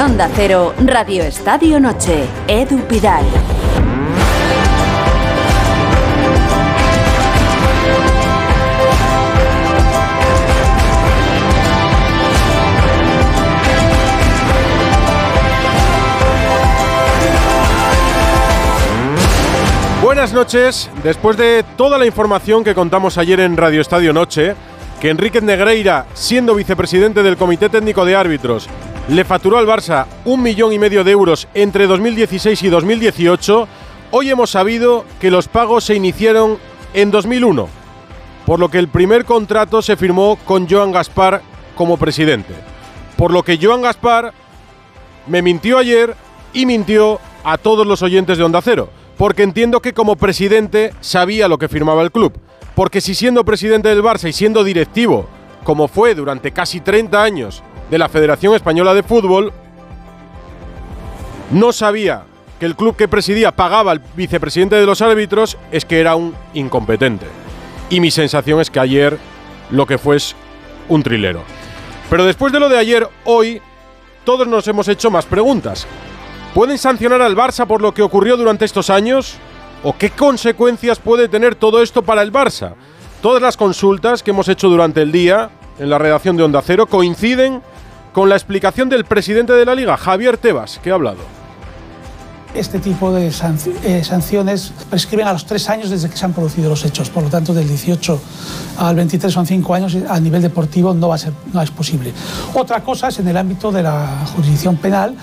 Onda Cero, Radio Estadio Noche, Edu Pidal. Buenas noches. Después de toda la información que contamos ayer en Radio Estadio Noche, que Enrique Negreira, siendo vicepresidente del Comité Técnico de Árbitros, le facturó al Barça un millón y medio de euros entre 2016 y 2018, hoy hemos sabido que los pagos se iniciaron en 2001, por lo que el primer contrato se firmó con Joan Gaspar como presidente. Por lo que Joan Gaspar me mintió ayer y mintió a todos los oyentes de Onda Cero porque entiendo que como presidente sabía lo que firmaba el club. Porque si siendo presidente del Barça y siendo directivo, como fue durante casi 30 años de la Federación Española de Fútbol, no sabía que el club que presidía pagaba al vicepresidente de los árbitros, es que era un incompetente. Y mi sensación es que ayer lo que fue es un trilero. Pero después de lo de ayer, hoy, todos nos hemos hecho más preguntas. ¿Pueden sancionar al Barça por lo que ocurrió durante estos años? ¿O qué consecuencias puede tener todo esto para el Barça? Todas las consultas que hemos hecho durante el día en la redacción de Onda Cero coinciden con la explicación del presidente de la liga, Javier Tebas, que ha hablado. Este tipo de eh, sanciones prescriben a los tres años desde que se han producido los hechos. Por lo tanto, del 18 al 23 son cinco años a nivel deportivo no, va a ser, no es posible. Otra cosa es en el ámbito de la jurisdicción penal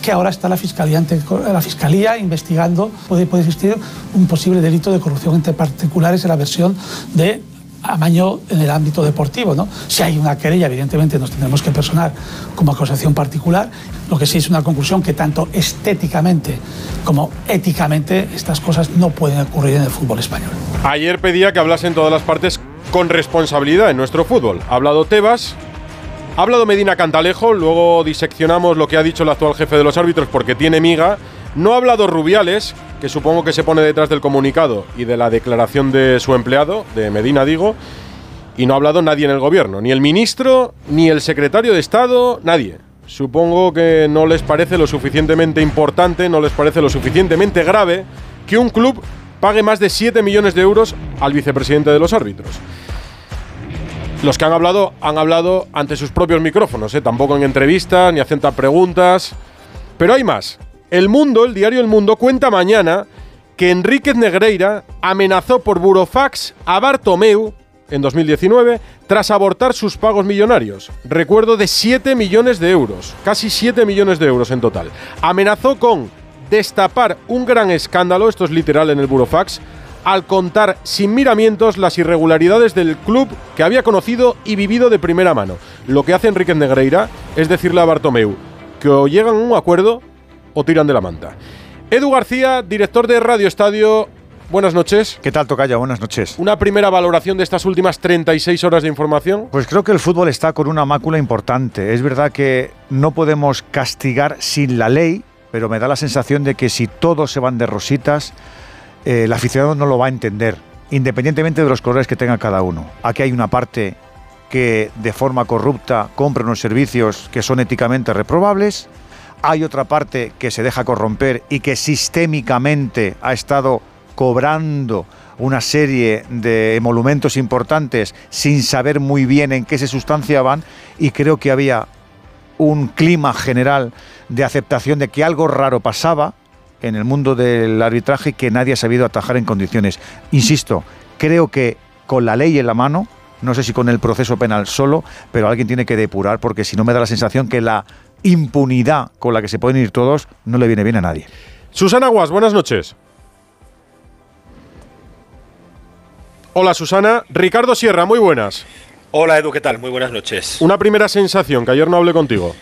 que ahora está la Fiscalía, la Fiscalía investigando, puede, puede existir un posible delito de corrupción entre particulares en la versión de amaño en el ámbito deportivo. ¿no? Si hay una querella, evidentemente nos tendremos que personar como acusación particular. Lo que sí es una conclusión que tanto estéticamente como éticamente estas cosas no pueden ocurrir en el fútbol español. Ayer pedía que hablasen todas las partes con responsabilidad en nuestro fútbol. Ha hablado Tebas, ha hablado Medina Cantalejo, luego diseccionamos lo que ha dicho el actual jefe de los árbitros porque tiene miga. No ha hablado Rubiales, que supongo que se pone detrás del comunicado y de la declaración de su empleado, de Medina digo, y no ha hablado nadie en el gobierno, ni el ministro, ni el secretario de Estado, nadie. Supongo que no les parece lo suficientemente importante, no les parece lo suficientemente grave que un club pague más de 7 millones de euros al vicepresidente de los árbitros. Los que han hablado han hablado ante sus propios micrófonos, ¿eh? tampoco en entrevistas ni hacen preguntas. Pero hay más. El Mundo, el diario El Mundo, cuenta mañana que Enríquez Negreira amenazó por burofax a Bartomeu en 2019 tras abortar sus pagos millonarios. Recuerdo de 7 millones de euros, casi 7 millones de euros en total. Amenazó con destapar un gran escándalo, esto es literal en el burofax, al contar sin miramientos las irregularidades del club que había conocido y vivido de primera mano. Lo que hace Enrique Negreira es decirle a Bartomeu que o llegan a un acuerdo o tiran de la manta. Edu García, director de Radio Estadio, buenas noches. ¿Qué tal, Tocaya? Buenas noches. Una primera valoración de estas últimas 36 horas de información. Pues creo que el fútbol está con una mácula importante. Es verdad que no podemos castigar sin la ley, pero me da la sensación de que si todos se van de rositas, eh, el aficionado no lo va a entender, independientemente de los colores que tenga cada uno. Aquí hay una parte que de forma corrupta compra unos servicios que son éticamente reprobables, hay otra parte que se deja corromper y que sistémicamente ha estado cobrando una serie de emolumentos importantes sin saber muy bien en qué se sustanciaban y creo que había un clima general de aceptación de que algo raro pasaba en el mundo del arbitraje que nadie ha sabido atajar en condiciones. Insisto, creo que con la ley en la mano, no sé si con el proceso penal solo, pero alguien tiene que depurar porque si no me da la sensación que la impunidad con la que se pueden ir todos no le viene bien a nadie. Susana Guas, buenas noches. Hola Susana. Ricardo Sierra, muy buenas. Hola Edu, ¿qué tal? Muy buenas noches. Una primera sensación, que ayer no hablé contigo.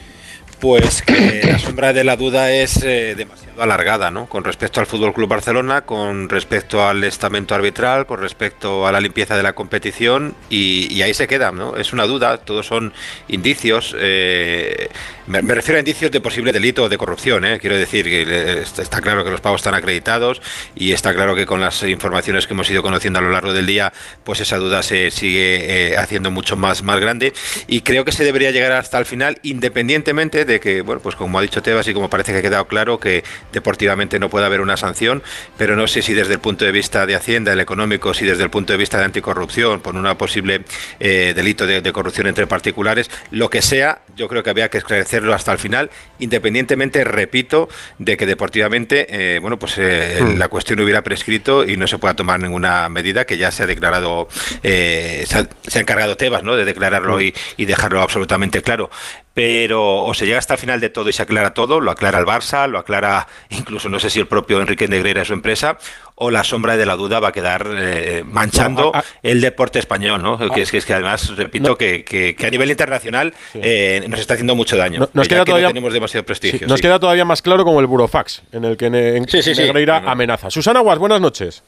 Pues que la sombra de la duda es eh, demasiado alargada, ¿no? Con respecto al Fútbol Club Barcelona, con respecto al estamento arbitral, con respecto a la limpieza de la competición y, ahí se queda, ¿no? Es una duda, todos son indicios. Eh, me, refiero a indicios de posible delito o de corrupción, ¿eh? Quiero decir que está claro que los pagos están acreditados y está claro que con las informaciones que hemos ido conociendo a lo largo del día, pues esa duda se sigue eh, haciendo mucho más, más grande y creo que se debería llegar hasta el final, independientemente de que, bueno, pues como ha dicho Tebas y como parece que ha quedado claro que deportivamente no puede haber una sanción, pero no sé si desde el punto de vista de Hacienda, el económico, si desde el punto de vista de anticorrupción, por una posible eh, delito de, corrupción entre particulares, lo que sea, yo creo que había que esclarecerlo hasta el final, independientemente, repito, de que deportivamente, eh, bueno, pues eh, hmm. la cuestión hubiera prescrito y no se pueda tomar ninguna medida que ya se ha declarado, se ha, encargado Tebas, ¿no? De declararlo hmm. y, y dejarlo absolutamente claro pero o se llega hasta el final de todo y se aclara todo, lo aclara el Barça, lo aclara incluso no sé si el propio Enrique Negreira y su empresa, o la sombra de la duda va a quedar eh, manchando el deporte español, ¿no? que, es, que, es que además, repito, que, que, a nivel internacional eh, nos está haciendo mucho daño. nos queda todavía, tenemos demasiado prestigio. nos queda todavía más claro como el Burofax, en el que Negreira amenaza. Susana Guas, buenas noches.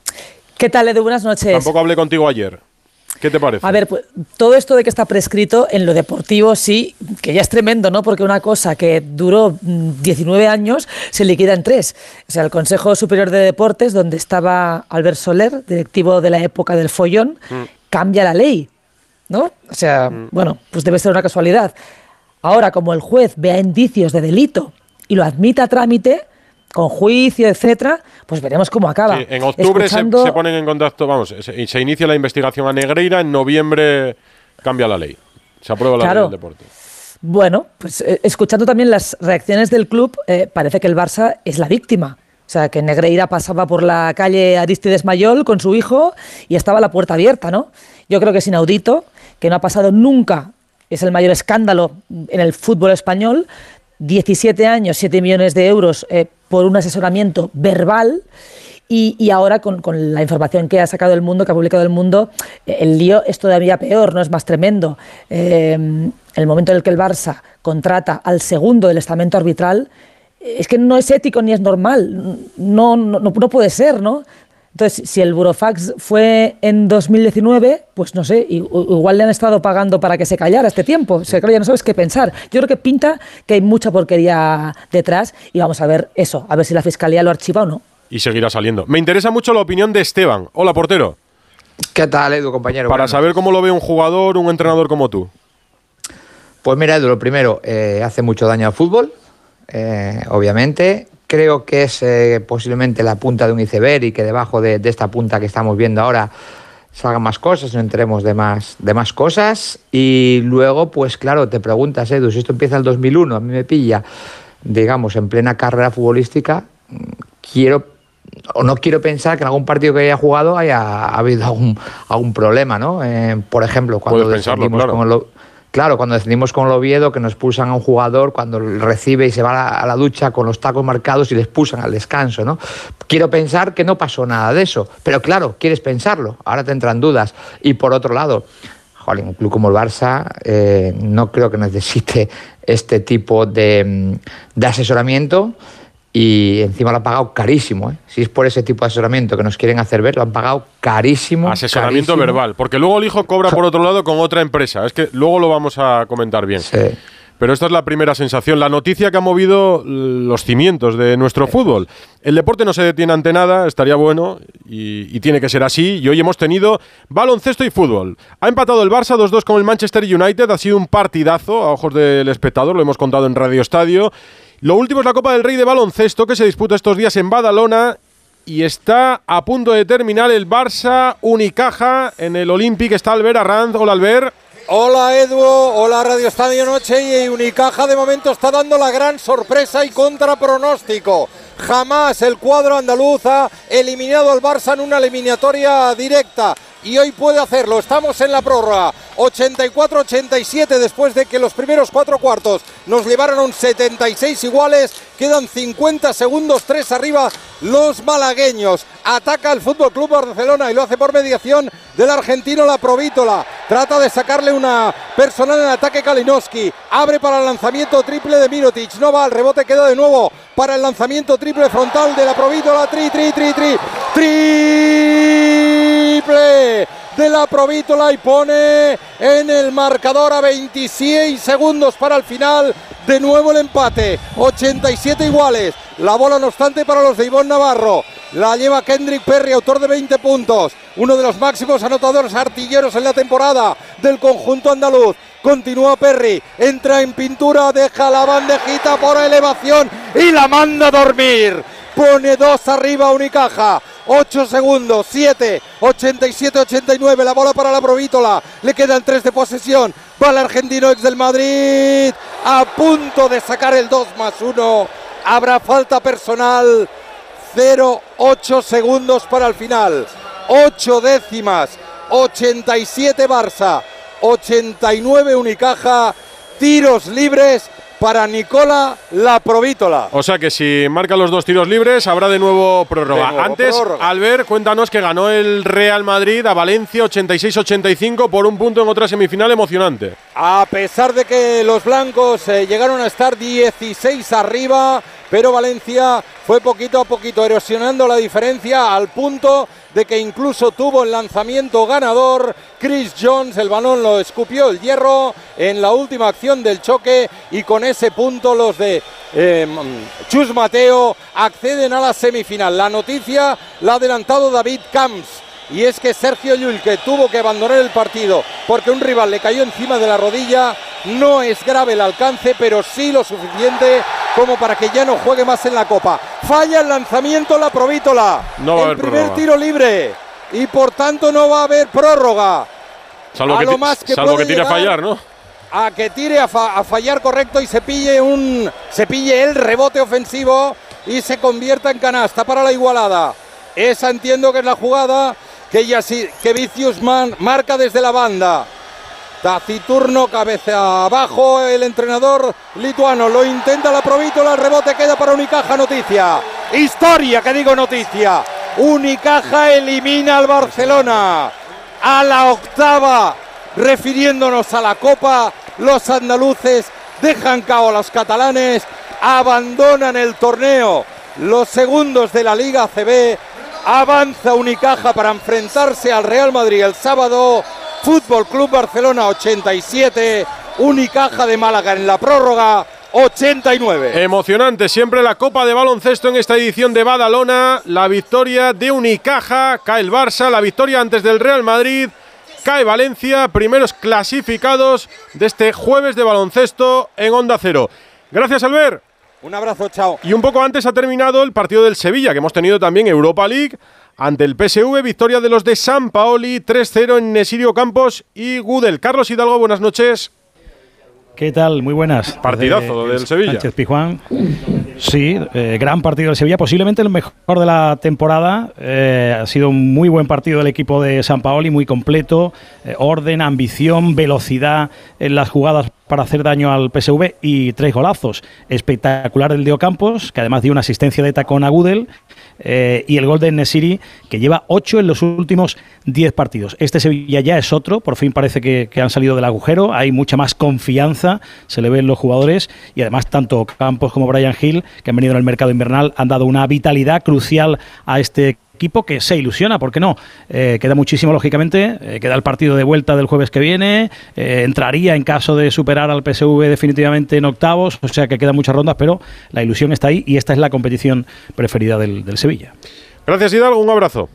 ¿Qué tal, Edu? Buenas noches. Tampoco hablé contigo ayer. ¿Qué te parece? A ver, pues, todo esto de que está prescrito en lo deportivo sí, que ya es tremendo, ¿no? Porque una cosa que duró 19 mm, años se liquida en tres. O sea, el Consejo Superior de Deportes, donde estaba Albert Soler, directivo de la época del follón, mm. cambia la ley, ¿no? O sea, mm. bueno, pues debe ser una casualidad. Ahora, como el juez vea indicios de delito y lo admita a trámite, con juicio, etcétera, pues veremos cómo acaba. en octubre se, ponen en contacto, vamos, se, se, inicia la investigación a Negreira, en noviembre cambia la ley, se aprueba la ley del deporte. Bueno, pues eh, escuchando también las reacciones del club, eh, parece que el Barça es la víctima. O sea, que Negreira pasaba por la calle Aristides Mayol con su hijo y estaba la puerta abierta, ¿no? Yo creo que es inaudito, que no ha pasado nunca, es el mayor escándalo en el fútbol español, 17 años, 7 millones de euros eh, por un asesoramiento verbal. Y, ahora con, la información que ha sacado el mundo, que ha publicado el mundo, el lío es todavía peor, no es más tremendo. Eh, el momento en el que el Barça contrata al segundo del estamento arbitral, es que no es ético ni es normal. No, no, no puede ser, ¿no? Entonces, si el Burofax fue en 2019, pues no sé, igual le han estado pagando para que se callara este tiempo. O sea, ya no sabes qué pensar. Yo creo que pinta que hay mucha porquería detrás y vamos a ver eso, a ver si la fiscalía lo archiva o no. Y seguirá saliendo. Me interesa mucho la opinión de Esteban. Hola, portero. ¿Qué tal, Edu, compañero? Para saber cómo lo ve un jugador, un entrenador como tú. Pues mira, Edu, lo primero, eh, hace mucho daño al fútbol, eh, obviamente creo que es eh, posiblemente la punta de un iceberg y que debajo de, esta punta que estamos viendo ahora salgan más cosas, no entremos de más, de más cosas. Y luego, pues claro, te preguntas, Edu, si esto empieza el 2001, a mí me pilla, digamos, en plena carrera futbolística, quiero o no quiero pensar que en algún partido que haya jugado haya habido algún, algún problema, ¿no? Eh, por ejemplo, cuando descendimos con el Claro, cuando decidimos con el Oviedo que nos expulsan a un jugador cuando recibe y se va a la, ducha con los tacos marcados y le expulsan al descanso, ¿no? Quiero pensar que no pasó nada de eso, pero claro, quieres pensarlo, ahora te entran dudas. Y por otro lado, joder, un club como el Barça eh, no creo que necesite este tipo de, de asesoramiento y encima lo han pagado carísimo. ¿eh? Si es por ese tipo de asesoramiento que nos quieren hacer ver, lo han pagado carísimo. Asesoramiento verbal, porque luego el hijo cobra por otro lado con otra empresa. Es que luego lo vamos a comentar bien. Pero esta es la primera sensación, la noticia que ha movido los cimientos de nuestro fútbol. El deporte no se detiene ante nada, estaría bueno y, y, tiene que ser así. Y hoy hemos tenido baloncesto y fútbol. Ha empatado el Barça 2-2 con el Manchester United, ha sido un partidazo a ojos del espectador, lo hemos contado en Radio Estadio. Lo último es la Copa del Rey de baloncesto que se disputa estos días en Badalona y está a punto de terminar el Barça Unicaja en el Olympic. Está Albert Arranz. Hola Albert. Hola Edu, hola Radio Estadio Noche y Unicaja de momento está dando la gran sorpresa y contrapronóstico. Jamás el cuadro andaluz ha eliminado al Barça en una eliminatoria directa y hoy puede hacerlo. Estamos en la prórroga. 84-87 después de que los primeros cuatro cuartos nos llevaron un 76 iguales. Quedan 50 segundos, tres arriba los malagueños. Ataca el Fútbol Club Barcelona y lo hace por mediación del argentino La Provítola. Trata de sacarle una personal en ataque Kalinowski. Abre para el lanzamiento triple de Mirotic. No va, el rebote queda de nuevo para el lanzamiento triple frontal de la Provítola. Tri, tri, tri, tri. Triple de la Provítola y pone en el marcador a 26 segundos para el final. De nuevo el empate. 87 iguales. La bola no obstante para los de Ivonne Navarro. La lleva Kendrick Perry, autor de 20 puntos. Uno de los máximos anotadores artilleros en la temporada del conjunto andaluz. Continúa Perry, entra en pintura, deja la bandejita por elevación y la manda a dormir. Pone dos arriba Unicaja. 8 segundos, 7, 87, 89. La bola para la Provítola. Le quedan 3 de posesión. Va el argentino ex del Madrid. A punto de sacar el 2 más 1. Habrá falta personal. 0, 8 segundos para el final. 8 décimas. 87 Barça. 89 Unicaja. Tiros libres para Nicola La Provítola. O sea que si marca los dos tiros libres, habrá de nuevo prórroga. De nuevo Antes, prórroga. Albert, cuéntanos que ganó el Real Madrid a Valencia 86-85 por un punto en otra semifinal emocionante. A pesar de que los blancos eh, llegaron a estar 16 arriba, pero Valencia fue poquito a poquito erosionando la diferencia al punto de que incluso tuvo el lanzamiento ganador. Chris Jones, el balón lo escupió el hierro en la última acción del choque y con ese punto los de eh, Chus Mateo acceden a la semifinal. La noticia la ha adelantado David Camps. Y es que Sergio Llull, que tuvo que abandonar el partido porque un rival le cayó encima de la rodilla, no es grave el alcance, pero sí lo suficiente como para que ya no juegue más en la Copa. Falla el lanzamiento la Provítola. No va a el haber primer prórroga. tiro libre. Y por tanto no va a haber prórroga. Salvo A que, lo más que salvo que tire a fallar, ¿no? a que tire a, fa- a fallar correcto y se pille un se pille el rebote ofensivo y se convierta en canasta para la igualada. Esa entiendo que es la jugada que ya sí, que Vicius marca desde la banda. Taciturno, cabeza abajo, el entrenador lituano lo intenta la Provítola, el rebote queda para Unicaja, noticia. Historia, que digo noticia. Unicaja elimina al Barcelona a la octava, refiriéndonos a la Copa, los andaluces dejan cao a los catalanes, abandonan el torneo. Los segundos de la Liga CB avanza Unicaja para enfrentarse al Real Madrid el sábado. Fútbol Club Barcelona 87, Unicaja de Málaga en la prórroga 89. Emocionante siempre la Copa de Baloncesto en esta edición de Badalona. La victoria de Unicaja, cae el Barça, la victoria antes del Real Madrid, cae Valencia, primeros clasificados de este jueves de baloncesto en Onda Cero. Gracias, Albert. Un abrazo, chao. Y un poco antes ha terminado el partido del Sevilla, que hemos tenido también Europa League ante el PSV, victoria de los de San Paoli, 3-0 en Nesirio Campos y Gudel. Carlos Hidalgo, buenas noches. ¿Qué tal? Muy buenas. Partidazo Desde del Sevilla. Sánchez. Sí, eh, gran partido del Sevilla, posiblemente el mejor de la temporada. Eh, ha sido un muy buen partido del equipo de San Paoli, muy completo. eh, orden, ambición, velocidad en las jugadas para hacer daño al PSV y tres golazos. Espectacular el de Ocampos, que además dio una asistencia de tacón a Gudel. Eh, y el gol de Nesiri, que lleva ocho en los últimos 10 partidos. Este Sevilla ya es otro, por fin parece que, han salido del agujero, hay mucha más confianza, se le ven los jugadores, y además tanto Campos como Brian Hill, que han venido en el mercado invernal, han dado una vitalidad crucial a este que se ilusiona, ¿por qué no? Eh, queda muchísimo, lógicamente, eh, queda el partido de vuelta del jueves que viene, eh, entraría en caso de superar al PSV definitivamente en octavos, o sea que quedan muchas rondas, pero la ilusión está ahí y esta es la competición preferida del, del Sevilla. Gracias, Hidalgo. Un abrazo.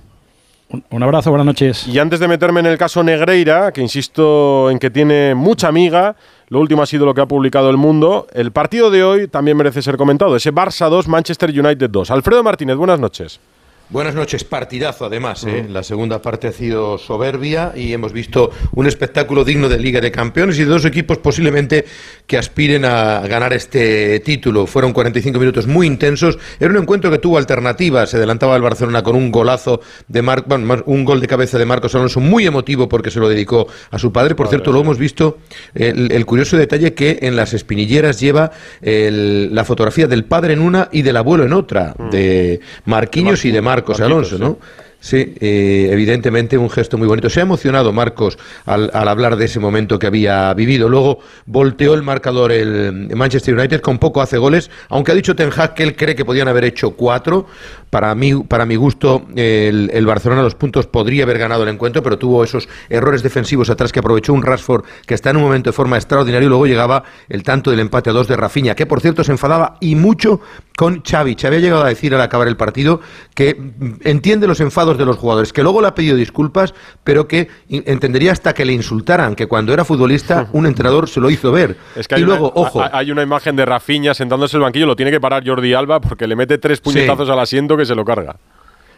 Un, un abrazo, buenas noches. Y antes de meterme en el caso Negreira, que insisto en que tiene mucha amiga, lo último ha sido lo que ha publicado El Mundo, el partido de hoy también merece ser comentado. Ese Barça 2, Manchester United 2. Alfredo Martínez, buenas noches. Buenas noches, partidazo además. ¿eh? La segunda parte ha sido soberbia y hemos visto un espectáculo digno de Liga de Campeones y de dos equipos posiblemente que aspiren a ganar este título. Fueron 45 minutos muy intensos. Era un encuentro que tuvo alternativas. Se adelantaba el Barcelona con un golazo de Mar bueno, un gol de cabeza de Marcos Alonso muy emotivo porque se lo dedicó a su padre. Por cierto, lo hemos visto el, el curioso detalle que en las espinilleras lleva el- la fotografía del padre en una y del abuelo en otra, de Marquinhos y de Marcos Alonso. ¿no? Sí, eh, evidentemente un gesto muy bonito. Se ha emocionado Marcos al, hablar de ese momento que había vivido. Luego volteó el marcador el Manchester United, con poco hace goles, aunque ha dicho Ten Hag que él cree que podían haber hecho cuatro. Para mí, para mi gusto, el, el Barcelona los puntos podría haber ganado el encuentro, pero tuvo esos errores defensivos atrás que aprovechó un Rashford que está en un momento de forma extraordinaria y luego llegaba el tanto del empate a dos de Rafinha, que por cierto se enfadaba y mucho con Xavi. Xavi había llegado a decir al acabar el partido que entiende los enfados de los jugadores, que luego le ha pedido disculpas, pero que entendería hasta que le insultaran, que cuando era futbolista un entrenador se lo hizo ver. Es que hay, y luego, una, ojo, hay una imagen de Rafinha sentándose en el banquillo, lo tiene que parar Jordi Alba porque le mete tres puñetazos sí. al asiento que se lo carga.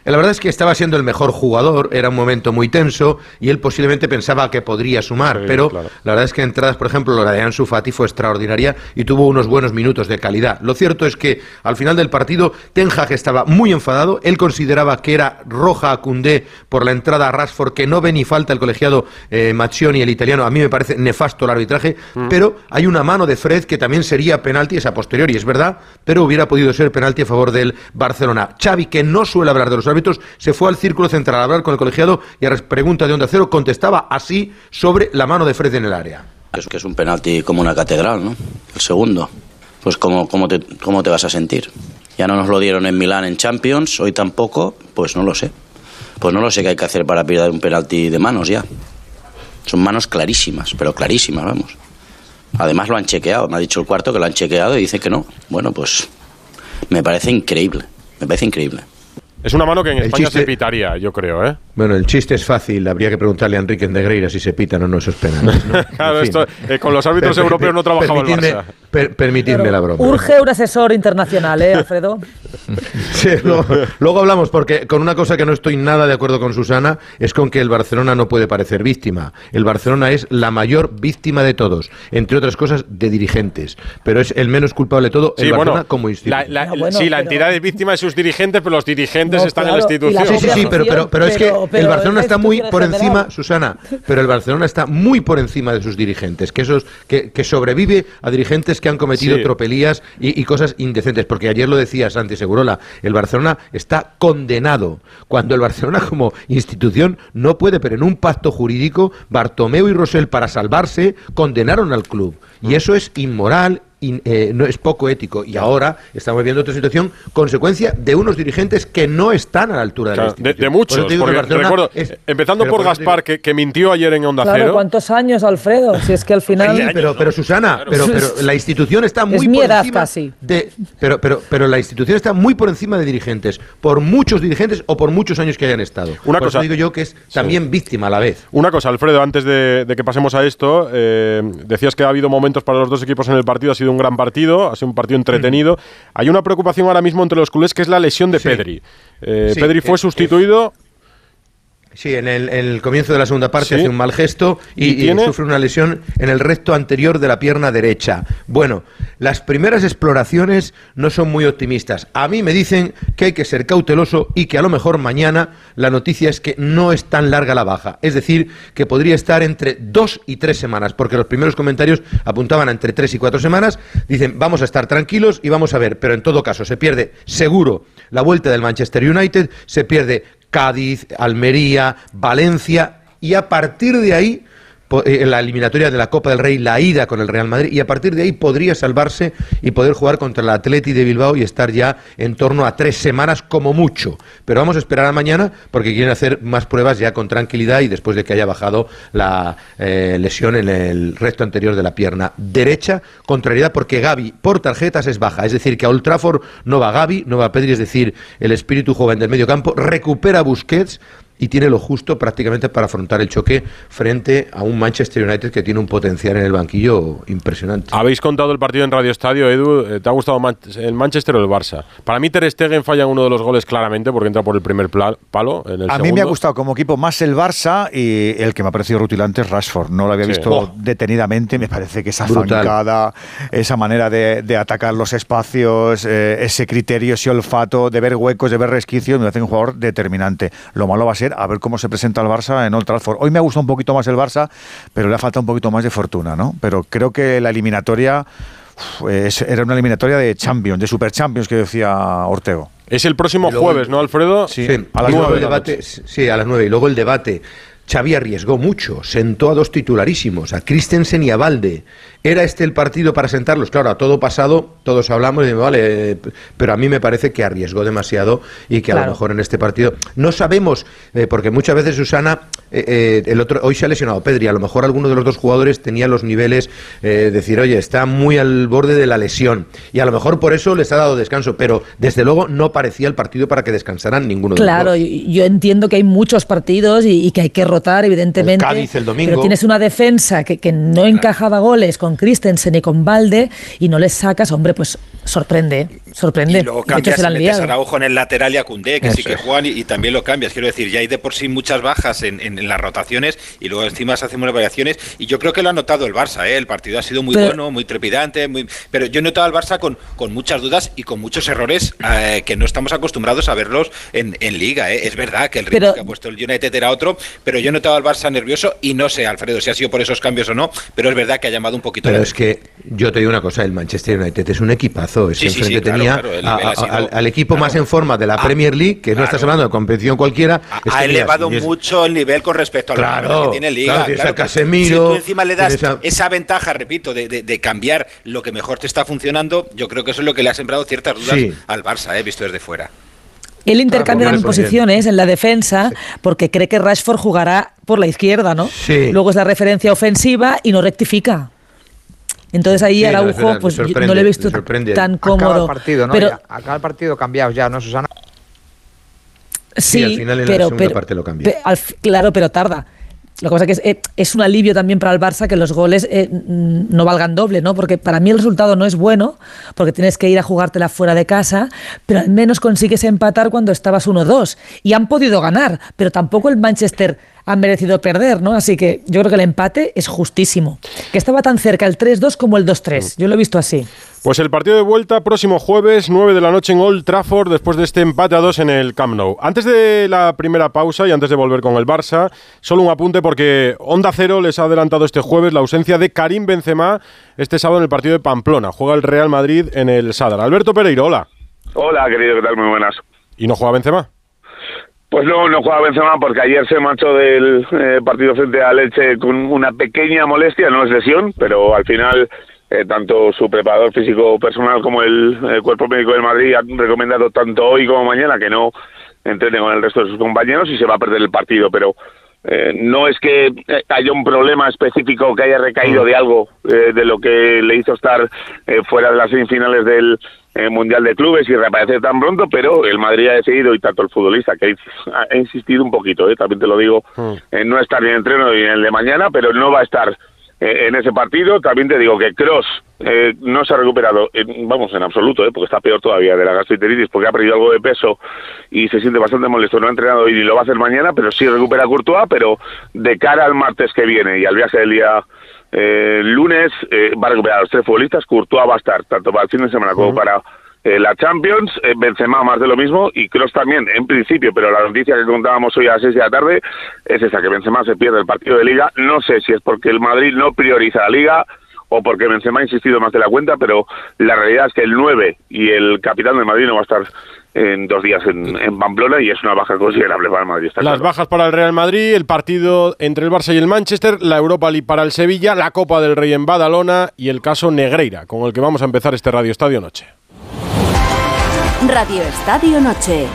La verdad es que estaba siendo el mejor jugador, era un momento muy tenso y él posiblemente pensaba que podría sumar, sí, pero claro. la verdad es que entradas, por ejemplo, la de Ansu Fati fue extraordinaria y tuvo unos buenos minutos de calidad. Lo cierto es que al final del partido Ten Hag estaba muy enfadado, él consideraba que era roja a Cundé por la entrada a Rashford, que no ve ni falta el colegiado eh, Maccioni, el italiano, a mí me parece nefasto el arbitraje, mm. pero hay una mano de Fred que también sería penalti, esa posteriori, es verdad, pero hubiera podido ser penalti a favor del Barcelona. Xavi, que no suele hablar de los árbitros, se fue al círculo central a hablar con el colegiado y a pregunta de Onda Cero contestaba así sobre la mano de Fred en el área. Es que es un penalti como una catedral, ¿no? El segundo. Pues ¿cómo, cómo, te, ¿cómo te vas a sentir? Ya no nos lo dieron en Milán en Champions, hoy tampoco, pues no lo sé. Pues no lo sé qué hay que hacer para pillar un penalti de manos ya. Son manos clarísimas, pero clarísimas, vamos. Además lo han chequeado, me ha dicho el cuarto que lo han chequeado y dice que no. Bueno, pues me parece increíble, me parece increíble. Es una mano que en el España chiste... se pitaría, yo creo, ¿eh? Bueno, el chiste es fácil. Habría que preguntarle a Enrique Negreira si se pitan o no esos penales. ¿no? claro, esto, eh, con los árbitros per, europeos no trabajaba el Barça. Per, permitidme Pero la broma. Urge un asesor internacional, ¿eh, Alfredo? sí, luego, luego, hablamos, porque con una cosa que no estoy nada de acuerdo con Susana es con que el Barcelona no puede parecer víctima. El Barcelona es la mayor víctima de todos, entre otras cosas, de dirigentes. Pero es el menos culpable de todo, el sí, Barcelona bueno, como institución. La, la, bueno, sí, la entidad es víctima de sus dirigentes, pero los dirigentes no, están claro, en la institución. Sí, sí, sí, pero, pero, pero, es que el Barcelona está muy por encima, Susana, pero el Barcelona está muy por encima de sus dirigentes, que esos que, que sobrevive a dirigentes que han cometido sí. tropelías y, y, cosas indecentes, porque ayer lo decía Santi Segurola, el Barcelona está condenado, cuando el Barcelona como institución no puede, pero en un pacto jurídico, Bartomeu y Rosell para salvarse condenaron al club, y eso es inmoral, in, eh, no es poco ético y ahora estamos viendo otra situación consecuencia de unos dirigentes que no están a la altura claro, de la de, de, muchos por porque recuerdo, es, empezando por Gaspar que, que, mintió ayer en Onda claro, Cero ¿cuántos años Alfredo? si es que al final sí, pero, pero Susana claro. pero, pero, la institución está muy es mi por encima casi. de pero, pero, pero la institución está muy por encima de dirigentes por muchos dirigentes o por muchos años que hayan estado una por cosa digo yo que es también sí. víctima a la vez una cosa Alfredo antes de, de que pasemos a esto eh, decías que ha habido momentos para los dos equipos en el partido ha sido un gran partido ha sido un partido entretenido. Mm. Hay una preocupación ahora mismo entre los culés que es la lesión de sí. Pedri. Eh, sí, Pedri fue sustituido. Sí, en el, en el, comienzo de la segunda parte ¿Sí? hace un mal gesto y, ¿Y, y, sufre una lesión en el recto anterior de la pierna derecha. Bueno, las primeras exploraciones no son muy optimistas. A mí me dicen que hay que ser cauteloso y que a lo mejor mañana la noticia es que no es tan larga la baja. Es decir, que podría estar entre dos y tres semanas, porque los primeros comentarios apuntaban a entre tres y cuatro semanas. Dicen, vamos a estar tranquilos y vamos a ver, pero en todo caso se pierde seguro la vuelta del Manchester United, se pierde Cádiz, Almería, Valencia, y a partir de ahí la eliminatoria de la Copa del Rey la ida con el Real Madrid y a partir de ahí podría salvarse y poder jugar contra el Atleti de Bilbao y estar ya en torno a tres semanas como mucho. Pero vamos a esperar a mañana porque quieren hacer más pruebas ya con tranquilidad y después de que haya bajado la eh, lesión en el resto anterior de la pierna derecha. Contrariedad porque Gaby por tarjetas es baja, es decir que a Old Trafford no va Gaby, no va Pedri, es decir, el espíritu joven del medio campo, recupera Busquets y tiene lo justo prácticamente para afrontar el choque frente a un Manchester United que tiene un potencial en el banquillo impresionante. Habéis contado el partido en Radio Estadio, Edu. Eh, ¿Te ha gustado el Manchester o el Barça? Para mí Ter Stegen falla uno de los goles claramente porque entra por el primer palo. En el a segundo. mí me ha gustado como equipo más el Barça y el que me ha parecido rutilante es Rashford. No lo había sí. visto oh. detenidamente. Me parece que esa Brutal. zancada, esa manera de, de atacar los espacios, eh, ese criterio, ese olfato de ver huecos, de ver resquicios, me hace un jugador determinante. Lo malo va a ser a ver cómo se presenta el Barça en Old Trafford. Hoy me ha gustado un poquito más el Barça, pero le ha faltado un poquito más de fortuna, ¿no? Pero creo que la eliminatoria era una eliminatoria de Champions, de Super Champions que decía Ortego. Es el próximo jueves, ¿no, Alfredo? Sí, a las nueve. Debate, sí, a las nueve. Y luego el debate. Xavi arriesgó mucho, sentó a dos titularísimos, a Christensen y a Valde. ¿Era este el partido para sentarlos? Claro, a todo pasado todos hablamos y vale, pero a mí me parece que arriesgó demasiado y que a lo mejor en este partido no sabemos, eh, porque muchas veces Susana, eh, eh, el otro hoy se ha lesionado Pedri, a lo mejor alguno de los dos jugadores tenía los niveles, decir, oye, está muy al borde de la lesión y a lo mejor por eso les ha dado descanso, pero desde luego no parecía el partido para que descansaran ninguno de los dos. Claro, yo entiendo que hay muchos partidos y, que hay que rotar, evidentemente. el domingo. Pero tienes una defensa que, que no encajaba goles con Christensen y con Valde y no les sacas, hombre, pues sorprende, sorprende. Y luego cambias, y metes a Araujo en el lateral y a Cundé, que sí que juegan y, también lo cambias. Quiero decir, ya hay de por sí muchas bajas en, las rotaciones y luego encima se hacen unas variaciones y yo creo que lo ha notado el Barça, ¿eh? el partido ha sido muy bueno, muy trepidante, muy... pero yo he notado al Barça con, con muchas dudas y con muchos errores eh, que no estamos acostumbrados a verlos en, Liga. ¿eh? Es verdad que el ritmo que ha puesto el United era otro, pero yo he notado al Barça nervioso y no sé, Alfredo, si ha sido por esos cambios o no, pero es verdad que ha llamado un poquito pero es que yo te digo una cosa, el Manchester United es un equipazo. Es enfrente tenía al, equipo más en forma de la ah, Premier League, que no estás hablando de competición cualquiera. Ha, elevado mucho el nivel con respecto a lo que tiene Liga. Claro, Casemiro, si tú encima le das esa... ventaja, repito, de, cambiar lo que mejor te está funcionando, yo creo que eso es lo que le ha sembrado ciertas dudas al Barça, eh, visto desde fuera. Él intercambia en posiciones en la defensa porque cree que Rashford jugará por la izquierda, ¿no? Luego es la referencia ofensiva y no rectifica. Entonces ahí Araujo, pues no le he visto tan cómodo. Acaba el partido, ¿no? Pero, acaba el partido cambiado ya, ¿no, Susana? Sí, al final en pero, la segunda parte lo cambia. claro, pero tarda. Lo que pasa es que eh, es, un alivio también para el Barça que los goles eh, no valgan doble, ¿no? Porque para mí el resultado no es bueno, porque tienes que ir a jugártela fuera de casa, pero al menos consigues empatar cuando estabas 1-2. Y han podido ganar, pero tampoco el Manchester han merecido perder, ¿no? Así que yo creo que el empate es justísimo. Que estaba tan cerca el 3-2 como el 2-3. Yo lo he visto así. Pues el partido de vuelta próximo jueves, 9 de la noche en Old Trafford, después de este empate a 2 en el Camp Nou. Antes de la primera pausa y antes de volver con el Barça, solo un apunte porque Onda Cero les ha adelantado este jueves la ausencia de Karim Benzema este sábado en el partido de Pamplona. Juega el Real Madrid en el Sadar. Alberto Pereiro, hola. Hola, querido, ¿qué tal? Muy buenas. ¿Y no juega Benzema? Pues no, no juega Benzema porque ayer se marchó del eh, partido frente a Leche con una pequeña molestia, no es lesión, pero al final eh, tanto su preparador físico personal como el, cuerpo médico del Madrid han recomendado tanto hoy como mañana que no entrene con el resto de sus compañeros y se va a perder el partido, pero eh, no es que haya un problema específico que haya recaído de algo de lo que le hizo estar fuera de las semifinales del Mundial de Clubes y reaparece tan pronto, pero el Madrid ha decidido, y tanto el futbolista, que ha insistido un poquito, ¿eh? también te lo digo, hmm. en no estar en el entreno y en el de mañana, pero no va a estar eh, en ese partido. También te digo que Cross eh, no se ha recuperado, vamos, en absoluto, porque está peor todavía de la gastroenteritis, porque ha perdido algo de peso y se siente bastante molesto. No ha entrenado y lo va a hacer mañana, pero sí recupera Courtois, pero de cara al martes que viene y al viaje del día eh, lunes eh, va a recuperar a los tres futbolistas. Courtois va a estar tanto para el fin de semana como para eh, la Champions. Eh, Benzema más de lo mismo y Kroos también, en principio. Pero la noticia que contábamos hoy a las seis de la tarde es esa, que Benzema se pierde el partido de Liga. No sé si es porque el Madrid no prioriza la Liga o porque Benzema ha insistido más de la cuenta, pero la realidad es que el 9 y el capitán del Madrid no va a estar en dos días en, Pamplona y es una baja considerable para el Madrid. Las bajas para el Real Madrid, el partido entre el Barça y el Manchester, la Europa League para el Sevilla, la Copa del Rey en Badalona y el caso Negreira, con el que vamos a empezar este Radio Estadio Noche. Radio Estadio Noche.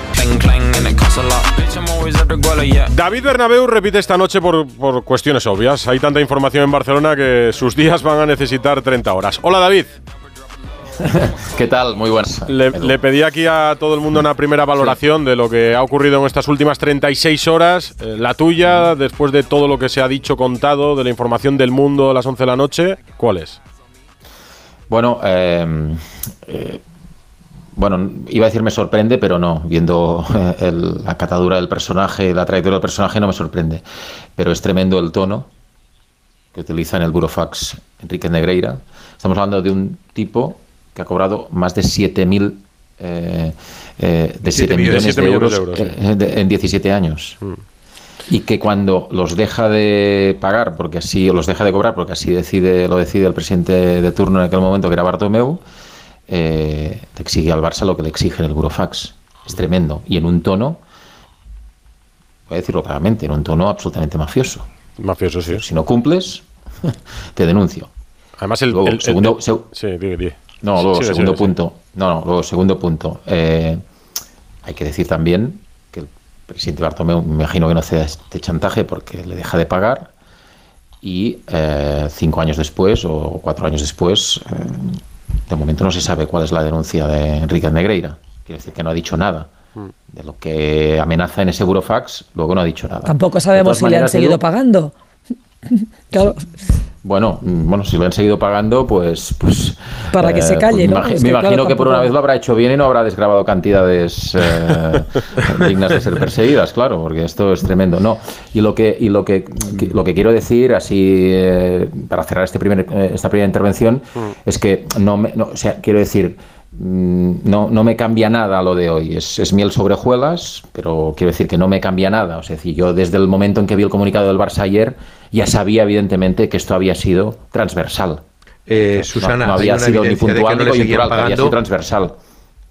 David Bernabeu repite esta noche por, por, cuestiones obvias. Hay tanta información en Barcelona que sus días van a necesitar 30 horas. Hola David. ¿Qué tal? Muy buenas. Le, pedí aquí a todo el mundo una primera valoración de lo que ha ocurrido en estas últimas 36 horas. Eh, la tuya, después de todo lo que se ha dicho, contado, de la información del mundo a las 11 de la noche, ¿cuál es? Bueno, eh, eh, bueno, iba a decir me sorprende, pero no. Viendo la catadura del personaje, la trayectoria del personaje, no me sorprende. Pero es tremendo el tono que utiliza en el burofax Enrique Negreira. Estamos hablando de un tipo que ha cobrado más de 7.000 eh, eh, de 7 millones, de euros, eh, en 17 años. Mm. Y que cuando los deja de pagar, porque así, o los deja de cobrar, porque así decide, lo decide el presidente de turno en aquel momento, que era Bartomeu, le exige al Barça lo que le exige el Burofax. Es tremendo. Y en un tono, voy a decirlo claramente, en un tono absolutamente mafioso. Mafioso, sí. Si no cumples, te denuncio. Además, el, Luego, el- el- segundo, el- seg- sí, no, luego, segundo punto. No, no, luego, segundo punto. Eh, hay que decir también que el presidente Bartomeu, me imagino que no a este chantaje porque le deja de pagar. Y eh, cinco años después o cuatro años después, eh, de momento no se sabe cuál es la denuncia de Enrique Negreira. Quiere decir que no ha dicho nada. Mm. De lo que amenaza en ese burofax, luego no ha dicho nada. Tampoco sabemos si le han seguido Edu, pagando. Claro. Bueno, mm, bueno, si lo han seguido pagando, pues, pues Para que se calle, ¿no? Me, imagino claro, que por una vez lo habrá hecho bien y no habrá desgrabado cantidades eh, dignas de ser perseguidas, claro, porque esto es tremendo. No, y lo que y lo que, que- lo que quiero decir, así eh, para cerrar este primer, eh, esta primera intervención, es que no, me, no, o sea, quiero decir. Mm, No, no me cambia nada lo de hoy. Es, es miel sobre hojuelas, pero quiero decir que no me cambia nada. O sea, es decir, yo desde el momento en que vi el comunicado del Barça ayer ya sabía evidentemente que esto había sido transversal. Eh, Susana, no, había sido ni puntual ni coyuntural, había sido transversal.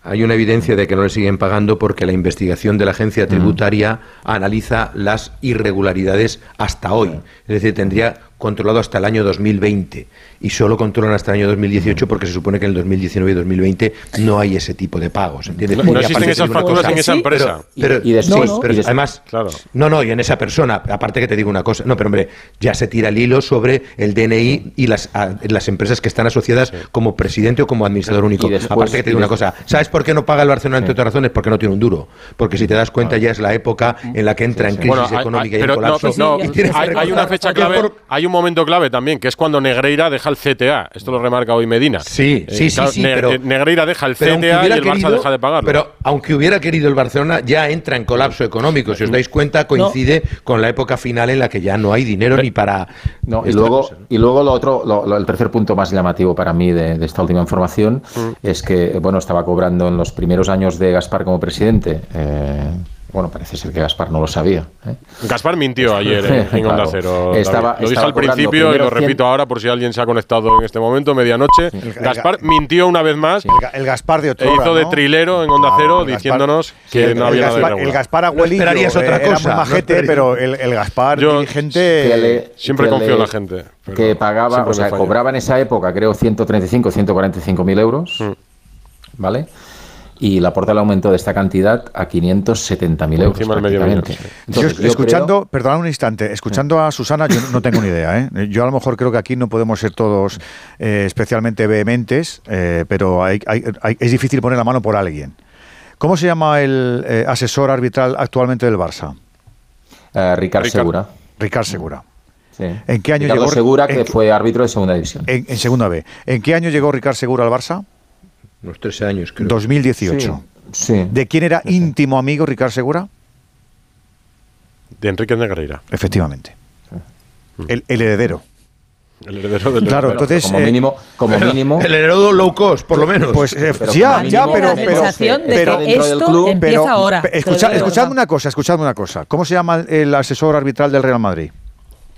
Hay una evidencia de que no le siguen pagando porque la investigación de la agencia tributaria analiza las irregularidades hasta hoy. Es decir, tendría controlado hasta el año 2020 y solo controlan hasta el año 2018 porque se supone que en el 2019 y 2020 no hay ese tipo de pagos. ¿entiendes? No existen esas facturas cosa, en esa empresa. Pero, Y- y de- sí, sí, pero y de- además, Claro. no, no, y en esa persona, aparte que te digo una cosa, no, pero hombre, ya se tira el hilo sobre el DNI y las, a- las empresas que están asociadas como presidente o como administrador único. Después- aparte que te digo una cosa, ¿sabes por qué no paga el Barcelona entre otras razones? Porque no tiene un duro. Porque si te das cuenta ya es la época en la que entra en crisis Bueno, hay- económica hay- y en no, colapso. no, hay, hay una fecha clave, por- hay un momento clave también, que es cuando Negreira deja el CTA. Esto lo remarca hoy Medina. Sí, sí, sí, sí, Ne- pero- eh, Negreira deja el CTA y hubiera el Barça querido- deja de pagarlo. Pero aunque hubiera querido el Barcelona, ya entra en colapso económico. Si os dais cuenta, coincide con la época final en la que ya no hay dinero ni para. No, y luego, cosa, ¿no? y luego lo otro, lo- lo- el tercer punto más llamativo para mí de, de esta última información es que, bueno, estaba cobrando en los primeros años de Gaspar como presidente. eh, bueno, parece ser que Gaspar no lo sabía. ¿eh? Gaspar mintió ayer en, en Onda Claro. Cero. Estaba- lo dije al principio y lo repito 100. ahora por si alguien se ha conectado en este momento, medianoche. Gaspar mintió una vez más. El, el Gaspar de E Otrora, hizo de ¿no? trilero en Onda Ah, Cero el Gaspar- diciéndonos Sí, que el, no había el nada Gaspar, irregular. el Gaspar No abuelillo esperarías otra era cosa, no majete, esperarías- pero el, el Gaspar Yo- dirigente Siempre que confío le- en la gente. que pagaba, o sea, cobraba en esa época, creo, 135, 145 mil euros, Mm. ¿vale? Y la porta le aumentó de esta cantidad a 570 mil Por euros. encima del medio millón, prácticamente. sí. Entonces, yo, yo escuchando, creo- perdona un instante, escuchando a Susana, yo no tengo ni idea. ¿eh? Yo a lo mejor creo que aquí no podemos ser todos eh, especialmente vehementes, eh, pero hay- hay- hay- es difícil poner la mano por alguien. ¿Cómo se llama el eh, asesor arbitral actualmente del Barça? Ricard Ricard. Segura. Ricard Segura. sí. ¿En qué año Ricardo llegó? Segura, que en- fue árbitro de segunda división. En, en segunda B. ¿En qué año llegó Ricard Segura al Barça? Unos 13 años, creo. 2018. Sí. ¿De quién era íntimo amigo Ricard Segura? De Enrique Negreira, Efectivamente. El, el heredero. el heredero del Claro, entonces, como eh, mínimo, como mínimo, El heredero low cost, por lo menos. Pues eh, Pero ya, ya, pero, la pero, sensación de pero- que dentro del esto club, empieza pero- ahora. escucha- digo de escuchadme verdad. una cosa, escuchadme una cosa. ¿Cómo se llama el, asesor arbitral del Real Madrid?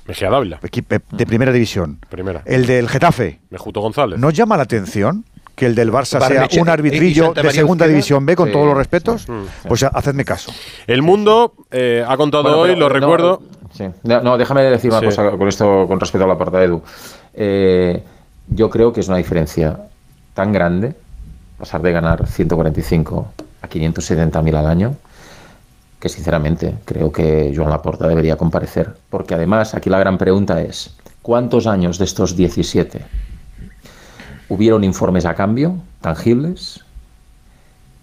Mejía Dávila, De primera división. primera. El del Getafe. Mejuto González. ¿No llama la atención que el del Barça sea un arbitrillo de segunda división B con Sí. todos los respetos? Mm. Pues ha- hacedme caso. El Mundo eh, ha contado Bueno, hoy, lo no, recuerdo. sí. No, déjame decir una Sí. cosa con esto con respecto a la parte de Edu. Eh, yo creo que es una diferencia tan grande pasar de ganar 145 a 570 mil al año que sinceramente creo que Joan Laporta debería comparecer. Porque además aquí la gran pregunta es, ¿cuántos años de estos 17 hubieron informes a cambio, tangibles?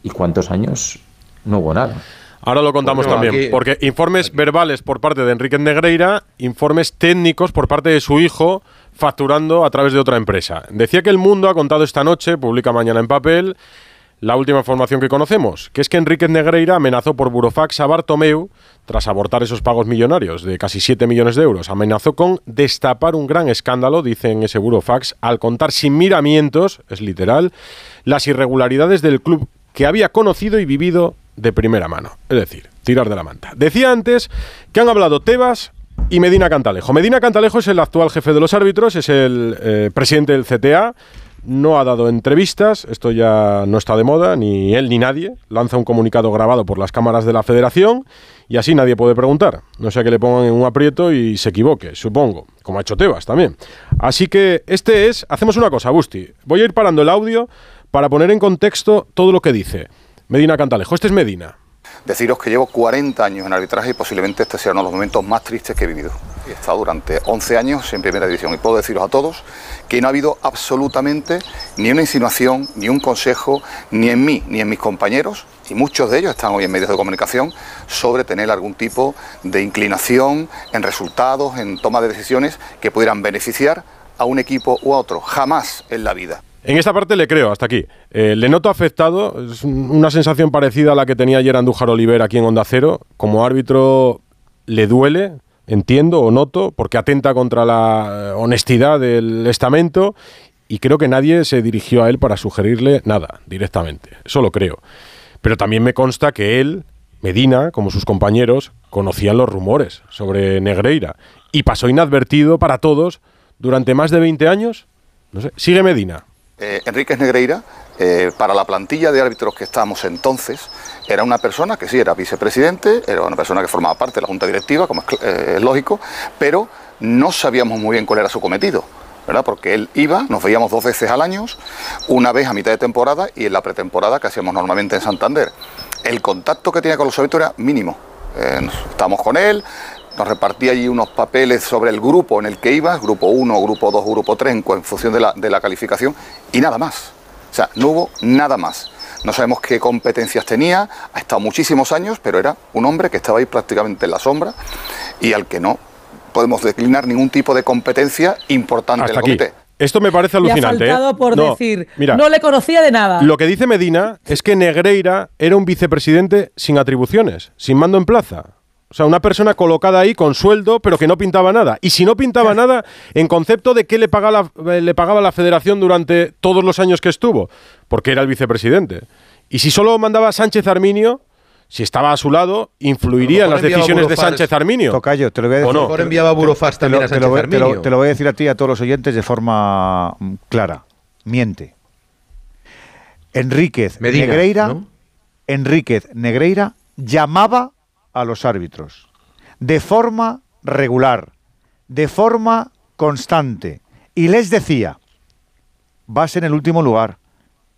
¿Y cuántos años no hubo nada? Ahora lo contamos Bueno, también, aquí- porque informes verbales por parte de Enrique Negreira, informes técnicos por parte de su hijo facturando a través de otra empresa. Decía que el mundo ha contado esta noche, publica mañana en papel, la última información que conocemos, que es que Enrique Negreira amenazó por burofax a Bartomeu tras abortar esos pagos millonarios de casi 7 millones de euros. Amenazó con destapar un gran escándalo, dice en ese burofax, al contar sin miramientos, es literal, las irregularidades del club que había conocido y vivido de primera mano. Es decir, tirar de la manta. Decía antes que han hablado Tebas y Medina Cantalejo. Medina Cantalejo es el actual jefe de los árbitros, es el eh, presidente del CTA. No ha dado entrevistas, esto ya no está de moda, ni él ni nadie. Lanza un comunicado grabado por las cámaras de la federación y así nadie puede preguntar. No sea que le pongan en un aprieto y se equivoque, supongo, como ha hecho Tebas también. Así que este es, hacemos una cosa, Busti, voy a ir parando el audio para poner en contexto todo lo que dice. Medina Cantalejo, este es Medina. Deciros que llevo 40 años en arbitraje y posiblemente este sea uno de los momentos más tristes que he vivido. He estado durante 11 años en primera división y puedo deciros a todos que no ha habido absolutamente ni una insinuación, ni un consejo, ni en mí, ni en mis compañeros, y muchos de ellos están hoy en medios de comunicación, sobre tener algún tipo de inclinación en resultados, en toma de decisiones que pudieran beneficiar a un equipo u a otro. Jamás en la vida. En esta parte le creo, hasta aquí. Eh, le noto afectado, es una sensación parecida a la que tenía ayer Andújar Oliver aquí en Onda Cero. Como árbitro le duele, entiendo o noto, porque atenta contra la eh, honestidad del estamento y creo que nadie se dirigió a él para sugerirle nada directamente. Eso lo creo. Pero también me consta que él, Medina, como sus compañeros, conocían los rumores sobre Negreira y pasó inadvertido para todos durante más de 20 años. No sé. Sigue Medina. Eh, Enríquez Negreira, eh, para la plantilla de árbitros que estábamos entonces, era una persona que sí era vicepresidente, era una persona que formaba parte de la junta directiva, como es eh, lógico, pero no sabíamos muy bien cuál era su cometido. ¿verdad? Porque él iba, nos veíamos dos veces al año, una vez a mitad de temporada y en la pretemporada que hacíamos normalmente en Santander. El contacto que tenía con los árbitros era mínimo. estábamos con él, nos repartía allí unos papeles sobre el grupo en el que ibas, grupo 1, grupo 2, grupo 3, en función de la, de la calificación, y nada más. O sea, no hubo nada más. No sabemos qué competencias tenía, ha estado muchísimos años, pero era un hombre que estaba ahí prácticamente en la sombra y al que no podemos declinar ningún tipo de competencia importante en el comité. Esto me parece alucinante. Ha faltado por decir, no le conocía de nada. Lo que dice Medina es que Negreira era un vicepresidente sin atribuciones, sin mando en plaza. O sea, una persona colocada ahí con sueldo, pero que no pintaba nada. Y si no pintaba nada, en concepto de qué le pagaba la, le pagaba la federación durante todos los años que estuvo, porque era el vicepresidente. Y si solo mandaba Sánchez Arminio, si estaba a su lado, influiría en las decisiones de Sánchez Arminio. Tocayo, te lo voy a decir. ¿O no? enviaba Burofars también a Sánchez te Arminio. Te lo, voy a decir a ti y a todos los oyentes de forma mm, clara. Miente. Enríquez Negreira, Enríquez Negreira llamaba a los árbitros de forma regular, de forma constante, y les decía, vas en el último lugar,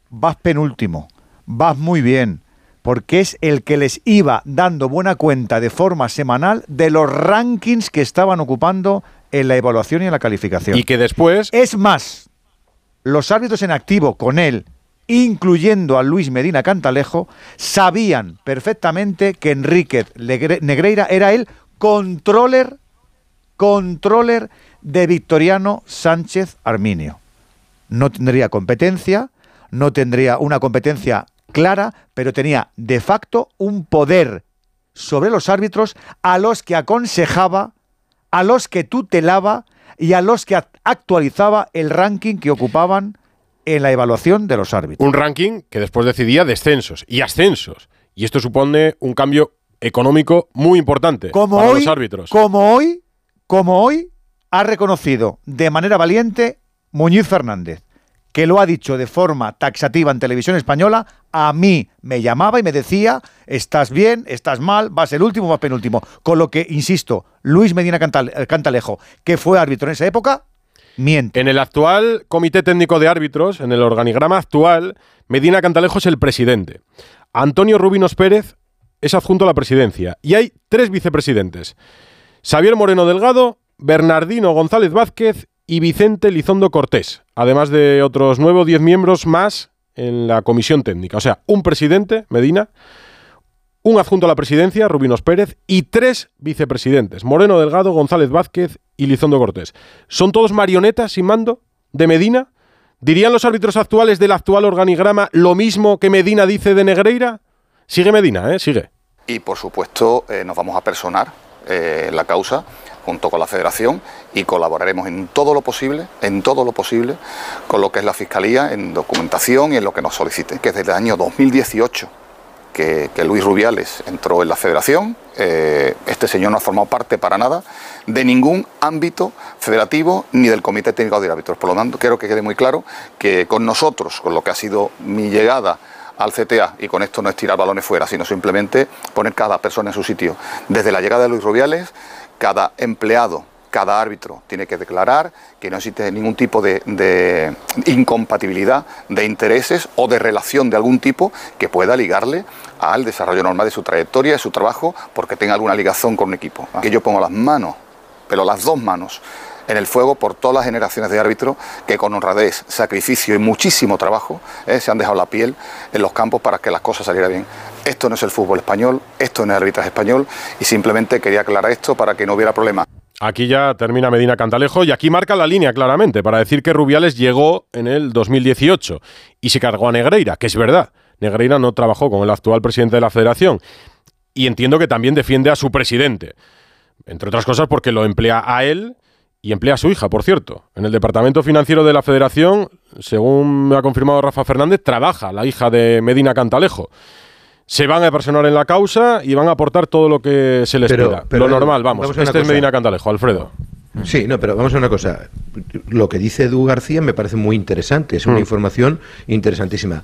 vas penúltimo, vas muy bien, porque es el que les iba dando buena cuenta de forma semanal de los rankings que estaban ocupando en la evaluación y en la calificación. Y que después... Es más, los árbitros en activo con él incluyendo a Luis Medina Cantalejo, sabían perfectamente que Enrique Negreira era el controller, controller de Victoriano Sánchez Arminio. No tendría competencia, no tendría una competencia clara, pero tenía de facto un poder sobre los árbitros a los que aconsejaba, a los que tutelaba y a los que actualizaba el ranking que ocupaban en la evaluación de los árbitros. Un ranking que después decidía descensos y ascensos. Y esto supone un cambio económico muy importante como para hoy, los árbitros. Como hoy, como hoy ha reconocido de manera valiente Muñiz Fernández, que lo ha dicho de forma taxativa en televisión española, a mí me llamaba y me decía, estás bien, estás mal, vas el último, vas penúltimo. Con lo que, insisto, Luis Medina Cantalejo, que fue árbitro en esa época, en el actual Comité Técnico de Árbitros, en el organigrama actual, Medina Cantalejo es el presidente. Antonio Rubinos Pérez es adjunto a la presidencia. Y hay tres vicepresidentes. Xavier Moreno Delgado, Bernardino González Vázquez y Vicente Lizondo Cortés, además de otros nueve o diez miembros más en la comisión técnica. O sea, un presidente, Medina, un adjunto a la presidencia, Rubinos Pérez, y tres vicepresidentes, Moreno Delgado, González Vázquez y Lizondo Cortés. ¿Son todos marionetas sin mando de Medina? ¿Dirían los árbitros actuales del actual organigrama lo mismo que Medina dice de Negreira? Sigue Medina, ¿eh? Sigue. Y por supuesto eh, nos vamos a personar eh, la causa junto con la Federación y colaboraremos en todo lo posible, en todo lo posible, con lo que es la Fiscalía, en documentación y en lo que nos solicite, que es desde el año 2018 que, Luis Rubiales entró en la federación. Eh, este señor no ha formado parte para nada de ningún ámbito federativo ni del Comité Técnico de Árbitros. Por lo tanto, quiero que quede muy claro que con nosotros, con lo que ha sido mi llegada al CTA, y con esto no es tirar balones fuera, sino simplemente poner cada persona en su sitio. Desde la llegada de Luis Rubiales, cada empleado, cada árbitro tiene que declarar que no existe ningún tipo de, de incompatibilidad de intereses o de relación de algún tipo que pueda ligarle al desarrollo normal de su trayectoria, de su trabajo, porque tenga alguna ligación con un equipo. Que yo pongo las manos, pero las dos manos, en el fuego por todas las generaciones de árbitros que con honradez, sacrificio y muchísimo trabajo eh, se han dejado la piel en los campos para que las cosas salieran bien. Esto no es el fútbol español, esto no es el arbitraje español y simplemente quería aclarar esto para que no hubiera problema. Aquí ya termina Medina Cantalejo y aquí marca la línea claramente para decir que Rubiales llegó en el 2018 y se cargó a Negreira, que es verdad. Negreira no trabajó con el actual presidente de la federación y entiendo que también defiende a su presidente. Entre otras cosas porque lo emplea a él y emplea a su hija, por cierto. En el departamento financiero de la federación, según me ha confirmado Rafa Fernández, trabaja la hija de Medina Cantalejo. Se van a personar en la causa y van a aportar todo lo que se les Pero- pida. pero, lo normal, vamos. vamos este es. Medina Cantalejo, Alfredo. Sí, no, pero vamos a una cosa. Lo que dice Edu García me parece muy interesante, es una Mm. información interesantísima.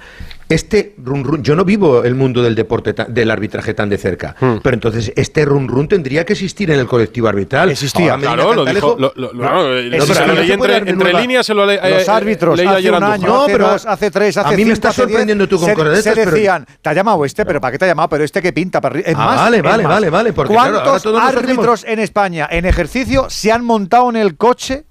Este run run, yo no vivo el mundo del deporte, ta- del arbitraje tan de cerca, Mm. pero entonces este run run tendría que existir en el colectivo arbitral. Existía. Ahora Medina Claro, lo dijo. Lo, lo- No, claro, no, lo- pero se aquí lo no leí se puede entre, líneas, se lo le, Los eh, árbitros leí hace un año, No, hace pero dos, hace tres, a hace mí me cinco, está hace diez, sorprendiendo tú con se, pero- decían, te ha llamado este, pero ¿para qué te ha llamado? Pero este que pinta. para arri-". Es Ah, más, vale, es vale, más. vale, vale, porque ¿Cuántos árbitros en España en ejercicio se han montado en el coche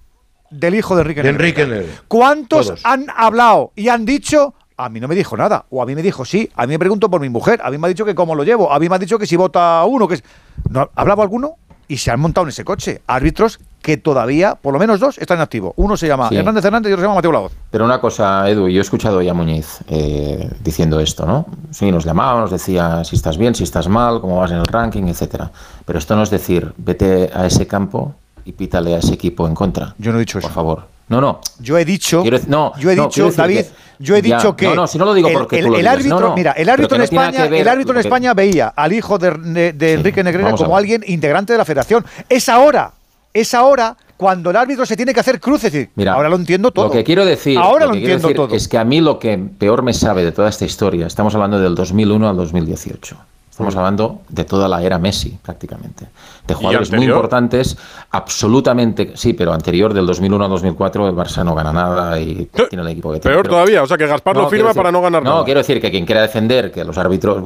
del hijo de Enrique De Enrique Negreira? Negreira. ¿Cuántos Todos. han hablado y han dicho a mí no me dijo nada. O a mí me dijo sí. A mí me pregunto por mi mujer. A mí me ha dicho que cómo lo llevo. A mí me ha dicho que si vota uno. que es... ¿No, ¿Hablaba alguno? Y se han montado en ese coche. Árbitros que todavía, por lo menos dos, están en activo. Uno se llama Sí. Hernández Hernández y otro se llama Mateo Laoz. Pero una cosa, Edu, yo he escuchado ya a Muñiz eh, diciendo esto, ¿no? Sí, nos llamaba, nos decía si estás bien, si estás mal, cómo vas en el ranking, etcétera. Pero esto no es decir, vete a ese campo y pítale a ese equipo en contra. Yo no he dicho Por favor. No, no. Yo he dicho, Quiero no, yo he no, dicho, David, que- yo he ya, dicho que no, no, si no lo digo el- porque el, tú lo el digas, árbitro, no, no, mira, el árbitro en España, ver el árbitro en lo que- España veía al hijo de, de- de Enrique Negreira como alguien integrante de la Federación. Es ahora, es ahora cuando el árbitro se tiene que hacer cruces. Mira, ahora lo entiendo todo. Lo que quiero decir, ahora lo, quiero entiendo todo. es que a mí lo que peor me sabe de toda esta historia, estamos hablando del 2001 al 2018. Estamos hablando de toda la era Messi, prácticamente. De jugadores muy importantes, absolutamente, sí, pero anterior del 2001 al 2004 el Barça no gana nada y tiene el equipo que tiene. Peor Pero- todavía, o sea que Gaspar lo quiero firma decir- para no ganar no, nada. quiero decir que quien quiera defender que los árbitros,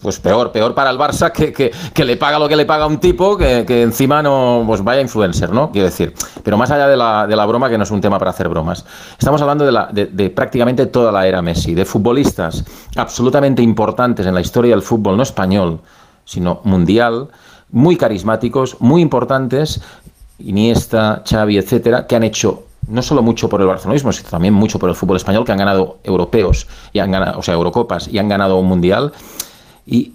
pues peor, peor para el Barça que, que, que le paga lo que le paga a un tipo que, que encima no, pues vaya influencer, ¿no? Quiero decir, pero más allá de la, de la broma, que no es un tema para hacer bromas, estamos hablando de, la, de, de prácticamente toda la era Messi, de futbolistas absolutamente importantes en la historia del fútbol, no español, sino mundial, muy carismáticos, muy importantes, Iniesta, Xavi, etcétera, que han hecho no solo mucho por el barcelonismo, sino también mucho por el fútbol español, que han ganado europeos y han ganado, o sea, Eurocopas y han ganado un mundial. Y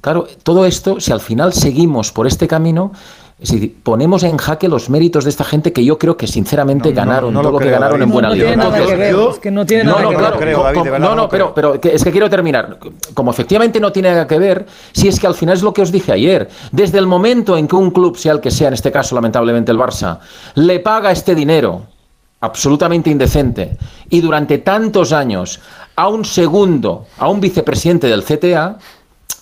claro, todo esto, si al final seguimos por este camino, es decir, ponemos en jaque los méritos de esta gente que yo creo que sinceramente ganaron no todo lo lo que creo, ganaron David. en buena no que no tiene no, nada no, que ver. creo, David, no, no no, pero, pero es que quiero terminar. Como efectivamente no tiene nada que ver, si es que al final es lo que os dije ayer. Desde el momento en que un club, sea el que sea, en este caso lamentablemente el Barça, le paga este dinero absolutamente indecente y durante tantos años a un segundo, a un vicepresidente del CTA,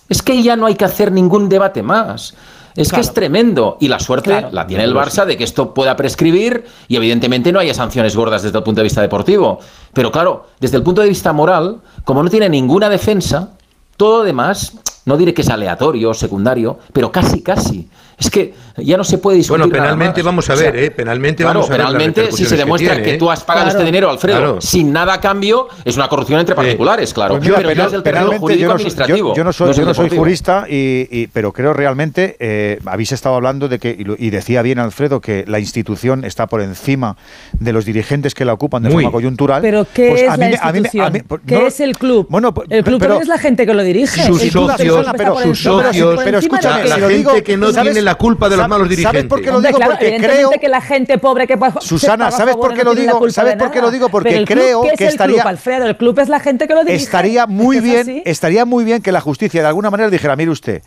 es que ya no hay que hacer ningún debate más. Es que es tremendo. Y la suerte Claro. la tiene el Barça de que esto pueda prescribir y evidentemente no haya sanciones gordas desde el punto de vista deportivo. Pero claro, desde el punto de vista moral, como no tiene ninguna defensa, todo lo demás, no diré que es aleatorio o secundario, pero casi, casi. Es que ya no se puede discutir. Bueno, nada penalmente más. vamos a O sea, ver, ¿eh? Penalmente claro, vamos a ver las penalmente, si se demuestra que, tiene, ¿eh? tú has pagado Claro. este dinero, Alfredo, Claro. sin nada a cambio, es una corrupción entre particulares, claro. Pues mira, pero ya es el terreno penalmente jurídico yo no soy- administrativo. Yo, yo no soy, yo no soy jurista, y, y- pero creo realmente, eh, habéis estado hablando de que, y, decía bien Alfredo, que la institución está por encima de los dirigentes que la ocupan de Muy. forma coyuntural. Pero ¿qué Pues es a la mí me- a mí me- a mí- institución? pues, ¿Qué no- es el club? Bueno, el club pero- es la gente que lo dirige. Sus socios, pero escúchame, si lo digo, que no tiene en la culpa de los malos dirigentes. ¿Sabes por qué lo Hombre, digo? claro, Porque creo. que la gente pobre que pa- Susana, ¿sabes por qué lo digo? ¿Sabes por qué lo digo? Porque creo ¿qué es que el estaría- Club, Alfredo, el club es la gente que lo dirige. Estaría muy bien, estaría muy bien que la justicia de alguna manera dijera, mire usted,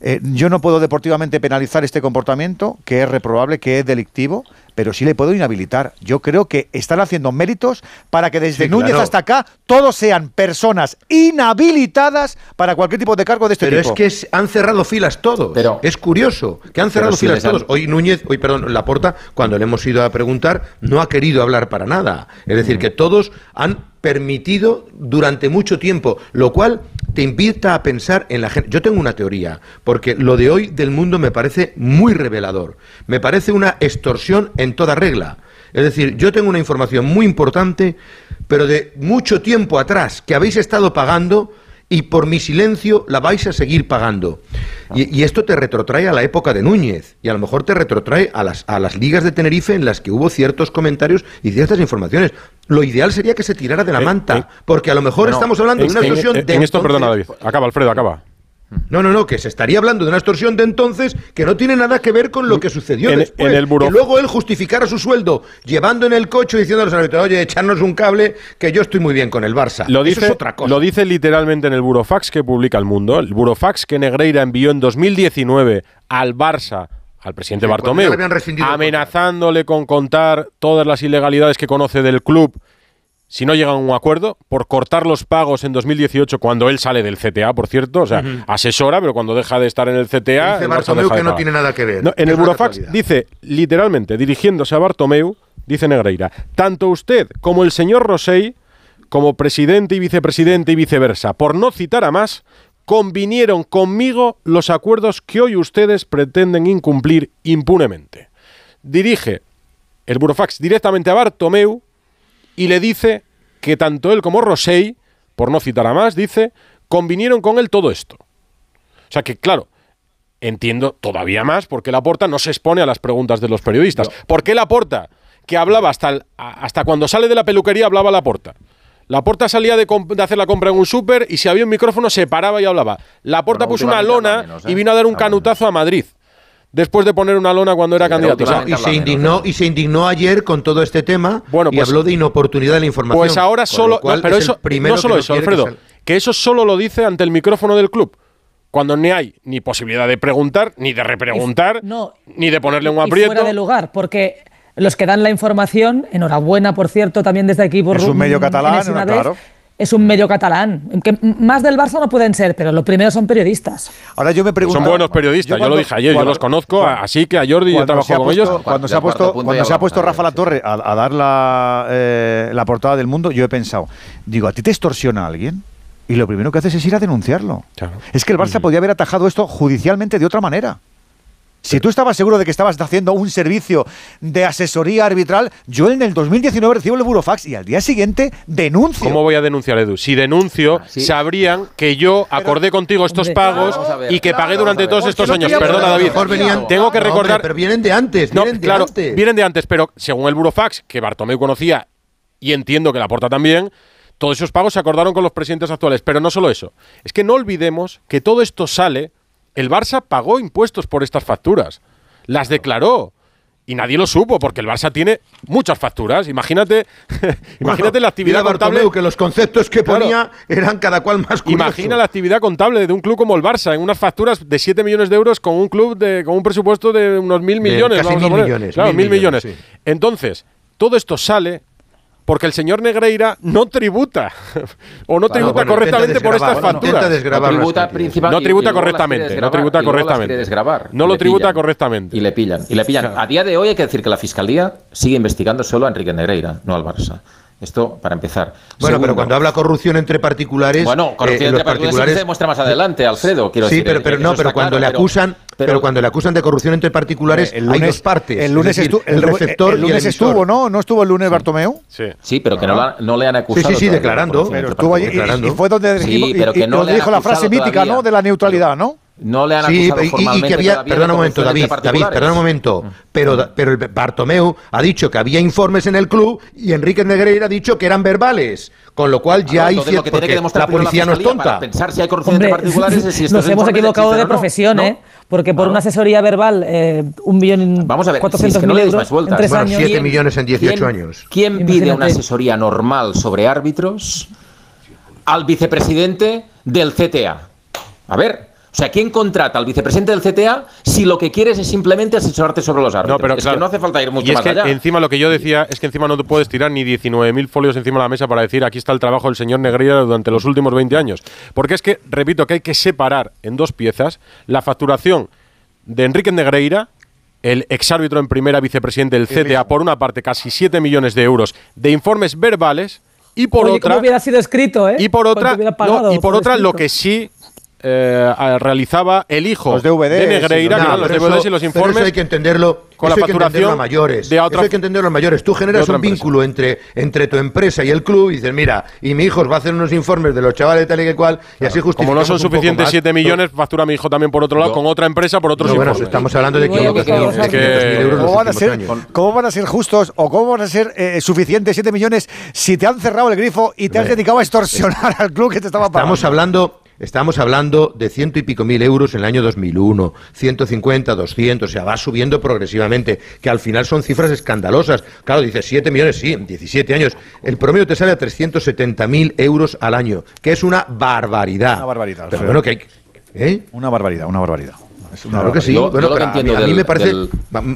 eh, yo no puedo deportivamente penalizar este comportamiento, que es reprobable, que es delictivo, pero sí le puedo inhabilitar. Yo creo que están haciendo méritos para que desde Sí, Núñez claro. hasta acá todos sean personas inhabilitadas para cualquier tipo de cargo de este Pero tipo. es que es- han cerrado filas todos. Pero- es curioso que han cerrado Pero si filas han- todos. Hoy Núñez, hoy perdón, Laporta, cuando le hemos ido a preguntar, no ha querido hablar para nada. Es decir, que todos han permitido durante mucho tiempo, lo cual te invita a pensar en la gente. Yo tengo una teoría, porque lo de hoy del mundo me parece muy revelador. Me parece una extorsión en toda regla. Es decir, yo tengo una información muy importante, pero de mucho tiempo atrás, que habéis estado pagando y por mi silencio la vais a seguir pagando. Y, y esto te retrotrae a la época de Núñez y a lo mejor te retrotrae a las, a las ligas de Tenerife en las que hubo ciertos comentarios y ciertas informaciones. Lo ideal sería que se tirara de la Eh, manta, eh, porque a lo mejor estamos hablando de una en- extorsión en, de en esto, entonces. perdona, David. Acaba, Alfredo, acaba. No, no, no, que se estaría hablando de una extorsión de entonces que no tiene nada que ver con lo que sucedió En- después. en el Que luego él justificara su sueldo llevando en el coche y diciendo a los árbitros, oye, echarnos un cable, que yo estoy muy bien con el Barça. Lo Eso dice, es otra cosa. lo dice literalmente en el Burofax que publica El Mundo. El Burofax que Negreira envió en 2019 al Barça, al presidente Sí, cuando Bartomeu, amenazándole con contar todas las ilegalidades que conoce del club si no llegan a un acuerdo, por cortar los pagos en 2018 cuando él sale del CTA, por cierto, o sea, asesora, pero cuando deja de estar en el CTA... Dice el Bartomeu que no tiene nada que ver. No, en el Burofax casualidad. dice, literalmente, dirigiéndose a Bartomeu, dice Negreira, tanto usted como el señor Rosell, como presidente y vicepresidente y viceversa, por no citar a más, convinieron conmigo los acuerdos que hoy ustedes pretenden incumplir impunemente. Dirige el Burofax directamente a Bartomeu y le dice que tanto él como Rosell, por no citar a más, dice, convinieron con él todo esto. O sea que, claro, entiendo todavía más por qué Laporta no se expone a las preguntas de los periodistas. ¿Por qué Laporta, que hablaba hasta, el- hasta cuando sale de la peluquería, hablaba Laporta? Laporta salía de, hacer la compra en un súper y si había un micrófono se paraba y hablaba. Laporta Bueno, puso una lona menos, ¿eh? y vino a dar un canutazo a Madrid. Después de poner una lona cuando era pero candidato. O sea, últimamente y se indignó y se indignó ayer con todo este tema Bueno, y pues- habló de inoportunidad de la información. Pues ahora solo. no, pero es eso. primero No solo que eso, que Alfredo. sal- Que, eso solo lo dice ante el micrófono del club. Cuando ni hay ni posibilidad de preguntar, ni de repreguntar, no, ni de ponerle un y aprieto. fuera de lugar, porque los que dan la información, enhorabuena, por cierto, también desde aquí por Es un medio catalán, vez, claro. Es un medio catalán. Que más del Barça no pueden ser, pero lo primero son periodistas. Ahora yo me pregunto. Son buenos periodistas, yo, lo dije ayer, cuando- yo los conozco, cuando- así que a Jordi yo cuando trabajo se ha con puesto- ellos. Cuando se ha puesto, cuando se ha puesto Rafa La Torre a, a dar la, eh, la portada del mundo, yo he pensado, digo, ¿a ti te extorsiona alguien? Y lo primero que haces es ir a denunciarlo. Claro. Es que el Barça podía haber atajado esto judicialmente de otra manera. Si tú estabas seguro de que estabas haciendo un servicio de asesoría arbitral, yo en el 2019 recibo el burofax y al día siguiente denuncio. ¿Cómo voy a denunciar, Edu? Si denuncio, Ah, sí. sabrían que yo acordé contigo estos pagos ver, y que claro, pagué durante todos estos no años. Perdona, David. mejor venían- Tengo que No, recordar. hombre, pero vienen de antes, No, vienen de claro, antes. vienen de antes, pero según el Burofax, que Bartomeu conocía y entiendo que la porta también, todos esos pagos se acordaron con los presidentes actuales. Pero no solo eso. Es que no olvidemos que todo esto sale. El Barça pagó impuestos por estas facturas. Las declaró. Y nadie lo supo, porque el Barça tiene muchas facturas. Imagínate, imagínate la actividad contable. Que los conceptos que Claro. ponía eran cada cual más curiosos. Imagina la actividad contable de un club como el Barça, en unas facturas de 7 millones de euros con un club de, con un presupuesto de unos mil De millones. casi vamos a mil poner. millones, Claro, mil mil millones. millones, sí. Entonces, todo esto sale porque el señor Negreira no tributa o no Bueno, tributa bueno, correctamente por estas facturas. No tributa No tributa correctamente, no tributa correctamente. No lo tributa pillan. correctamente. Y le pillan. Y le pillan. A día de hoy hay que decir que la Fiscalía sigue investigando solo a Enrique Negreira, no al Barça. Esto para empezar. Bueno, pero cuando habla corrupción entre particulares, Bueno, eh, corrupción los entre particulares se demuestra más adelante, Alfredo. Quiero sí, decir, pero, eh, pero eso no, pero cuando claro, le pero- acusan, pero, pero- cuando le acusan de corrupción entre particulares, el hay dos partes. el lunes, es decir, el receptor el y el lunes estuvo, ¿no? ¿No estuvo el lunes Bartomeu? Sí. Sí, pero que no, la- no le han acusado. Sí, sí, sí, declarando. Pero estuvo allí y- fue donde Sí, pero que y no donde le han dijo la frase mítica. ¿no? De la neutralidad, ¿no? No le han Sí, acusado y- y, formalmente que había, perdona un momento, David, David, perdona un momento, pero, pero el Bartomeu ha dicho que había informes en el club y Enrique Negreira ha dicho que eran verbales, con lo cual ya hay entonces cier- lo que que demostrar la policía no es para tonta. pensar si hay corrupción Hombre, entre particulares es si estos nos hemos equivocado de profesión, ¿no? ¿eh? Porque por una asesoría verbal, eh, un millón Vamos a ver, si es cuatrocientos que no euros más vueltas. en tres Bueno, años. siete millones en 18 ¿Quién- años. ¿Quién pide una asesoría normal sobre árbitros al vicepresidente del CTA? A ver, o sea, ¿quién contrata al vicepresidente del CTA si lo que quieres es simplemente asesorarte sobre los árbitros? No, pero es claro. que no hace falta ir mucho y es más que allá. encima lo que yo decía es que encima no te puedes tirar ni 19.000 folios encima de la mesa para decir aquí está el trabajo del señor Negreira durante los últimos 20 años. Porque es que, repito, que hay que separar en dos piezas la facturación de Enrique Negreira, el exárbitro en primera vicepresidente del CTA, por una parte casi 7 millones de euros de informes verbales y por Oye, otra... ¿cómo hubiera sido escrito, ¿eh? Y por ¿Cuánto otra, no, y por otra escrito? lo que sí eh, realizaba el hijo Los DVDs, de Negreira, No, los DVDs eso- y los pero informes. eso hay que entenderlo. con eso la hay que entenderlo facturación a mayores. de otra- eso hay que entenderlo a mayores. Tú generas un vínculo entre, entre tu empresa y el club y dices, mira, y mi hijo os va a hacer unos informes de los chavales tal y que cual, y así Como justificamos no son suficientes más. 7 millones, factura mi hijo también por otro lado, con otra empresa por otros No, bueno, informes. estamos hablando de Voy a 500 buscar los millones, que- 500.000 euros ¿Cómo los van, a últimos ser, años. ¿Cómo van a ser justos o cómo van a ser eh, suficientes 7 millones si te han cerrado el grifo y te has dedicado a extorsionar al club que te estaba pagando? Estamos hablando, estamos hablando de ciento y pico mil euros en el año 2001, 150, 200, o sea, va subiendo progresivamente, que al final son cifras escandalosas. Claro, dices 7 millones, sí, en 17 años. El promedio te sale a 370 mil euros al año, que es una barbaridad. Una barbaridad, Pero Alfredo. bueno, que hay... ¿eh? Una barbaridad, una barbaridad. Una Claro que sí. Yo- bueno, yo lo que pero a mí- a, me parece del-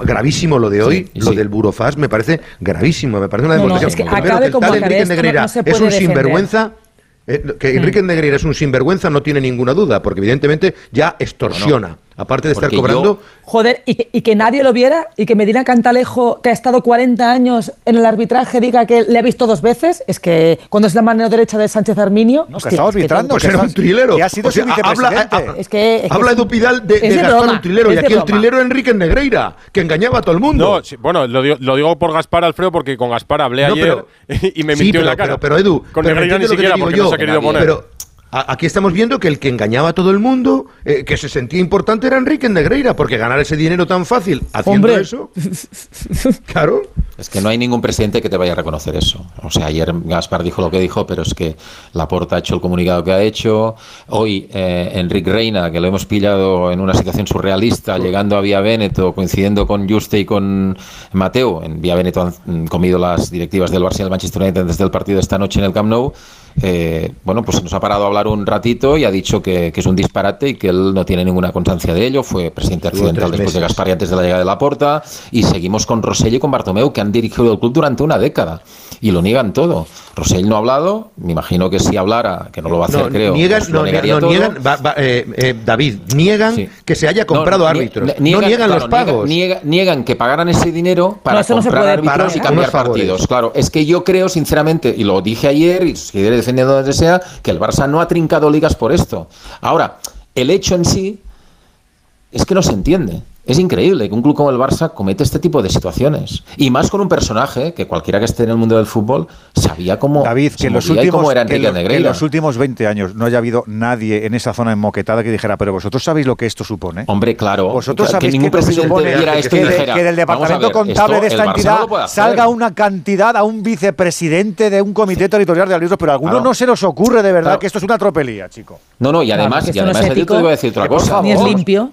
gravísimo lo de hoy, Sí, lo sí. del Burofax me parece gravísimo, me parece una No, no, demostración. es que acabe Enrique Negreira no es un defender. sinvergüenza. Eh, que Enrique Negreira es un sinvergüenza no tiene ninguna duda, porque evidentemente ya extorsiona. Aparte de estar yo- cobrando, Joder, y que, y que nadie lo viera y que Medina Cantalejo, que ha estado 40 años en el arbitraje, diga que le ha visto dos veces, es que cuando es la mano derecha de Sánchez Arminio. No, que hostia, estaba es que arbitrando, pues que era un trilero. que ha sido O sea, su habla, vicepresidente. a- a- Es que- es que habla es- Edu Pidal de, es de de Gaspar broma, un trilero, es y aquí el trilero Enrique Negreira, que engañaba a todo el mundo. No, sí, bueno, lo digo, lo digo por Gaspar Alfredo porque con Gaspar hablé No, ayer pero- y me Sí, mintió pero, en la cara. Pero, pero, Edu, con pero Negreira ni siquiera porque yo, no se ha querido poner. Pero aquí estamos viendo que el que engañaba a todo el mundo, eh, que se sentía importante era Enrique Negreira, porque ganar ese dinero tan fácil haciendo Hombre. eso. Claro. Es que no hay ningún presidente que te vaya a reconocer eso. O sea, ayer Gaspar dijo lo que dijo, pero es que Laporta ha hecho el comunicado que ha hecho. Hoy eh, Enrique Reina, que lo hemos pillado en una situación surrealista, llegando a Vía Veneto, coincidiendo con Juste y con Mateo. En Vía Veneto han mm, comido las directivas del Barça y del Manchester United desde el partido de esta noche en el Camp Nou. Eh, bueno, pues nos ha parado a hablar un ratito y ha dicho que, que es un disparate y que él no tiene ninguna constancia de ello. Fue presidente accidental después de. Gaspar y antes de la llegada de Laporta. Y seguimos con Rosell y con Bartomeu, que han dirigido el club durante una década. Y lo niegan todo. Rosell no ha hablado, me imagino que si hablara, que no lo va a hacer, No, creo. niegan, pues no, niegan, va- va, eh, eh, David, niegan Sí. que se haya comprado árbitros. ne- no niegan claro, los pagos. niega- niegan que pagaran ese dinero para comprar árbitros y cambiar partidos. Claro, es que yo creo, sinceramente, y lo dije ayer y seguiré defendiendo donde sea, que el Barça no ha trincado ligas por esto. Ahora, el hecho en sí es que no se entiende. Es increíble que un club como el Barça cometa este tipo de situaciones. Y más con un personaje que cualquiera que esté en el mundo del fútbol sabía cómo, David, que en, los últimos, cómo era que en Enrique lo- que en los últimos 20 años no haya habido nadie en esa zona enmoquetada que dijera, pero vosotros sabéis lo que esto supone. Hombre, claro. Vosotros que sabéis ningún que que presidente supone viera esto y que, dijera, que del "Vamos a departamento ver, contable esto de esta no entidad lo puede hacer". salga una cantidad a un vicepresidente de un comité territorial de árbitros, pero a alguno Claro. no se nos ocurre de verdad Claro. que esto es una tropelía, chico. No, no, y Claro, además, que y no además es Edith, te iba a decir otra cosa. Ni es limpio.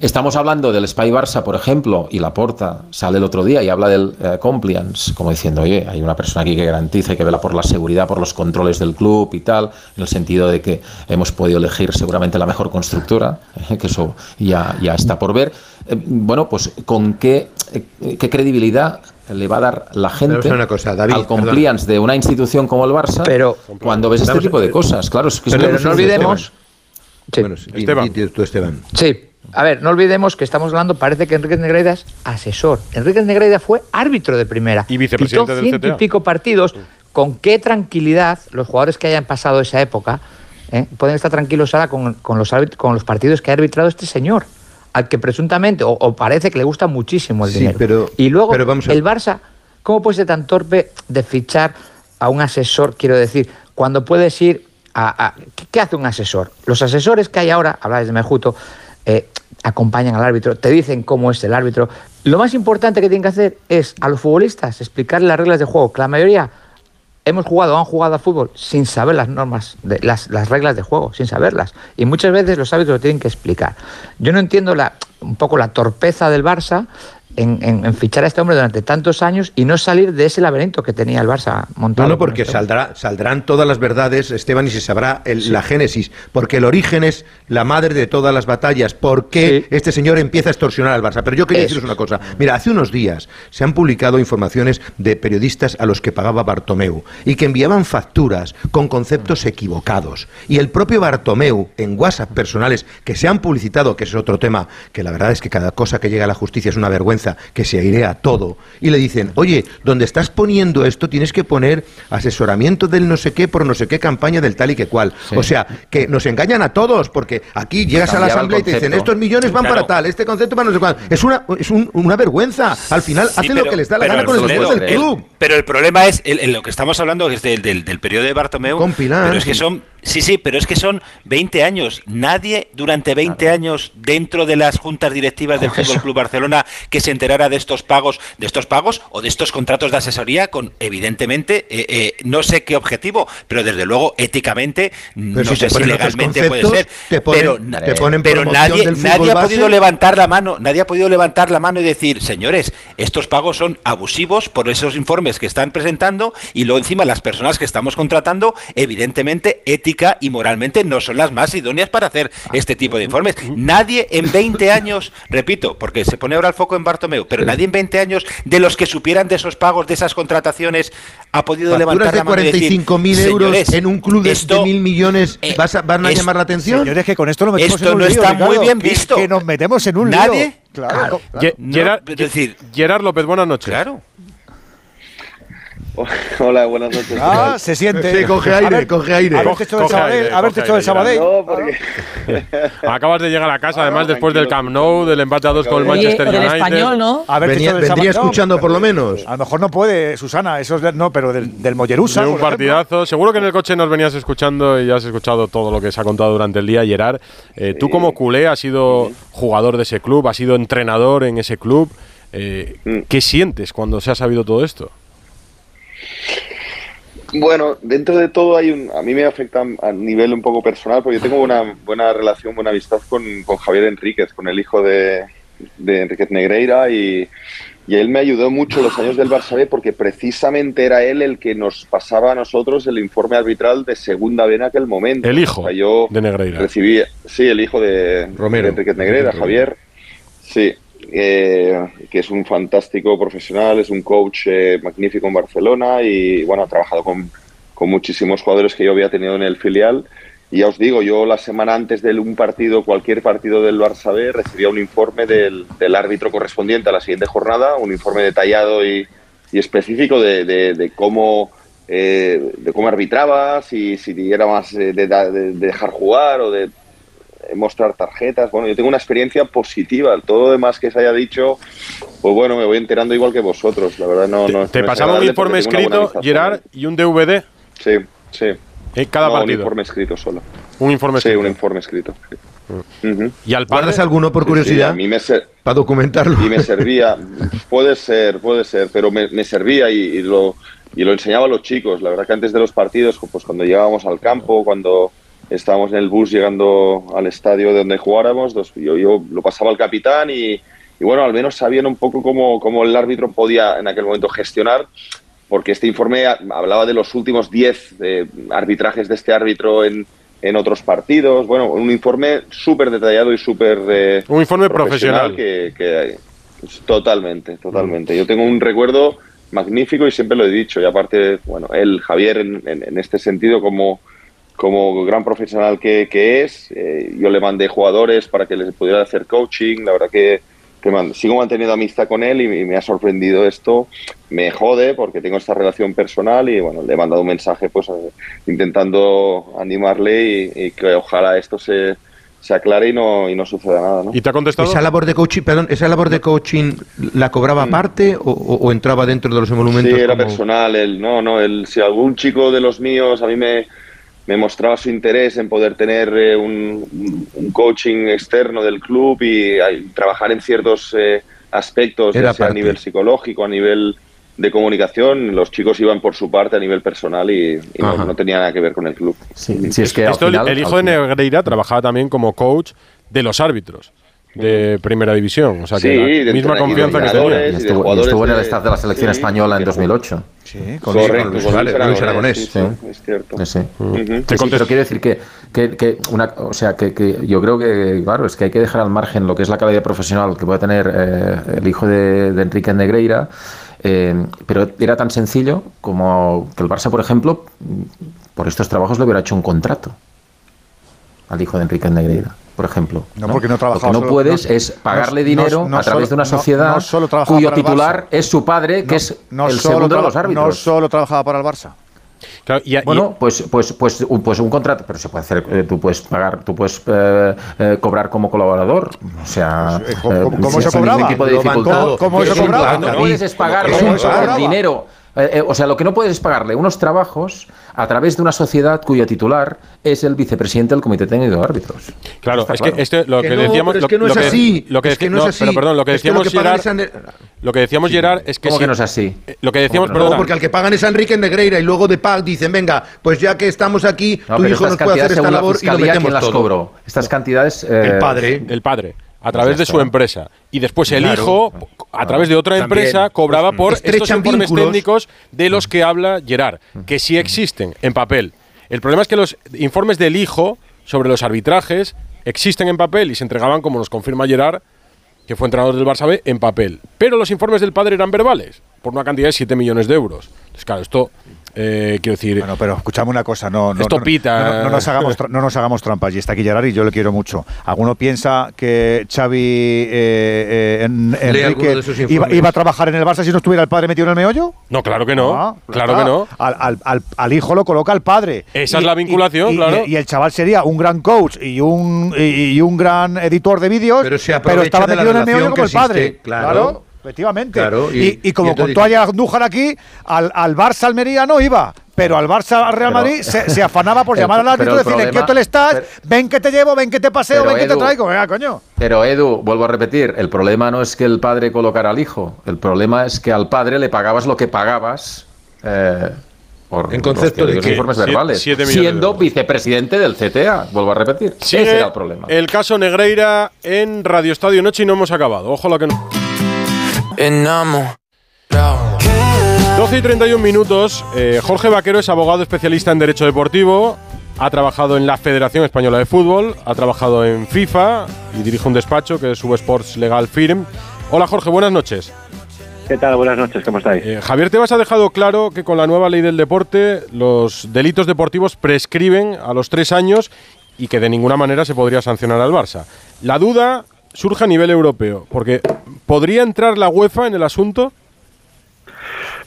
Estamos hablando del Spy Barça, por ejemplo, y Laporta sale el otro día y habla del eh, compliance, como diciendo, oye, hay una persona aquí que garantiza y que vela por la seguridad, por los controles del club y tal, en el sentido de que hemos podido elegir seguramente la mejor constructora, que eso ya, ya está por ver. Eh, bueno, pues con qué, eh, qué credibilidad le va a dar la gente a una cosa, David, al compliance de una institución como el Barça Pero- cuando ves este tipo de cosas. Claro, es que es Pero no olvidemos. Sí. Bueno, Esteban. di tú, Esteban. Sí. A ver, no olvidemos que estamos hablando, parece que Enrique Negreira es asesor. Enrique Negreira fue árbitro de primera. Y vicepresidente Pitó del ciento CTA. y pico partidos. Con qué tranquilidad los jugadores que hayan pasado esa época ¿eh? pueden estar tranquilos ahora con, con los, árbit- con los partidos que ha arbitrado este señor. Al que presuntamente, o, o parece que le gusta muchísimo el Sí, dinero. pero- y luego, pero vamos a- el Barça, ¿cómo puede ser tan torpe de fichar a un asesor, quiero decir, cuando puedes ir a... a- ¿qué, qué hace un asesor? Los asesores que hay ahora, habláis de Mejuto, eh, acompañan al árbitro, te dicen cómo es el árbitro. Lo más importante que tienen que hacer es a los futbolistas explicarles las reglas de juego, que la mayoría hemos jugado o han jugado al fútbol sin saber las normas, de, las, las reglas de juego, sin saberlas. Y muchas veces los árbitros lo tienen que explicar. Yo no entiendo un poco la torpeza del Barça en, en- en fichar a este hombre durante tantos años y no salir de ese laberinto que tenía el Barça montado. No, no, porque saldrá, saldrán todas las verdades, Esteban, y se sabrá el- la génesis. Porque el origen es la madre de todas las batallas. ¿Por qué este señor empieza a extorsionar al Barça? Pero yo quería Eso deciros una cosa. Mira, hace unos días se han publicado informaciones de periodistas a los que pagaba Bartomeu y que enviaban facturas con conceptos equivocados. Y el propio Bartomeu, en WhatsApp personales que se han publicitado, que es otro tema, que la verdad es que cada cosa que llega a la justicia es una vergüenza, que se airea todo, y le dicen, oye, donde estás poniendo esto tienes que poner asesoramiento del no sé qué por no sé qué campaña del tal y que cual. O sea, que nos engañan a todos, porque aquí llegas a la asamblea y te dicen, estos millones van Claro. para tal, este concepto para no sé cuál. Es una, es un- una vergüenza. Al final Sí, hacen lo que les da la gana el con el esfuerzo del el- club. Pero el problema es, el- el- lo que estamos hablando es del, del, del periodo de Bartomeu. Con Pilar. Pero es que son, sí, sí, pero es que son 20 años. Nadie durante 20 años dentro de las juntas directivas del Fútbol Club Barcelona que se enterara de estos pagos, de estos pagos o de estos contratos de asesoría con, evidentemente, eh, eh, no sé qué objetivo, pero desde luego éticamente, no si te sé si legalmente puede ser. te ponen- pero te ponen pero nadie, del nadie ha base. podido levantar la mano, nadie ha podido levantar la mano y decir, señores, estos pagos son abusivos por esos informes que están presentando y luego encima las personas que estamos contratando, evidentemente, ética y moralmente no son las más idóneas para hacer este tipo de informes. Nadie en 20 años, repito, porque se pone ahora el foco en Bartomeu, pero nadie en 20 años de los que supieran de esos pagos, de esas contrataciones, ha podido Facturas levantar de la mano y decir, 45.000 euros "Señores, en un club de, esto- de mil millones ¿vas a- ¿van a es- llamar la atención? Señores, que con esto nos metemos Esto en un no lío, está muy Ricardo, bien que- visto. Que nos metemos en un lío. ¿Nadie? Claro. Ge- No, Gerard, es decir, Gerard López, buenas noches. Claro. Hola, buenas noches. ¿qué Ah, se siente. Sí, coge aire, A ver, coge aire. Haberte hecho del Coge Sabadell. Haberte hecho Sabadell. No, porque Acabas de llegar a casa, además, después del Camp Nou, del empate a dos con el Manchester United. español, ¿no? Venía- vendría Sabadell. escuchando por lo menos. A lo mejor no puede, Susana, eso es de- no, pero del, del Mollerusa. De un ejemplo. partidazo. Seguro que en el coche nos venías escuchando y ya has escuchado todo lo que se ha contado durante el día, Gerard. Eh, Tú como culé has sido jugador de ese club, has sido entrenador en ese club. Eh, Mm. ¿Qué sientes cuando se ha sabido todo esto? Bueno, dentro de todo hay un, a mí me afecta a nivel un poco personal porque yo tengo una buena relación, buena amistad con, con Javier Enríquez, con el hijo de, de Enríquez Negreira y, y él me ayudó mucho los años del Barça B porque precisamente era él el que nos pasaba a nosotros el informe arbitral de segunda B en aquel momento. El hijo O sea, yo de Negreira. recibí, sí, el hijo de, Romero. de Enríquez Negreira, Javier. Sí, eh, que es un fantástico profesional, es un coach eh, magnífico en Barcelona y bueno, ha trabajado con, con muchísimos jugadores que yo había tenido en el filial. Y ya os digo, yo la semana antes de un partido, cualquier partido del Barça B, recibía un informe del, del árbitro correspondiente a la siguiente jornada, un informe detallado y, y específico de, de- de cómo eh, de cómo arbitraba, si, si era más eh, de, de- de dejar jugar o de mostrar tarjetas. Bueno, yo tengo una experiencia positiva. Todo lo demás que se haya dicho, pues bueno, me voy enterando igual que vosotros. La verdad, no. no Te no pasaba un informe escrito, Gerard, y un DVD Sí, sí. en cada No, Un partido. informe escrito solo. Un informe Sí, escrito. un informe escrito. ¿Y al padre? ¿Guardas alguno por Sí, sí, curiosidad? a mí me ser- Para documentarlo. y me servía. puede ser, puede ser, pero me, me servía y, y lo, y lo enseñaba a los chicos. La verdad que antes de los partidos, pues cuando llegábamos al campo, cuando estábamos en el bus llegando al estadio de donde jugáramos, yo, yo lo pasaba al capitán y, y bueno, al menos sabían un poco cómo, cómo el árbitro podía en aquel momento gestionar, porque este informe hablaba de los últimos 10 eh, arbitrajes de este árbitro en, en otros partidos. Bueno, un informe súper detallado y súper... eh, Un informe profesional. que, que- pues, totalmente, totalmente. Yo tengo un recuerdo magnífico y siempre lo he dicho. Y aparte, bueno, él, Javier, en, en- en este sentido, como, como gran profesional que, que es, eh, yo le mandé jugadores para que les pudiera hacer coaching. La verdad que, que man- sigo manteniendo amistad con él y, y me ha sorprendido esto. Me jode porque tengo esta relación personal y bueno, le he mandado un mensaje pues eh, intentando animarle y, y que ojalá esto se, se aclare y no, y no suceda nada. ¿no? ¿Y te ha contestado? ¿Esa labor de coaching, perdón, esa labor de coaching la cobraba aparte o, o- o entraba dentro de los emolumentos? Sí, era como- personal. Él, no, no, él, si algún chico de los míos a mí me, me mostraba su interés en poder tener eh, un, un coaching externo del club y, trabajar en ciertos eh, aspectos, ya sea a nivel psicológico, a nivel de comunicación, los chicos iban por su parte a nivel personal y, y no, tenía nada que ver con el club. Sí, sí, es que Esto, final- el hijo de Negreira trabajaba también como coach de los árbitros de primera división. O sea que Sí, la misma confianza que tenía. Y estuvo, y estuvo en el staff de la selección sí, española en que- 2008. Sí, con Correcto, Luis con Aragonés, Luis Luis Aragonés. sí, sí, es cierto. Sí, sí. Ujú. Sí, sí, pero quiero decir que, que, que una, o sea, que, que yo creo que, claro, es que hay que dejar al margen lo que es la calidad profesional que puede tener eh, el hijo de, de Enrique Negreira, eh, pero era tan sencillo como que el Barça, por ejemplo, por estos trabajos le hubiera hecho un contrato al hijo de Enrique Negreira, por ejemplo. No, porque no Lo que no solo- puedes no- es pagarle no- dinero no a través solo- de una sociedad no solo trabajaba cuyo titular Barça. es su padre, que es No el solo segundo de los árbitros. No solo trabajaba para el Barça. Claro, y- y- Bueno, pues, pues, pues, un, pues un contrato, pero se puede hacer, eh, tú puedes pagar, tú puedes eh, eh, cobrar como colaborador. O sea, Pues, eh, ¿cómo- cómo se cobraba? tipo de dificultad. bancado. ¿Cómo se Lo que cobraba, No puedes ¿Cómo cobraba? dinero. Eh, eh, o sea, lo que no puedes es pagarle unos trabajos a través de una sociedad cuyo titular es el vicepresidente del Comité Técnico de Árbitros. Claro, Está es claro. que este, lo Que que no, decíamos. pero es lo- que no lo es así. Lo que Es que deci- no es no, así. pero perdón, lo que Es que lo decíamos, que Gerard, es Ander- lo que decíamos, Gerard, es que ¿Cómo si- que no es así? eh, Lo que decíamos, ¿Cómo que no? No, perdona, porque al que pagan es a Enrique Negreira y luego de pago dicen, venga, pues ya que estamos aquí, No, tu hijo nos puede hacer esta labor y lo metemos ¿quién las todo. cobró? Estas cantidades... eh, El padre. el padre, a través Ya de su empresa. Y después el Claro. hijo, a través de otra También. empresa, cobraba por estos informes vínculos. técnicos de los que habla Gerard, que sí existen en papel. El problema es que los informes del hijo sobre los arbitrajes existen en papel y se entregaban, como nos confirma Gerard, que fue entrenador del Barça B, en papel. Pero los informes del padre eran verbales, por una cantidad de 7 millones de euros. Entonces, claro, esto, eh, quiero decir, Bueno, pero escuchame una cosa, no, no, Esto no- pita. No, no nos hagamos, no nos hagamos trampas. Y está aquí Gerard y yo le quiero mucho. ¿Alguno piensa que Xavi eh, eh, en- Enrique iba, a trabajar en el Barça si no estuviera el padre metido en el meollo? no, claro que no, Ah, claro está. que no. Al, al- al- al hijo lo coloca el padre. Esa es la vinculación, y- claro. Y, el chaval sería un gran coach y un, y, y un gran editor de vídeos, Pero se aprovecha estaba metido en el meollo como el que padre. existe, claro. Efectivamente. Claro, y- y, y como y contó ayer Andújar aquí, al, al Barça Almería no iba. Pero al Barça Real Pero- Madrid se, se afanaba por llamar al árbitro y decirle, ¿en qué problema- hotel estás? pero- ven que te llevo, ven que te paseo, ven que te traigo. Venga, coño. Pero Edu, vuelvo a repetir, el problema no es que el padre colocara al hijo, el problema es que al padre le pagabas lo que pagabas eh, por En concepto los de que informes verbales, siete siendo vicepresidente del CTA, vuelvo a repetir. Sigue Ese era el problema. el caso Negreira en Radio Estadio Noche y no hemos acabado. Ojo lo que no. 12 y 31 minutos. Eh, Jorge Vaquero es abogado especialista en Derecho Deportivo. Ha trabajado en la Federación Española de Fútbol. Ha trabajado en FIFA y dirige un despacho que es Subsports Legal Firm. Hola Jorge, buenas noches. ¿Qué tal? Buenas noches, ¿cómo estáis? Eh, Javier Tebas ha dejado claro que con la nueva ley del deporte los delitos deportivos prescriben a los tres años y que de ninguna manera se podría sancionar al Barça. La duda surge a nivel europeo, porque ¿podría entrar la UEFA en el asunto?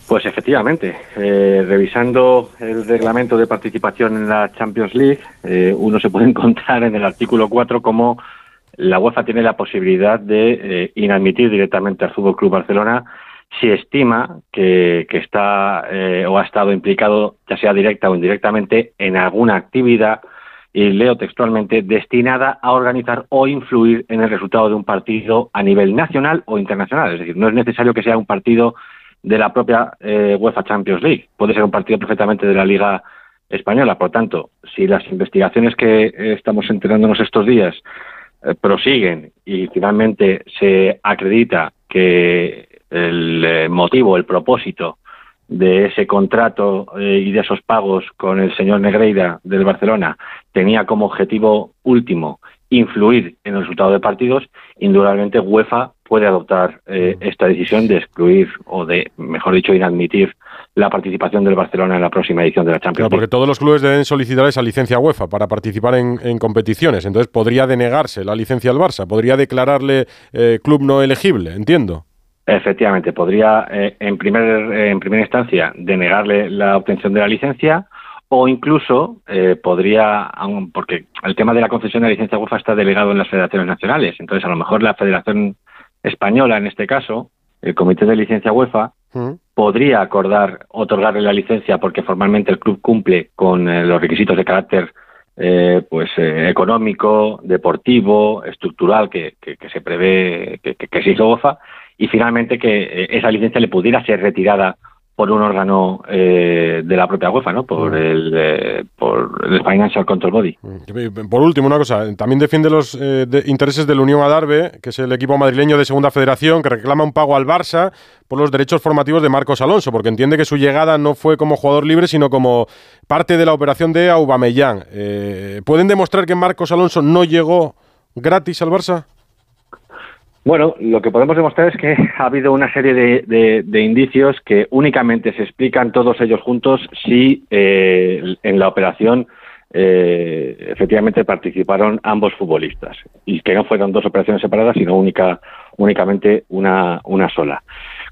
Pues efectivamente, eh, revisando el reglamento de participación en la Champions League, eh, uno se puede encontrar en el artículo 4 como la UEFA tiene la posibilidad de eh, inadmitir directamente al Fútbol Club Barcelona si estima que, que está eh, o ha estado implicado, ya sea directa o indirectamente, en alguna actividad, y leo textualmente, destinada a organizar o influir en el resultado de un partido a nivel nacional o internacional. Es decir, no es necesario que sea un partido de la propia eh, UEFA Champions League. Puede ser un partido perfectamente de la Liga Española. Por tanto, si las investigaciones que eh, estamos enterándonos estos días eh, prosiguen y finalmente se acredita que el eh, motivo, el propósito de ese contrato eh, y de esos pagos con el señor Negreira del Barcelona tenía como objetivo último influir en el resultado de partidos, indudablemente UEFA puede adoptar eh, esta decisión de excluir o de, mejor dicho, inadmitir la participación del Barcelona en la próxima edición de la Champions Claro, porque todos los clubes deben solicitar esa licencia UEFA para participar en, en competiciones. Entonces podría denegarse la licencia al Barça, podría declararle eh, club no elegible, entiendo. Efectivamente, podría eh, en, primer, en primera instancia denegarle la obtención de la licencia o incluso eh, podría, aun- porque el tema de la concesión de la licencia UEFA está delegado en las federaciones nacionales, entonces a lo mejor la Federación Española, en este caso, el Comité de Licencia UEFA, Mm. podría acordar otorgarle la licencia porque formalmente el club cumple con eh, los requisitos de carácter eh, pues eh, económico, deportivo, estructural que, que- que se prevé que, que, exige UEFA y finalmente que eh, esa licencia le pudiera ser retirada por un órgano eh, de la propia UEFA, ¿no? Por el eh, por el Financial Control Body. Por último, una cosa, también defiende los eh, de- intereses del Unión Adarve, que es el equipo madrileño de Segunda Federación, que reclama un pago al Barça por los derechos formativos de Marcos Alonso, porque entiende que su llegada no fue como jugador libre, sino como parte de la operación de Aubameyang. ¿Pueden demostrar que Marcos Alonso no llegó gratis al Barça? Bueno, lo que podemos demostrar es que ha habido una serie de, indicios que únicamente se explican todos ellos juntos si eh, en la operación eh, efectivamente participaron ambos futbolistas y que no fueron dos operaciones separadas, sino única, únicamente una, sola.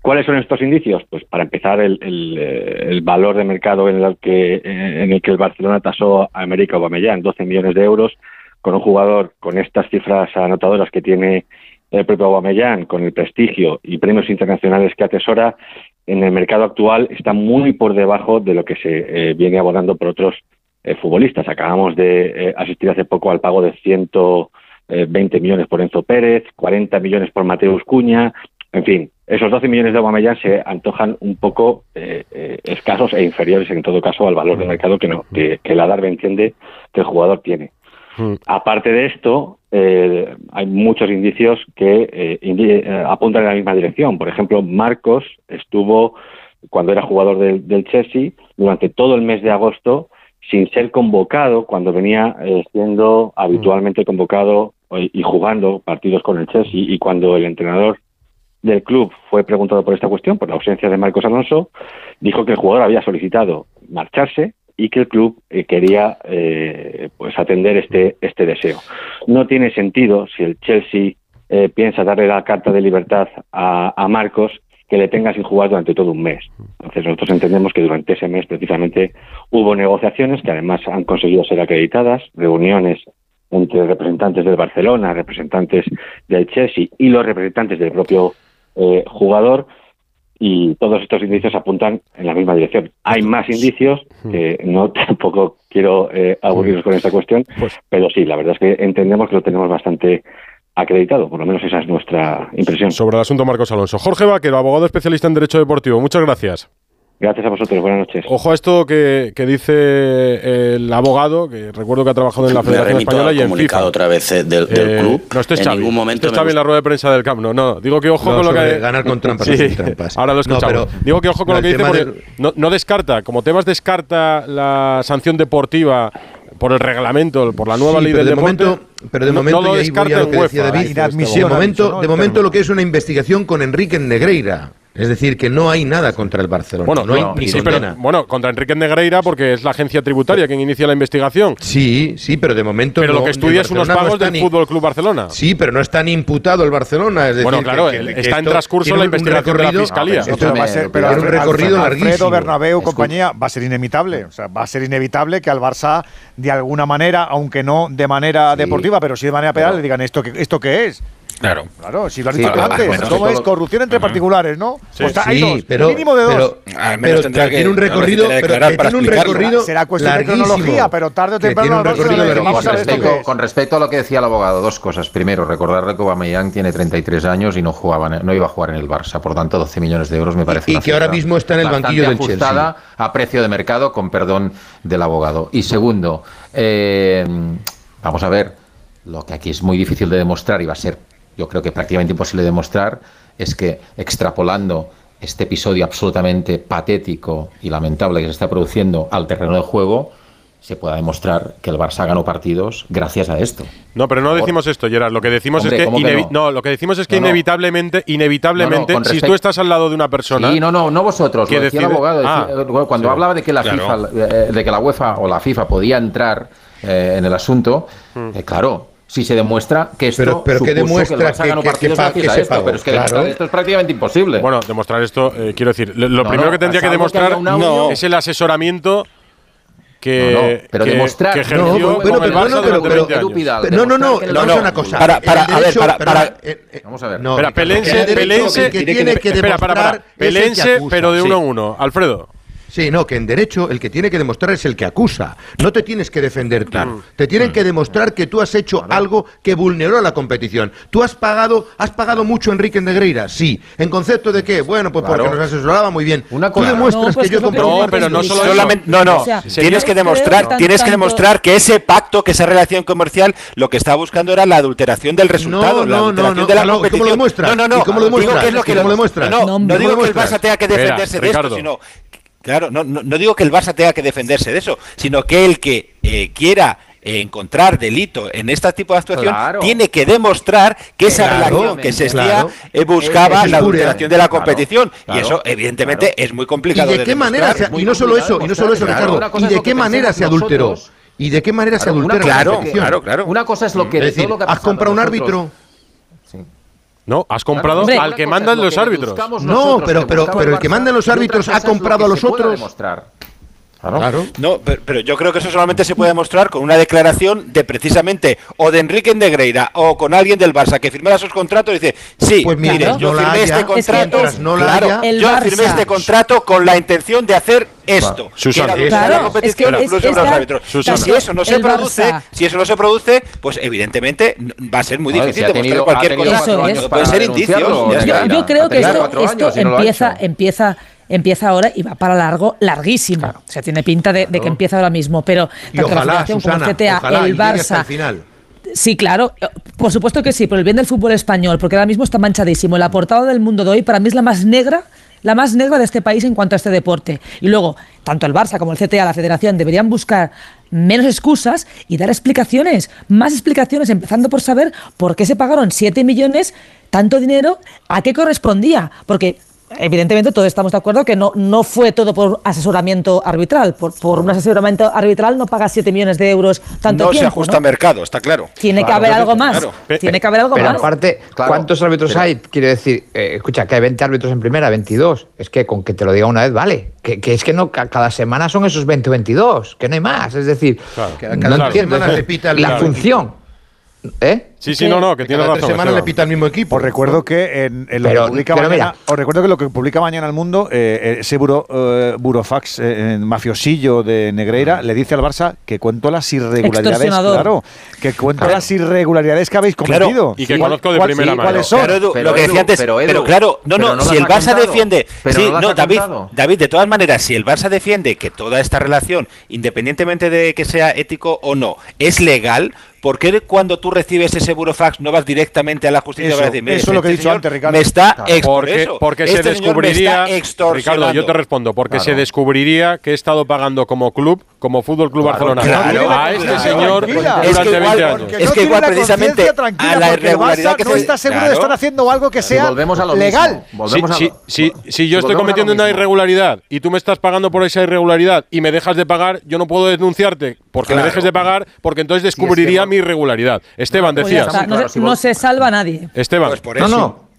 ¿Cuáles son estos indicios? Pues para empezar, el, eh, valor de mercado en el que, eh, en el que el Barcelona tasó a América Aubameyang, 12 millones de euros, con un jugador con estas cifras anotadoras que tiene el propio Aubameyang, con el prestigio y premios internacionales que atesora, en el mercado actual está muy por debajo de lo que se eh, viene abonando por otros eh, futbolistas. Acabamos de eh, asistir hace poco al pago de 120 millones por Enzo Pérez, 40 millones por Mateus Cuña, en fin, esos 12 millones de Aubameyang se antojan un poco escasos e inferiores en todo caso al valor de mercado que, no, que, que la Darbe entiende que el jugador tiene. Aparte de esto, eh, hay muchos indicios que eh, eh, apuntan en la misma dirección. Por ejemplo, Marcos estuvo, cuando era jugador del, del Chelsea, durante todo el mes de agosto sin ser convocado cuando venía eh, siendo habitualmente convocado y jugando partidos con el Chelsea y cuando el entrenador del club fue preguntado por esta cuestión, por la ausencia de Marcos Alonso, dijo que el jugador había solicitado marcharse y que el club eh, quería eh, pues atender este este deseo. No tiene sentido si el Chelsea eh, piensa darle la carta de libertad a, a Marcos que le tenga sin jugar durante todo un mes. Entonces nosotros entendemos que durante ese mes precisamente hubo negociaciones que además han conseguido ser acreditadas, reuniones entre representantes del Barcelona, representantes del Chelsea y los representantes del propio eh, jugador y todos estos indicios apuntan en la misma dirección. Hay más indicios que no tampoco quiero eh, aburriros con esta cuestión, pero sí, la verdad es que entendemos que lo tenemos bastante acreditado, por lo menos esa es nuestra impresión. Sobre el asunto Marcos Alonso. Jorge Vaquero, abogado especialista en Derecho Deportivo. Muchas gracias. Gracias a vosotros, buenas noches. Ojo a esto que, que dice el abogado, que recuerdo que ha trabajado en la Me Federación remito Española al y en comunicado FIFA. otra vez eh, del, del Eh, club. No, este es en Xavi. ningún momento Este es me Xavi en la rueda de prensa del Camp Nou. No, digo que ojo No, con lo que... ganar con trampas sin trampas. Ahora lo No, escuchamos. pero- digo que ojo con no, lo que dice porque no, no descarta, como Tebas descarta la sanción deportiva por el reglamento, por la nueva Sí, ley del de deporte, momento, pero de no- momento no lo y ahí voy a descarta lo en que decía UEFA. David, de momento, de momento lo que es una investigación con Enrique Negreira. Es decir, que no hay nada contra el Barcelona. Bueno, no hay no, ni sí, pero- condena. bueno, contra Enrique Negreira porque es la agencia tributaria quien inicia la investigación. Sí, sí, pero de momento Pero no, lo que estudia es unos pagos del ni- Fútbol Club Barcelona. Sí, pero no está ni imputado el Barcelona. Es decir, Bueno, claro, que- que está en esto transcurso la investigación de la Fiscalía. Esto Pero va a ser, pero un recorrido Alfredo larguísimo. Bernabéu, compañía, va a ser inevitable. O sea, va a ser inevitable que al Barça, de alguna manera, aunque no de manera deportiva, pero sí de manera penal, le digan esto que esto qué es. Claro. Claro, si lo has Sí, dicho antes. bueno, ¿Cómo sí, es? todo- Corrupción entre particulares, ¿no? Pues está- hay Sí, dos, pero- mínimo de dos. pero- Al menos pero tendrá que- tiene un recorrido, que pero que tiene un recorrido Será cuestión de larguísimo. cronología, pero tarde o temprano vamos a ver. Con respecto a lo que decía el abogado, dos cosas. Primero, recordarle que Aubameyang tiene 33 años y no jugaba, no iba a jugar en el Barça. Por tanto, 12 millones de euros me parece Y una que ahora mismo está en el banquillo del Chelsea. ajustada a precio de mercado, con perdón del abogado. Y segundo, eh, vamos a ver, lo que aquí es muy difícil de demostrar y va a ser, yo creo que prácticamente imposible de demostrar, es que extrapolando este episodio absolutamente patético y lamentable que se está produciendo al terreno de juego, se pueda demostrar que el Barça ganó partidos gracias a esto. No, pero no decimos esto, Gerard. Lo que decimos Hombre, es que, ¿cómo que inevi- no? no? lo que decimos es que No, inevitablemente, inevitablemente, No, si tú estás al lado de una persona, Sí, no, no, no vosotros, que lo decía el abogado. Ah, eh, cuando sí. hablaba de que la Claro. FIFA, eh, de que la UEFA o la FIFA podía entrar eh, en el asunto, Hmm. eh, claro si se demuestra que esto pero, demuestra que el Barça ganó partidos que, esto, pero es que claro. esto es prácticamente imposible. Bueno, demostrar esto, eh, quiero decir, lo, primero que tendría que demostrar es el asesoramiento que, no, no, pero que, demostrar que no, pero, pero, pero, pero, pero no, no, no, no, no, una cosa. A ver, para, vamos a ver. No, espera, Pelense, Pelense, que tiene que demostrar espera, para, para. Pelense, pero de 1-1, uno uno. Alfredo. Sí, no, que en derecho el que tiene que demostrar es el que acusa. No te tienes que defender tú. Mm. Te tienen mm. que demostrar que tú has hecho algo que vulneró la competición. Tú has pagado, has pagado mucho Enrique Negreira, sí. ¿En concepto de qué? Bueno, pues porque nos asesoraba muy bien. Tú demuestras no, pues que, yo compré No, pero no solo solamente, no, no. Tienes que demostrar, tienes que demostrar que ese pacto, que esa relación comercial, lo que estaba buscando era la adulteración del resultado, no, la no, no, de la competición. ¿Cómo lo demuestras? No, no, no. ¿Y cómo lo demuestras? ¿Cómo lo demuestras? No, no digo que el Barça tenga que defenderse de esto, sino Claro, no, no, digo que el Barça tenga que defenderse de eso, sino que el que eh, quiera eh, encontrar delito en este tipo de actuación tiene que demostrar que esa relación que se claro. Eh, buscaba la duración de la competición y eso evidentemente es muy complicado. ¿Y de, qué manera? Se, y no solo eso, y no solo eso, Ricardo. ¿Y de qué manera se adulteró? ¿Y de qué manera se adulteró? Claro, claro, claro. Una cosa es lo que. Es decir, has comprado un árbitro no, has comprado al que mandan los árbitros. No, pero, pero, pero el que mandan los árbitros ha comprado a los otros. No, pero, yo creo que eso solamente se puede demostrar con una declaración de precisamente o de Enrique Negreira o con alguien del Barça que firmara esos contratos y dice, sí, pues mire, yo este firmé este contrato, no claro, yo firmé este contrato con la intención de hacer esto. Susana, es que es, si eso no se produce, si eso no se produce, pues evidentemente va a ser muy difícil ver, cualquier cosa. Pueden ser indicios. Yo, creo que esto, esto empieza, empieza empieza ahora y va para largo, larguísimo. O sea, tiene pinta de, que empieza ahora mismo. Pero y ojalá, la Susana, como el CTA, el Barça. Sí, claro, por supuesto que sí, por el bien del fútbol español, porque ahora mismo está manchadísimo. La portada del mundo de hoy para mí es la más negra la más negra de este país en cuanto a este deporte. Y luego, tanto el Barça como el CTA, la Federación, deberían buscar menos excusas y dar explicaciones, más explicaciones, empezando por saber por qué se pagaron 7 millones, tanto dinero, a qué correspondía. Porque evidentemente todos estamos de acuerdo que no, no fue todo por asesoramiento arbitral. Por, por un asesoramiento arbitral no pagas 7 millones de euros tanto no. Se ajusta ¿no? mercado, está claro. Tiene que haber algo más. Tiene que haber algo pero más. aparte, ¿cuántos árbitros hay? Quiere decir, eh, escucha, que hay 20 árbitros en primera, 22. Es que con que te lo diga una vez, vale. Que, que es que no cada semana son esos 20 o 22, que no hay más. Es decir, cada no entiendo, la función. ¿Eh? Sí, sí, no, no, que, que tiene razón. semanas le pita al mismo equipo. Os recuerdo que en, en lo que publica mañana, os recuerdo que lo que publica mañana el mundo, eh, eh ese buro, eh, burofax eh, mafiosillo de Negreira, ah. le dice al Barça que cuento las irregularidades. Claro, que cuento las irregularidades que habéis cometido. Y que conozco de primera mano. Pero, lo que decía antes, pero, claro, no, no, si el Barça defiende. David, David, de todas maneras, si el Barça defiende que toda esta relación, independientemente de que sea ético o no, es legal, ¿por qué cuando tú recibes ese ese burofax no vas directamente a la justicia eso, para decir, eso es lo que he este dicho antes, Ricardo. Me está claro. porque, este porque se descubriría, Ricardo, yo te respondo, porque se descubriría que he estado pagando como club, como Fútbol Club Barcelona, a este señor durante es igual, 20 años. Es que igual precisamente a la irregularidad que no se... está seguro de estar haciendo algo que sea a legal. Si yo estoy cometiendo una irregularidad y tú me estás pagando por esa irregularidad y me dejas de pagar, yo no puedo denunciarte porque me dejes de pagar, porque entonces descubriría mi irregularidad. Esteban, decía no, se, salva nadie. Esteban. Pues por eso. No, no.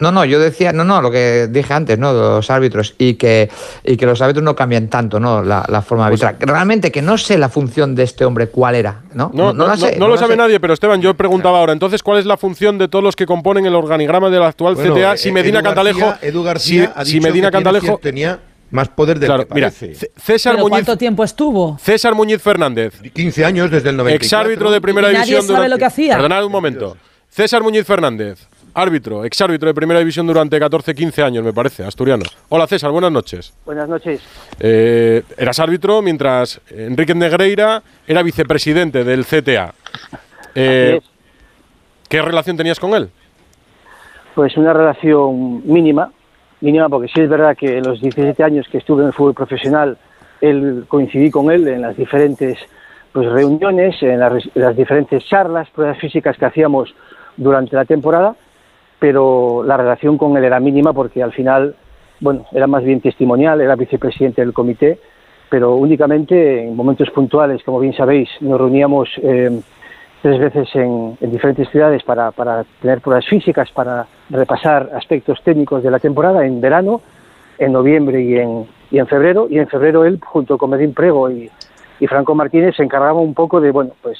No, no, yo decía, no, no, lo que dije antes, ¿no? Los árbitros y que, y que los árbitros no cambian tanto, ¿no? La, forma pues de arbitrar. Realmente que no sé la función de este hombre cuál era, ¿no? No, no, no, no lo sabe nadie, pero Esteban, yo preguntaba ahora, entonces, ¿cuál es la función de todos los que componen el organigrama de la actual bueno, CTA? Eh, si Medina Edu Cantalejo. García, Edu García si, Medina que Cantalejo. Tenía más poder del claro, que mira. César Muñiz, ¿Cuánto tiempo estuvo? César Muñiz Fernández. 15 años desde el 94. Exárbitro de primera división. Nadie sabe lo que hacía. Perdonad un momento. César Muñiz Fernández, árbitro, exárbitro de primera división durante 14, 15 años, me parece, asturiano. Hola César, buenas noches. Buenas noches. Eh, eras árbitro mientras Enrique Negreira era vicepresidente del CTA. Eh, ¿Qué relación tenías con él? Pues una relación mínima, mínima, porque sí es verdad que en los 17 años que estuve en el fútbol profesional, él, coincidí con él en las diferentes pues, reuniones, en las, en las diferentes charlas, pruebas físicas que hacíamos durante la temporada, pero la relación con él era mínima porque al final, bueno, era más bien testimonial, era vicepresidente del comité, pero únicamente en momentos puntuales, como bien sabéis, nos reuníamos eh, tres veces en, en diferentes ciudades para, para, tener pruebas físicas, para repasar aspectos técnicos de la temporada en verano, en noviembre y en, y en febrero. Y en febrero él, junto con Medín Prego y, y Franco Martínez se encargaba un poco de, bueno, pues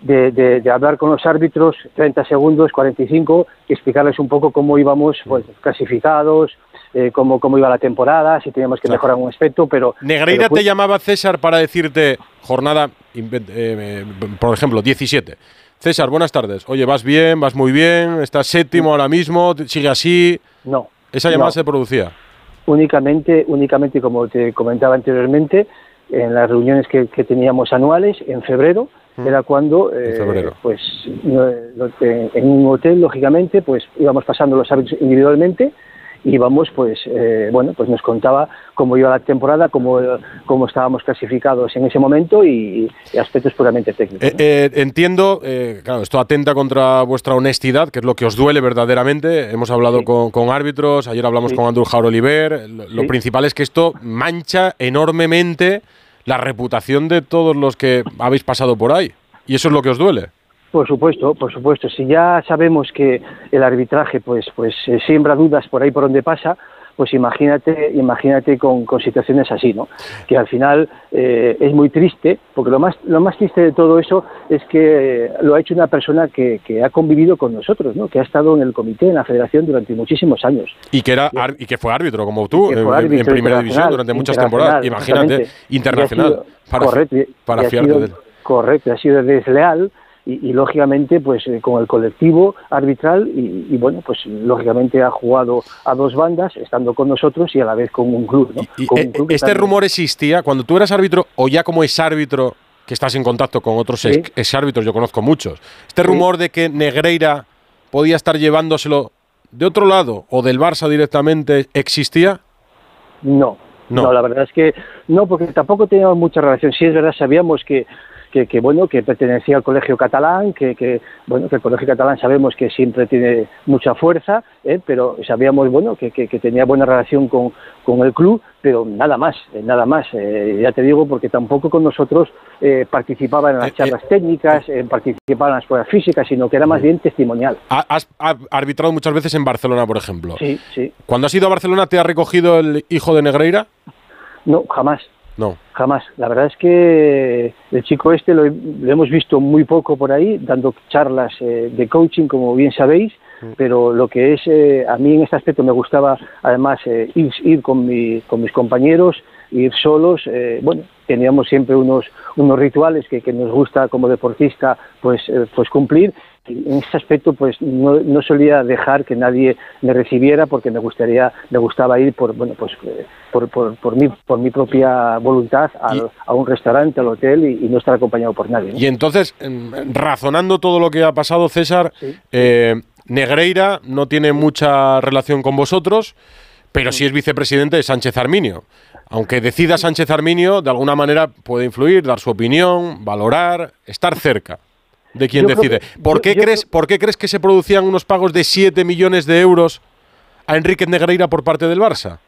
de, de, de, hablar con los árbitros 30 segundos, 45, y explicarles un poco cómo íbamos pues, clasificados, eh, cómo, cómo iba la temporada, si teníamos que mejorar un aspecto, pero... Negreira pero, pues, te llamaba César para decirte, jornada, eh, por ejemplo, 17. César, buenas tardes. Oye, vas bien, vas muy bien, estás séptimo ahora mismo, sigue así. No. Esa llamada no. se producía. Únicamente, únicamente, como te comentaba anteriormente, en las reuniones que, que teníamos anuales, en febrero, Mm. era cuando, eh, pues, en un hotel, lógicamente, pues íbamos pasando los árbitros individualmente y íbamos, pues, eh, bueno, pues nos contaba cómo iba la temporada, cómo, cómo estábamos clasificados en ese momento y, y aspectos puramente técnicos. Eh, eh, entiendo, claro, esto atenta contra vuestra honestidad, que es lo que os duele verdaderamente. Hemos hablado sí. con, con, árbitros, ayer hablamos sí. con Andrew Jaur Oliver. Lo, sí. lo principal es que esto mancha enormemente la reputación de todos los que habéis pasado por ahí. Y eso es lo que os duele. Por supuesto, por supuesto. Si ya sabemos que el arbitraje pues, pues eh, siembra dudas por ahí por donde pasa, pues imagínate, imagínate con, con situaciones así, ¿no? Que al final eh, es muy triste, porque lo más, lo más triste de todo eso es que lo ha hecho una persona que, que, ha convivido con nosotros, ¿no? Que ha estado en el comité, en la federación durante muchísimos años. Y que era y que fue árbitro como tú en, en, primera división durante muchas temporadas. Imagínate, internacional sido, para, correcto, para fiarte sido, de él. Correcto, ha sido desleal y, y, lógicamente pues eh, con el colectivo arbitral y, y, bueno pues lógicamente ha jugado a dos bandas estando con nosotros y a la vez con un club, ¿no? y, con un club este también... rumor existía cuando tú eras árbitro o ya como es árbitro que estás en contacto con otros Sí. ex, ex árbitros yo conozco muchos este rumor de que Negreira podía estar llevándoselo de otro lado o del Barça directamente existía no no. no, la verdad es que no, porque tampoco teníamos mucha relación. Sí, es verdad, sabíamos que, que, que, bueno que pertenecía al colegio catalán que, que, bueno que el colegio catalán sabemos que siempre tiene mucha fuerza ¿eh? pero sabíamos bueno que, que, tenía buena relación con, con, el club pero nada más eh, nada más eh, ya te digo porque tampoco con nosotros eh, participaba en las charlas técnicas participaba en las pruebas físicas sino que era más bien testimonial. Has arbitrado muchas veces en Barcelona por ejemplo. Sí sí. Cuando has ido a Barcelona te ha recogido el hijo de Negreira no jamás no. Jamás. La verdad es que el chico este lo, lo hemos visto muy poco por ahí, dando charlas eh, de coaching, como bien sabéis, mm. pero lo que es, eh, a mí en este aspecto me gustaba además eh, ir, ir con, mi, con mis compañeros, ir solos. eh, bueno, teníamos siempre unos, unos rituales que, que nos gusta como deportista pues, eh, pues cumplir en ese aspecto pues no, no, solía dejar que nadie me recibiera porque me gustaría me gustaba ir por bueno pues por, por, por mi por mi propia voluntad a un restaurante al hotel y, y no estar acompañado por nadie ¿no? y entonces razonando todo lo que ha pasado César sí. eh, Negreira no tiene mucha relación con vosotros pero sí es vicepresidente de Sánchez Arminio aunque decida Sánchez Arminio de alguna manera puede influir dar su opinión valorar estar cerca de quién yo decide. Que, ¿Por, qué yo, crees, ¿Por qué crees que se producían unos pagos de 7 millones de euros a Enrique Negreira por parte del Barça?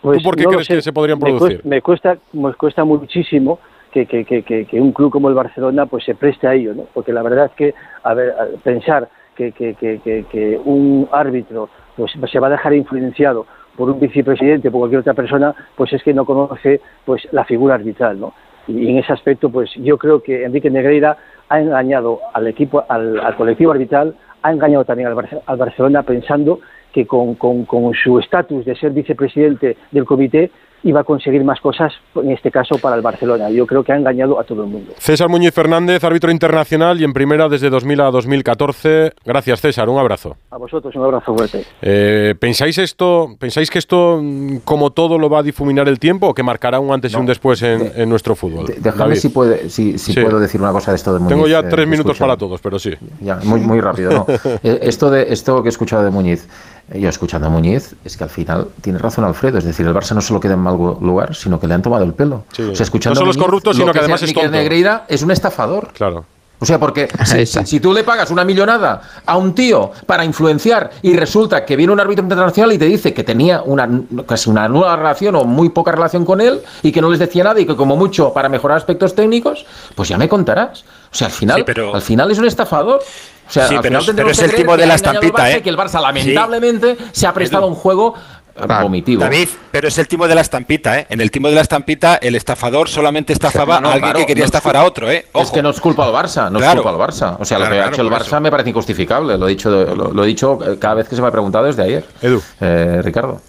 Pues ¿Tú por qué no crees que se podrían producir? Me cuesta, me cuesta muchísimo que, que, que, que, un club como el Barcelona pues se preste a ello, ¿no? Porque la verdad es que, a ver, pensar que, que, un árbitro pues se va a dejar influenciado por un vicepresidente, por cualquier otra persona, pues es que no conoce pues la figura arbitral, ¿no? Y en ese aspecto, pues yo creo que Enrique Negreira ha engañado al equipo, al, al colectivo arbitral, ha engañado también al, Bar al Barcelona pensando que con, con su estatus de ser vicepresidente del comité iba a conseguir más cosas, en este caso para el Barcelona. Yo creo que ha engañado a todo el mundo. César Muñiz Fernández, árbitro internacional y en primera desde 2000 a 2014. Gracias, César. Un abrazo. A vosotros, un abrazo fuerte. Eh, ¿Pensáis esto, pensáis que esto, como todo, lo va a difuminar el tiempo o que marcará un antes no. y un después en, de, en nuestro fútbol? Déjame si, puede, si, si sí. puedo decir una cosa de esto de Muñiz. Tengo ya tres eh, minutos para todos, pero sí. Ya, muy, muy rápido. ¿no? Eh, esto, de, esto que he escuchado de Muñiz yo escuchando a Muñiz, es que al final tiene razón Alfredo, es decir, el Barça no solo queda en mal lugar, sino que le han tomado el pelo. Sí. O sea, escuchando no solo es corrupto, sino que, que además es tonto. Negreira es un estafador. Claro. O sea, porque si, si, tú le pagas una millonada a un tío para influenciar y resulta que viene un árbitro internacional y te dice que tenía una casi una nueva relación o muy poca relación con él y que no les decía nada y que como mucho para mejorar aspectos técnicos, pues ya me contarás. O sea, al final, sí, pero... al final es un estafador. Sí, pero, es, el tipo de la estampita, ¿eh? Que el Barça, lamentablemente, se ha prestado un juego eh, vomitivo. David, pero es el timo de la estampita, ¿eh? En el timo de la estampita, el estafador solamente estafaba a alguien que quería estafar a otro, ¿eh? Es que no es culpa al Barça, no es culpa al Barça. O sea, lo que ha hecho el Barça me parece injustificable. Lo he, dicho, lo, lo, he dicho eh, cada vez que se me ha preguntado desde ayer. Edu. Eh, Ricardo.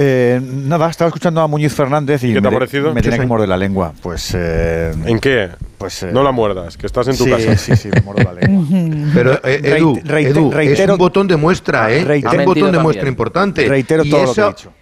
Eh, nada, estaba escuchando a Muñiz Fernández y me, ha tiene que morder la lengua. Pues, eh, ¿En qué? Pues, eh, no la muerdas, que estás en tu casa. Sí, sí, me mordo la lengua. Pero eh, Edu, Edu reitero, es un botón de muestra, ¿eh? Es un botón de muestra importante. Reitero todo lo que he dicho.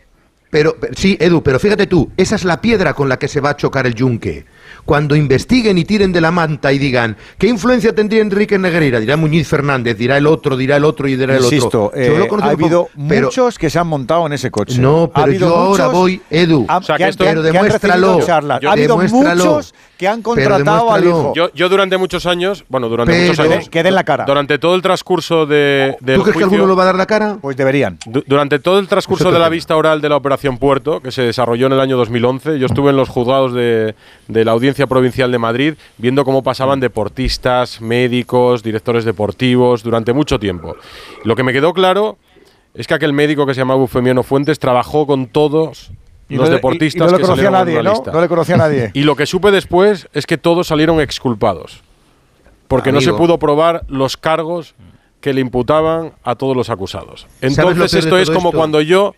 Pero, sí, Edu, pero fíjate tú, esa es la piedra con la que se va a chocar el yunque. Cuando investiguen y tiren de la manta y digan, ¿qué influencia tendría Enrique Negreira? Dirá Muñiz Fernández, dirá el otro, dirá el otro y dirá el otro. Yo eh, lo ha habido muchos que se han montado en ese coche. No, pero yo ahora voy, Edu, ha, o sea, que esto, pero demuéstralo. Que han yo, ha habido muchos que han contratado al hijo. Yo, durante muchos años, bueno, durante muchos años... Que den la cara. Durante todo el transcurso de... ¿Tú crees juicio, que alguno lo va a dar la cara? Pues deberían. Durante todo el transcurso de la vista oral de la Operación Puerto, que se desarrolló en el año 2011, yo estuve en los juzgados de, de la Audiencia Provincial de Madrid, viendo cómo pasaban deportistas, médicos, directores deportivos durante mucho tiempo. Lo que me quedó claro es que aquel médico que se llamaba Eufemiano Fuentes trabajó con todos los deportistas no le conocía nadie, ¿no? ¿no? le conocía a nadie. Y lo que supe después es que todos salieron exculpados. Porque no se pudo probar los cargos que le imputaban a todos los acusados. Entonces esto es como cuando yo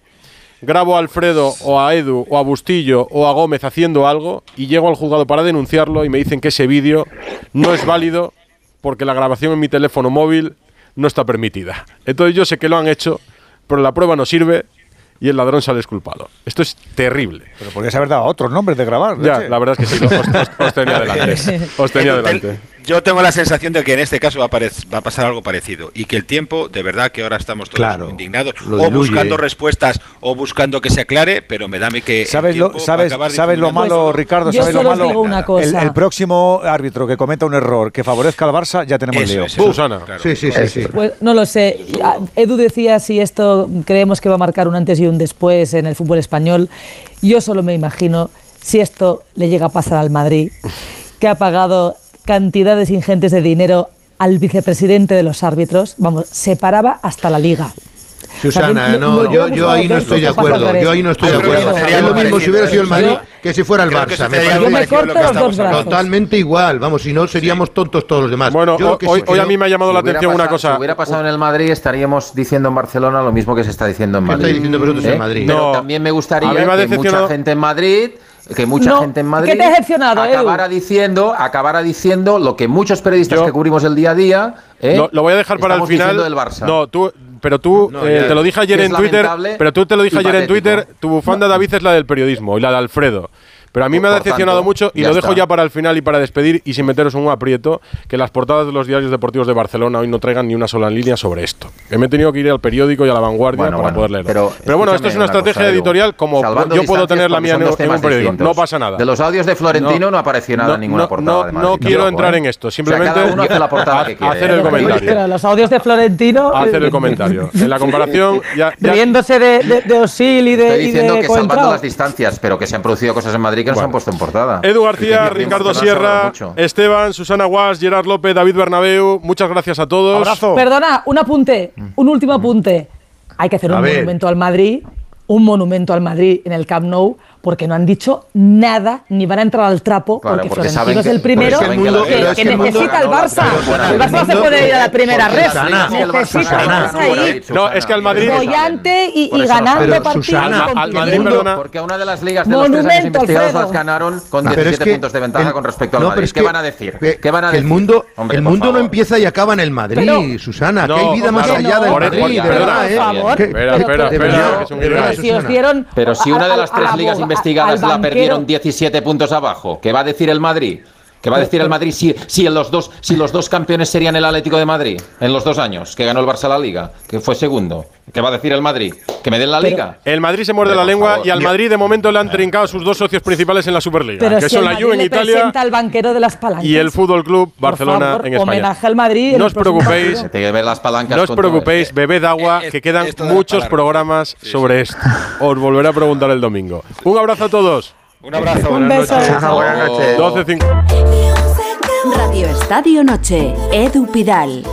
grabo a Alfredo o a Edu o a Bustillo o a Gómez haciendo algo y llego al juzgado para denunciarlo y me dicen que ese vídeo no es válido porque la grabación en mi teléfono móvil no está permitida. Entonces yo sé que lo han hecho, pero la prueba no sirve y el ladrón sale esculpado. Esto es terrible. Pero podrías haber dado otros nombres de grabar. ¿no? Ya, la verdad es que sí, os, tenía delante. Os tenía delante. Yo tengo la sensación de que en este caso va a, va a, pasar algo parecido y que el tiempo, de verdad, que ahora estamos todos claro, indignados o buscando respuestas o buscando que se aclare, pero me da mi que. ¿Sabes el lo, sabes, ¿sabes lo malo, Ricardo? ¿Sabes lo malo? El, próximo árbitro que cometa un error que favorezca al Barça, ya tenemos Eso, lío. Susana. Sí, sí, sí. Pues, no lo sé. Ah, Edu decía si esto creemos que va a marcar un antes y un después en el fútbol español. Yo solo me imagino si esto le llega a pasar al Madrid, que ha pagado cantidades ingentes de dinero al vicepresidente de los árbitros, vamos, se paraba hasta la liga. Susana, no, yo, yo ahí no estoy de acuerdo. Yo ahí no estoy de acuerdo. Es lo mismo si hubiera sido el Madrid que si fuera el Barça. Me parece totalmente igual. Vamos, si no seríamos tontos todos los demás. Bueno, hoy, hoy a mí me ha llamado la atención una cosa. Si hubiera pasado en el Madrid, estaríamos diciendo en Barcelona lo mismo que se está diciendo en Madrid. Estáis diciendo vosotros en ¿Eh? Madrid? Pero también me gustaría que mucha gente en Madrid que mucha gente en Madrid te acabara Edu? diciendo acabara diciendo lo que muchos periodistas que cubrimos el día a día ¿eh? lo, lo, voy a dejar para el final del Barça. no tú pero tú, eh, te lo dije ayer en Twitter, pero tú te lo dije ayer en Twitter, tu bufanda, David, es la del periodismo y la de Alfredo. Pero a mí me ha decepcionado tanto, mucho y lo dejo está. ya para el final y para despedir y sin meteros un aprieto que las portadas de los diarios deportivos de Barcelona hoy no traigan ni una sola línea sobre esto. Me he tenido que ir al periódico y a la vanguardia bueno, para bueno, poder leerlo. Pero, pero bueno, esto es una, una estrategia cosa, editorial como yo puedo tener la mía en, en, un periódico. No pasa nada. De los audios de Florentino no, no apareció nada no, en ninguna no, portada. No, no quiero entrar ¿eh? en esto. Simplemente o sea, hace la portada que quiere. hacer el comentario. los audios de Florentino. Hacer el eh, eh, comentario. En la comparación. Riéndose de Osil y de. Diciendo que salvando las distancias, pero que se han producido cosas en Madrid Madrid que han puesto en portada. Edu García, Ricardo Sierra, Esteban, Susana Guas, Gerard López, David Bernabeu, muchas gracias a todos. Abrazo. Perdona, un apunte, un último mm. apunte. Hay que hacer un monumento al Madrid, un monumento al Madrid en el Camp Nou porque no han dicho nada ni van a entrar al trapo porque, porque Florentino es el primero que, mundo, que, necesita el Barça. El Barça no se puede ir a la primera red. Necesita ahí. No, es que al Madrid. Goyante y, y ganando partidos. Al Madrid, perdona. Porque una de las ligas de los tres años investigados las ganaron con ah, 17 puntos de ventaja con respecto al Madrid. ¿Qué van a decir? ¿Qué van a decir? El mundo, el mundo no empieza y acaba en el Madrid, Susana. Que hay vida más allá del Madrid, de verdad, ¿eh? Espera, espera, espera. Pero si una de las tres ligas investigadas la perdieron 17 puntos abajo? ¿Qué va a decir el Madrid? ¿Qué va a decir el Madrid si, si, en los dos, si los dos campeones serían el Atlético de Madrid en los dos años que ganó el Barça la Liga, que fue segundo? ¿Qué va a decir el Madrid? ¿Que me den la Liga? El Madrid se muerde la lengua y al Madrid de momento le han trincado sus dos socios principales en la Superliga, que son la Juve en Italia y el Fútbol Club Barcelona en España. Homenaje al Madrid. No os preocupéis, las no os preocupéis, bebed agua, que quedan muchos programas sobre esto. Os volveré a preguntar el domingo. Un abrazo a todos. Un abrazo. Un beso. Buenas noches. 12 Radio Estadio Noche, Edu Pidal.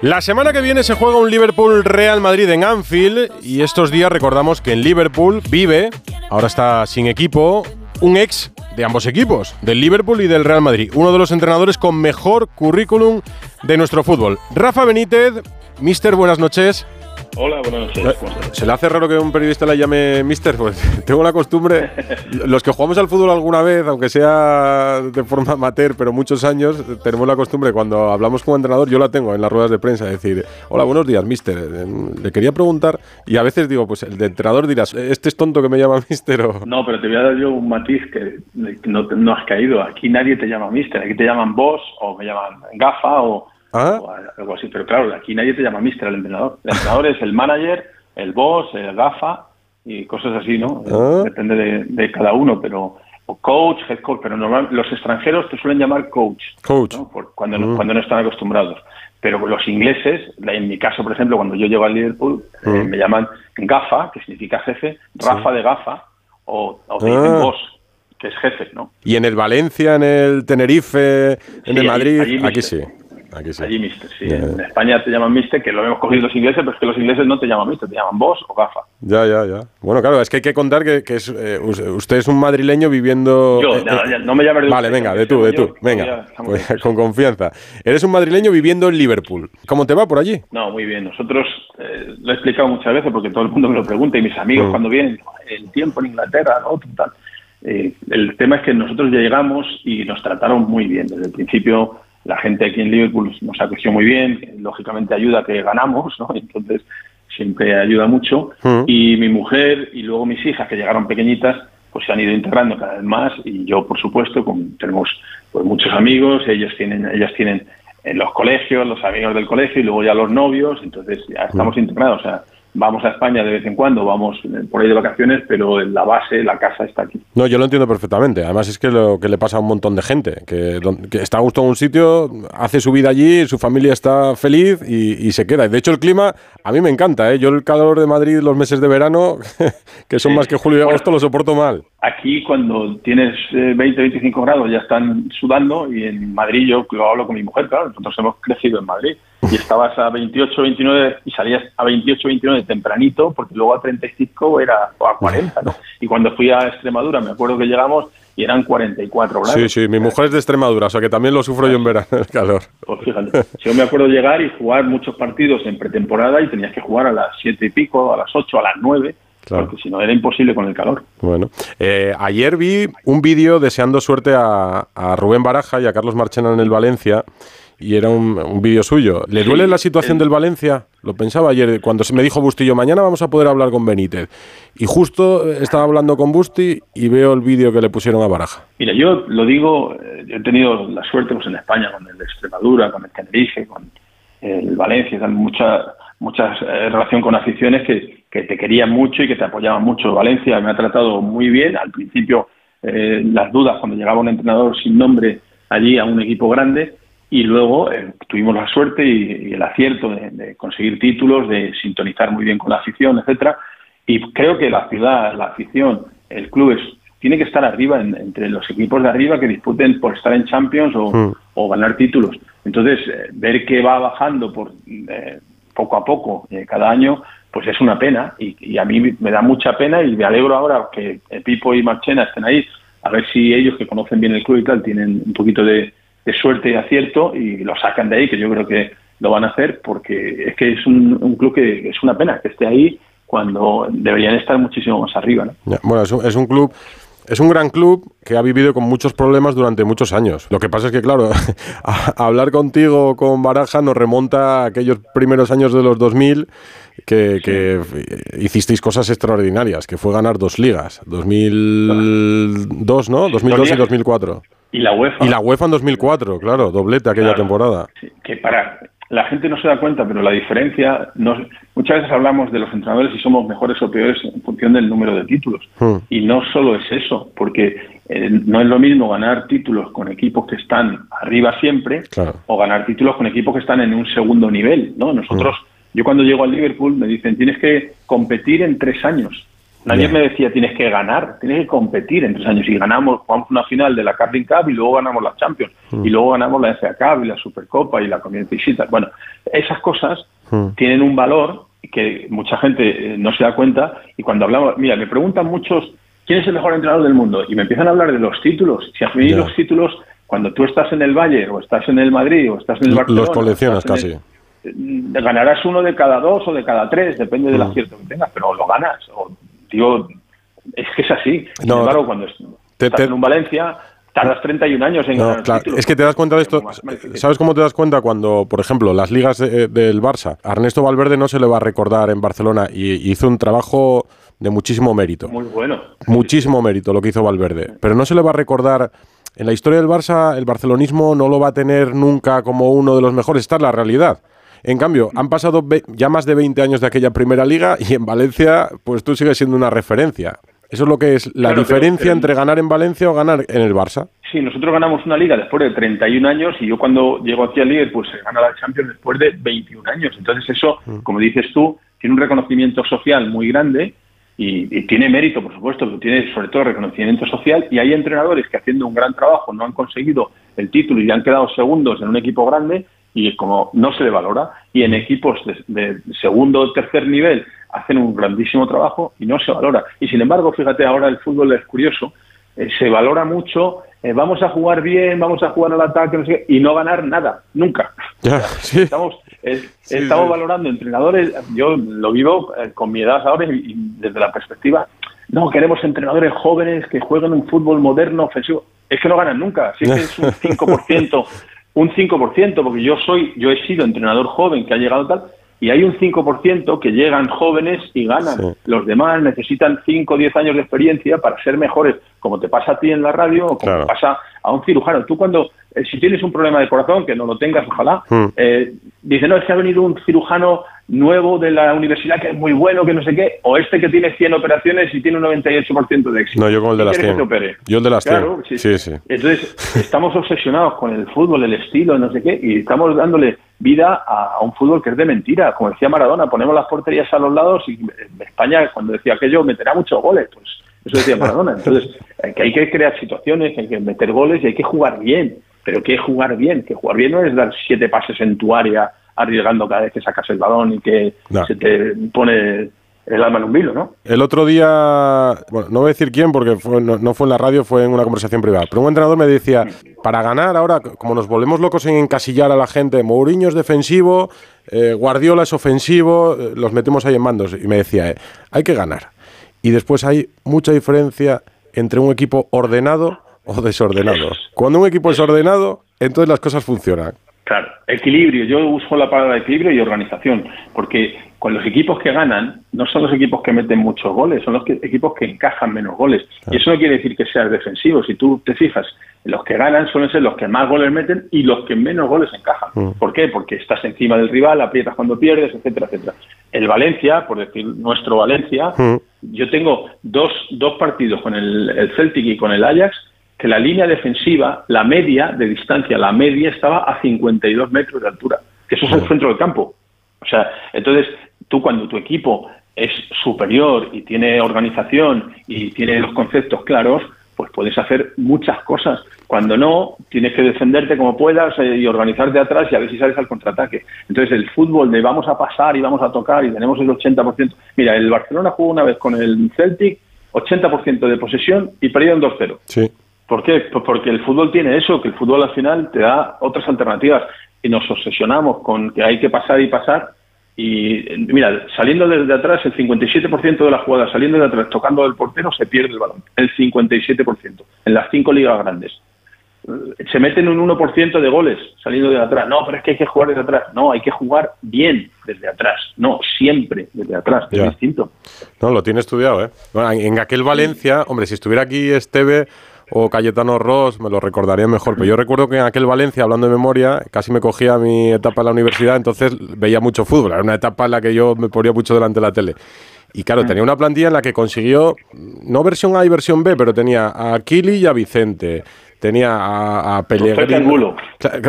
La semana que viene se juega un Liverpool-Real Madrid en Anfield y estos días recordamos que en Liverpool vive, ahora está sin equipo, un ex de ambos equipos, del Liverpool y del Real Madrid, uno de los entrenadores con mejor currículum de nuestro fútbol. Rafa Benítez, Mister, buenas noches. Hola, buenas noches. Eh, ¿Se le hace raro que un periodista la llame Mister? Pues tengo la costumbre, los que jugamos al fútbol alguna vez, aunque sea de forma amateur, pero muchos años, tenemos la costumbre cuando hablamos como entrenador, yo la tengo en las ruedas de prensa, decir, hola, buenos días, Mister. Le quería preguntar, y a veces digo, pues el de entrenador dirás, este es tonto que me llama Mister o... No, pero te voy a dar yo un matiz que no, no has caído. Aquí nadie te llama Mister, aquí te llaman Boss o me llaman Gafa o ¿Ah? o algo así. Pero claro, aquí nadie te llama mister el entrenador. El entrenador es el manager, el boss, el gafa y cosas así, ¿no? ¿Ah? Depende de, de cada uno, pero o coach, head coach, pero normal, los extranjeros te suelen llamar coach, Coach. ¿no? Por- cuando, no, Mm. cuando no están acostumbrados. Pero los ingleses, en mi caso, por ejemplo, cuando yo llego al Liverpool, eh, Mm. me llaman gafa, que significa jefe, Rafa de gafa, o, o te dicen Ah. boss, que es jefe, ¿no? Y en el Valencia, en el Tenerife, en Sí, el allí- Madrid, allí aquí mister. sí. Aquí sí. Allí mister, sí. Ya, En. España te llaman mister, que lo hemos cogido los ingleses, pero es que los ingleses no te llaman mister, te llaman boss o gafa. Ya, ya, ya. Bueno, claro, es que hay que contar que, que es, eh, us- usted es un madrileño viviendo... Yo, eh, ya, eh, ya, no me llames de Vale, usted, venga, de tú, de tú. Venga, pues, con confianza. Eres un madrileño viviendo en Liverpool. ¿Cómo te va por allí? No, muy bien. Nosotros, eh, lo he explicado muchas veces porque todo el mundo me lo pregunta y mis amigos Mm. cuando vienen, el tiempo en Inglaterra, ¿no? Tal. Eh, el tema es que nosotros ya llegamos y nos trataron muy bien. Desde el principio, la gente aquí en Liverpool nos acogió muy bien. Lógicamente ayuda que ganamos, ¿no? Entonces, siempre ayuda mucho. Mm. Y mi mujer y luego mis hijas, que llegaron pequeñitas, pues se han ido integrando cada vez más. Y yo, por supuesto, con- tenemos pues, muchos amigos. Ellos tienen, ellas tienen en los colegios, los amigos del colegio y luego ya los novios. Entonces, ya estamos integrados. O sea, vamos a España de vez en cuando, vamos eh, por ahí de vacaciones, pero la base, la casa está aquí. No, yo lo entiendo perfectamente. Además es que lo que le pasa a un montón de gente, que, que está a gusto en un sitio, hace su vida allí, su familia está feliz y, y se queda. Y de hecho el clima a mí me encanta. ¿eh? Yo el calor de Madrid los meses de verano, que son más que julio y agosto, lo soporto mal. Aquí cuando tienes eh, 20, 25 grados ya están sudando y en Madrid yo lo hablo con mi mujer, claro, nosotros hemos crecido en Madrid y estabas a 28, 29 y salías a 28, 29 tempranito porque luego a 35 era o a 40, ¿no? Y cuando fui a Extremadura me acuerdo que llegamos y eran 44 grados. Sí, sí, mi mujer es de Extremadura, o sea que también lo sufro yo en verano, el calor. Pues fíjate, yo me acuerdo llegar y jugar muchos partidos en pretemporada y tenías que jugar a las 7 y pico, a las 8, a las 9, Claro. porque si no era imposible con el calor. Bueno, eh, ayer vi un vídeo deseando suerte a, a Rubén Baraja y a Carlos Marchena en el Valencia y era un, un vídeo suyo. ¿Le Sí, duele la situación el- del Valencia? Lo pensaba ayer cuando se me dijo Bustillo, mañana vamos a poder hablar con Benítez. Y justo eh, estaba hablando con Busti y veo el vídeo que le pusieron a Baraja. Mira, yo lo digo, eh, yo he tenido la suerte pues, en España con el de Extremadura, con el Tenerife, con el Valencia, tal, mucha, mucha eh, relación con aficiones que, que te querían mucho y que te apoyaban mucho. Valencia me ha tratado muy bien. Al principio, eh, las dudas cuando llegaba un entrenador sin nombre allí a un equipo grande y luego eh, tuvimos la suerte y, y el acierto de, de conseguir títulos, de sintonizar muy bien con la afición, etcétera. Y creo que la ciudad, la afición, el club es, tiene que estar arriba en- entre los equipos de arriba que disputen por estar en Champions o, Mm. o ganar títulos. Entonces, eh, ver que va bajando por eh, poco a poco eh, cada año, pues es una pena y, y a mí me da mucha pena y me alegro ahora que Pipo y Marchena estén ahí, a ver si ellos que conocen bien el club y tal tienen un poquito de, de suerte y acierto y lo sacan de ahí, que yo creo que lo van a hacer porque es que es un, un club que es una pena que esté ahí cuando deberían estar muchísimo más arriba. ¿no? Bueno, es un, es un club. Es un gran club que ha vivido con muchos problemas durante muchos años. Lo que pasa es que, claro, a- hablar contigo con Baraja nos remonta a aquellos primeros años de los 2000 que, que hicisteis cosas extraordinarias, que fue ganar dos ligas, 2002, ¿no? 2002 y ligas. 2004. Y la UEFA. Y la UEFA en 2004, claro, doblete aquella Claro. temporada. que para la gente no se da cuenta, pero la diferencia, no, muchas veces hablamos de los entrenadores y somos mejores o peores en función del número de títulos. Hmm. Y no solo es eso, porque eh, no es lo mismo ganar títulos con equipos que están arriba siempre Claro. o ganar títulos con equipos que están en un segundo nivel. ¿no? Nosotros, yo cuando llego al Liverpool me dicen, tienes que competir en tres años. Nadie me decía tienes que ganar, tienes que competir en tres años. Y ganamos, jugamos una final de la Carling Cup y luego ganamos la Champions. Mm. Y luego ganamos la FA Cup y la Supercopa y la Community Shield. Bueno, esas cosas tienen un valor que mucha gente eh, no se da cuenta. Y cuando hablamos, mira, me preguntan muchos, ¿quién es el mejor entrenador del mundo? Y me empiezan a hablar de los títulos. Si a mí los títulos, cuando tú estás en el Valle o estás en el Madrid o estás en el Barcelona, Los coleccionas casi. el- ganarás uno de cada dos o de cada tres, depende del Mm. acierto que tengas, pero lo ganas. O, digo, es que es así. Sin No, embargo, cuando te- estás te- en un Valencia, tardas 31 años en No, ganar claro, es que te das cuenta de esto. ¿Sabes cómo te das cuenta cuando, por ejemplo, las ligas de- del Barça, a Ernesto Valverde no se le va a recordar en Barcelona y hizo un trabajo de muchísimo mérito. Muy bueno. Muchísimo mérito lo que hizo Valverde. Pero no se le va a recordar. En la historia del Barça, el barcelonismo no lo va a tener nunca como uno de los mejores. Esta es la realidad. En cambio, han pasado ya más de 20 años de aquella primera liga y en Valencia, pues tú sigues siendo una referencia. Eso es lo que es la Claro, diferencia pero- entre ganar en Valencia o ganar en el Barça. Sí, nosotros ganamos una liga después de 31 años y yo cuando llego aquí al líder, pues se gana la Champions después de 21 años. Entonces eso, como dices tú, tiene un reconocimiento social muy grande y, y tiene mérito, por supuesto, pero tiene sobre todo reconocimiento social y hay entrenadores que haciendo un gran trabajo no han conseguido el título y han quedado segundos en un equipo grande y como no se le valora y en equipos de, de segundo o tercer nivel hacen un grandísimo trabajo y no se valora. Y sin embargo, fíjate, ahora el fútbol es curioso, eh, se valora mucho, eh, vamos a jugar bien, vamos a jugar al ataque, no sé qué, y no ganar nada, nunca. Ya, sí. Estamos, eh, estamos valorando entrenadores, yo lo vivo eh, con mi edad ahora y, y desde la perspectiva, no, queremos entrenadores jóvenes que jueguen un fútbol moderno, ofensivo. Es que no ganan nunca, si es que es un 5%, un 5%, porque yo soy, yo he sido entrenador joven que ha llegado tal, y hay un 5% que llegan jóvenes y ganan. Sí. Los demás necesitan 5 o 10 años de experiencia para ser mejores, como te pasa a ti en la radio o como Claro. te pasa a un cirujano. Tú cuando, eh, si tienes un problema de corazón, que no lo tengas, ojalá, Mm. eh, dice, no, es que ha venido un cirujano nuevo de la universidad que es muy bueno, que no sé qué, o este que tiene 100 operaciones y tiene un 98% de éxito. No, yo con el de ¿Quién las quieres que 100. te opere? Yo el de las 100. Claro, sí. Sí, sí. Entonces, estamos obsesionados con el fútbol, el estilo, no sé qué, y estamos dándole vida a, un fútbol que es de mentira. Como decía Maradona, ponemos las porterías a los lados y en España, cuando decía aquello, meterá muchos goles. Pues eso decía Maradona. Entonces, eh, que hay que crear situaciones, que hay que meter goles y hay que jugar bien. Pero ¿qué es jugar bien? Que jugar bien no es dar siete pases en tu área arriesgando cada vez que sacas el balón y que No. se te pone el alma en un vilo, ¿no? El otro día, bueno, no voy a decir quién porque fue- no, no fue en la radio, fue en una conversación privada, pero un entrenador me decía, para ganar ahora, como nos volvemos locos en encasillar a la gente, Mourinho es defensivo, eh, Guardiola es ofensivo, eh, los metemos ahí en mandos. Y me decía, eh, hay que ganar. Y después hay mucha diferencia entre un equipo ordenado o desordenado. Cuando un equipo es ordenado, entonces las cosas funcionan. Claro, equilibrio. Yo uso la palabra equilibrio y organización, porque con los equipos que ganan no son los equipos que meten muchos goles, son los que- equipos que encajan menos goles. Y eso no quiere decir que seas defensivo. Si tú te fijas, los que ganan suelen ser los que más goles meten y los que menos goles encajan. ¿Por qué? Porque estás encima del rival, aprietas cuando pierdes, etcétera, etcétera. El Valencia, por decir nuestro Valencia, yo tengo dos, dos partidos con el, el Celtic y con el Ajax que la línea defensiva, la media de distancia, la media estaba a 52 metros de altura, que eso es el centro del campo. O sea, entonces tú cuando tu equipo es superior y tiene organización y tiene los conceptos claros, pues puedes hacer muchas cosas. Cuando no, tienes que defenderte como puedas eh, y organizarte atrás y a ver si sales al contraataque. Entonces el fútbol de vamos a pasar y vamos a tocar y tenemos el 80%. Mira, el Barcelona jugó una vez con el Celtic, 80% de posesión y perdieron 2-0. Sí. ¿Por qué? Pues porque el fútbol tiene eso, que el fútbol al final te da otras alternativas y nos obsesionamos con que hay que pasar y pasar. Y mira, saliendo desde atrás, el 57% de las jugadas saliendo de atrás, tocando el portero, se pierde el balón. El 57% en las cinco ligas grandes. Se meten un 1% de goles saliendo de atrás. No, pero es que hay que jugar desde atrás. No, hay que jugar bien desde atrás. No, siempre desde atrás, Ya. es distinto. No, lo tiene estudiado, ¿eh? Bueno, en en aquel Valencia, hombre, si estuviera aquí Esteve o Cayetano Ross, me lo recordaría mejor. Pero yo recuerdo que en aquel Valencia, hablando de memoria, casi me cogía mi etapa en la universidad, entonces veía mucho fútbol. Era una etapa en la que yo me ponía mucho delante de la tele. Y claro, tenía una plantilla en la que consiguió, no versión A y versión B, pero tenía a Kili y a Vicente. Tenía a, a Rufete Pellegrino. Angulo.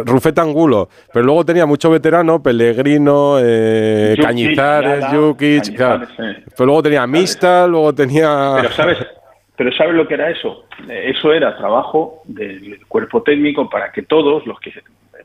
Rufete Angulo. Pero luego tenía mucho veterano, Pellegrino, eh, Jukic, Cañizares, Yala, Jukic, claro. Pero luego tenía Mista, luego tenía... Pero sabes, pero sabes lo que era eso. Eh, Eso era trabajo del cuerpo técnico para que todos los que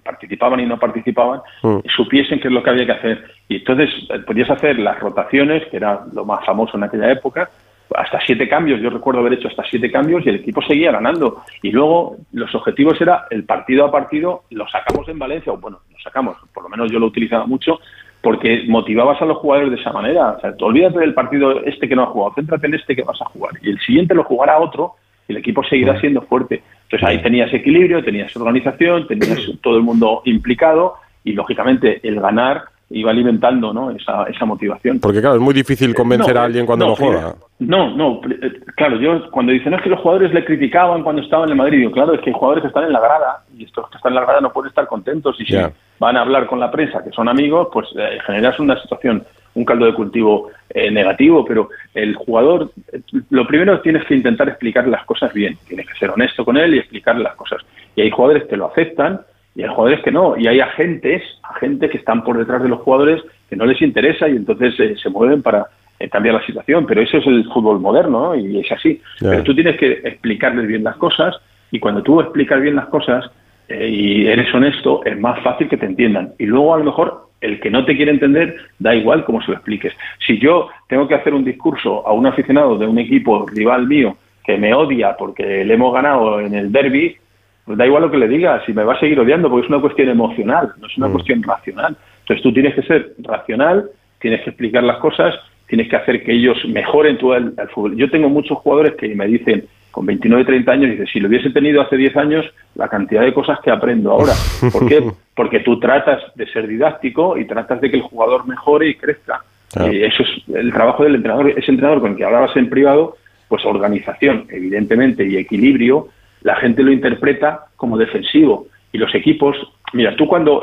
participaban y no participaban Mm. supiesen qué es lo que había que hacer. Y entonces eh, podías hacer las rotaciones, que era lo más famoso en aquella época, hasta siete cambios. Yo recuerdo haber hecho hasta siete cambios y el equipo seguía ganando. Y luego los objetivos era el partido a partido, lo sacamos en Valencia, o bueno, lo sacamos, por lo menos yo lo utilizaba mucho, porque motivabas a los jugadores de esa manera. O sea, tú olvídate del partido este que no has jugado, céntrate en este que vas a jugar. Y el siguiente lo jugará otro y el equipo seguirá siendo fuerte. Entonces ahí tenías equilibrio, tenías organización, tenías todo el mundo implicado y lógicamente el ganar iba alimentando ¿no? esa, esa motivación. Porque claro, es muy difícil convencer no, a alguien cuando no, juega. No, no, eh, claro, yo cuando dicen "No, es que los jugadores le criticaban cuando estaban en el Madrid, digo, claro, es que hay jugadores que están en la grada y estos que están en la grada no pueden estar contentos y si van a hablar con la prensa, que son amigos, pues eh, generas una situación, un caldo de cultivo eh, negativo, pero el jugador, eh, lo primero tienes que intentar explicar las cosas bien, tienes que ser honesto con él y explicarle las cosas. Y hay jugadores que lo aceptan y hay jugadores que no, y hay agentes, agentes que están por detrás de los jugadores que no les interesa y entonces eh, se mueven para eh, cambiar la situación, pero eso es el fútbol moderno ¿no? y es así. Pero tú tienes que explicarles bien las cosas y cuando tú explicas bien las cosas eh, y eres honesto, es más fácil que te entiendan. Y luego a lo mejor el que no te quiere entender, da igual cómo se lo expliques. Si yo tengo que hacer un discurso a un aficionado de un equipo rival mío que me odia porque le hemos ganado en el derby, pues da igual lo que le diga, si me va a seguir odiando, porque es una cuestión emocional, no es una cuestión racional. Entonces tú tienes que ser racional, tienes que explicar las cosas, tienes que hacer que ellos mejoren todo el, el fútbol. Yo tengo muchos jugadores que me dicen, con 29, 30 años, dice, si lo hubiese tenido hace 10 años, la cantidad de cosas que aprendo ahora. ¿Por qué? Porque tú tratas de ser didáctico y tratas de que el jugador mejore y crezca. Claro. Y eso es el trabajo del entrenador. Ese entrenador con el que hablabas en privado, pues organización, evidentemente, y equilibrio, la gente lo interpreta como defensivo. Y los equipos, mira, tú cuando,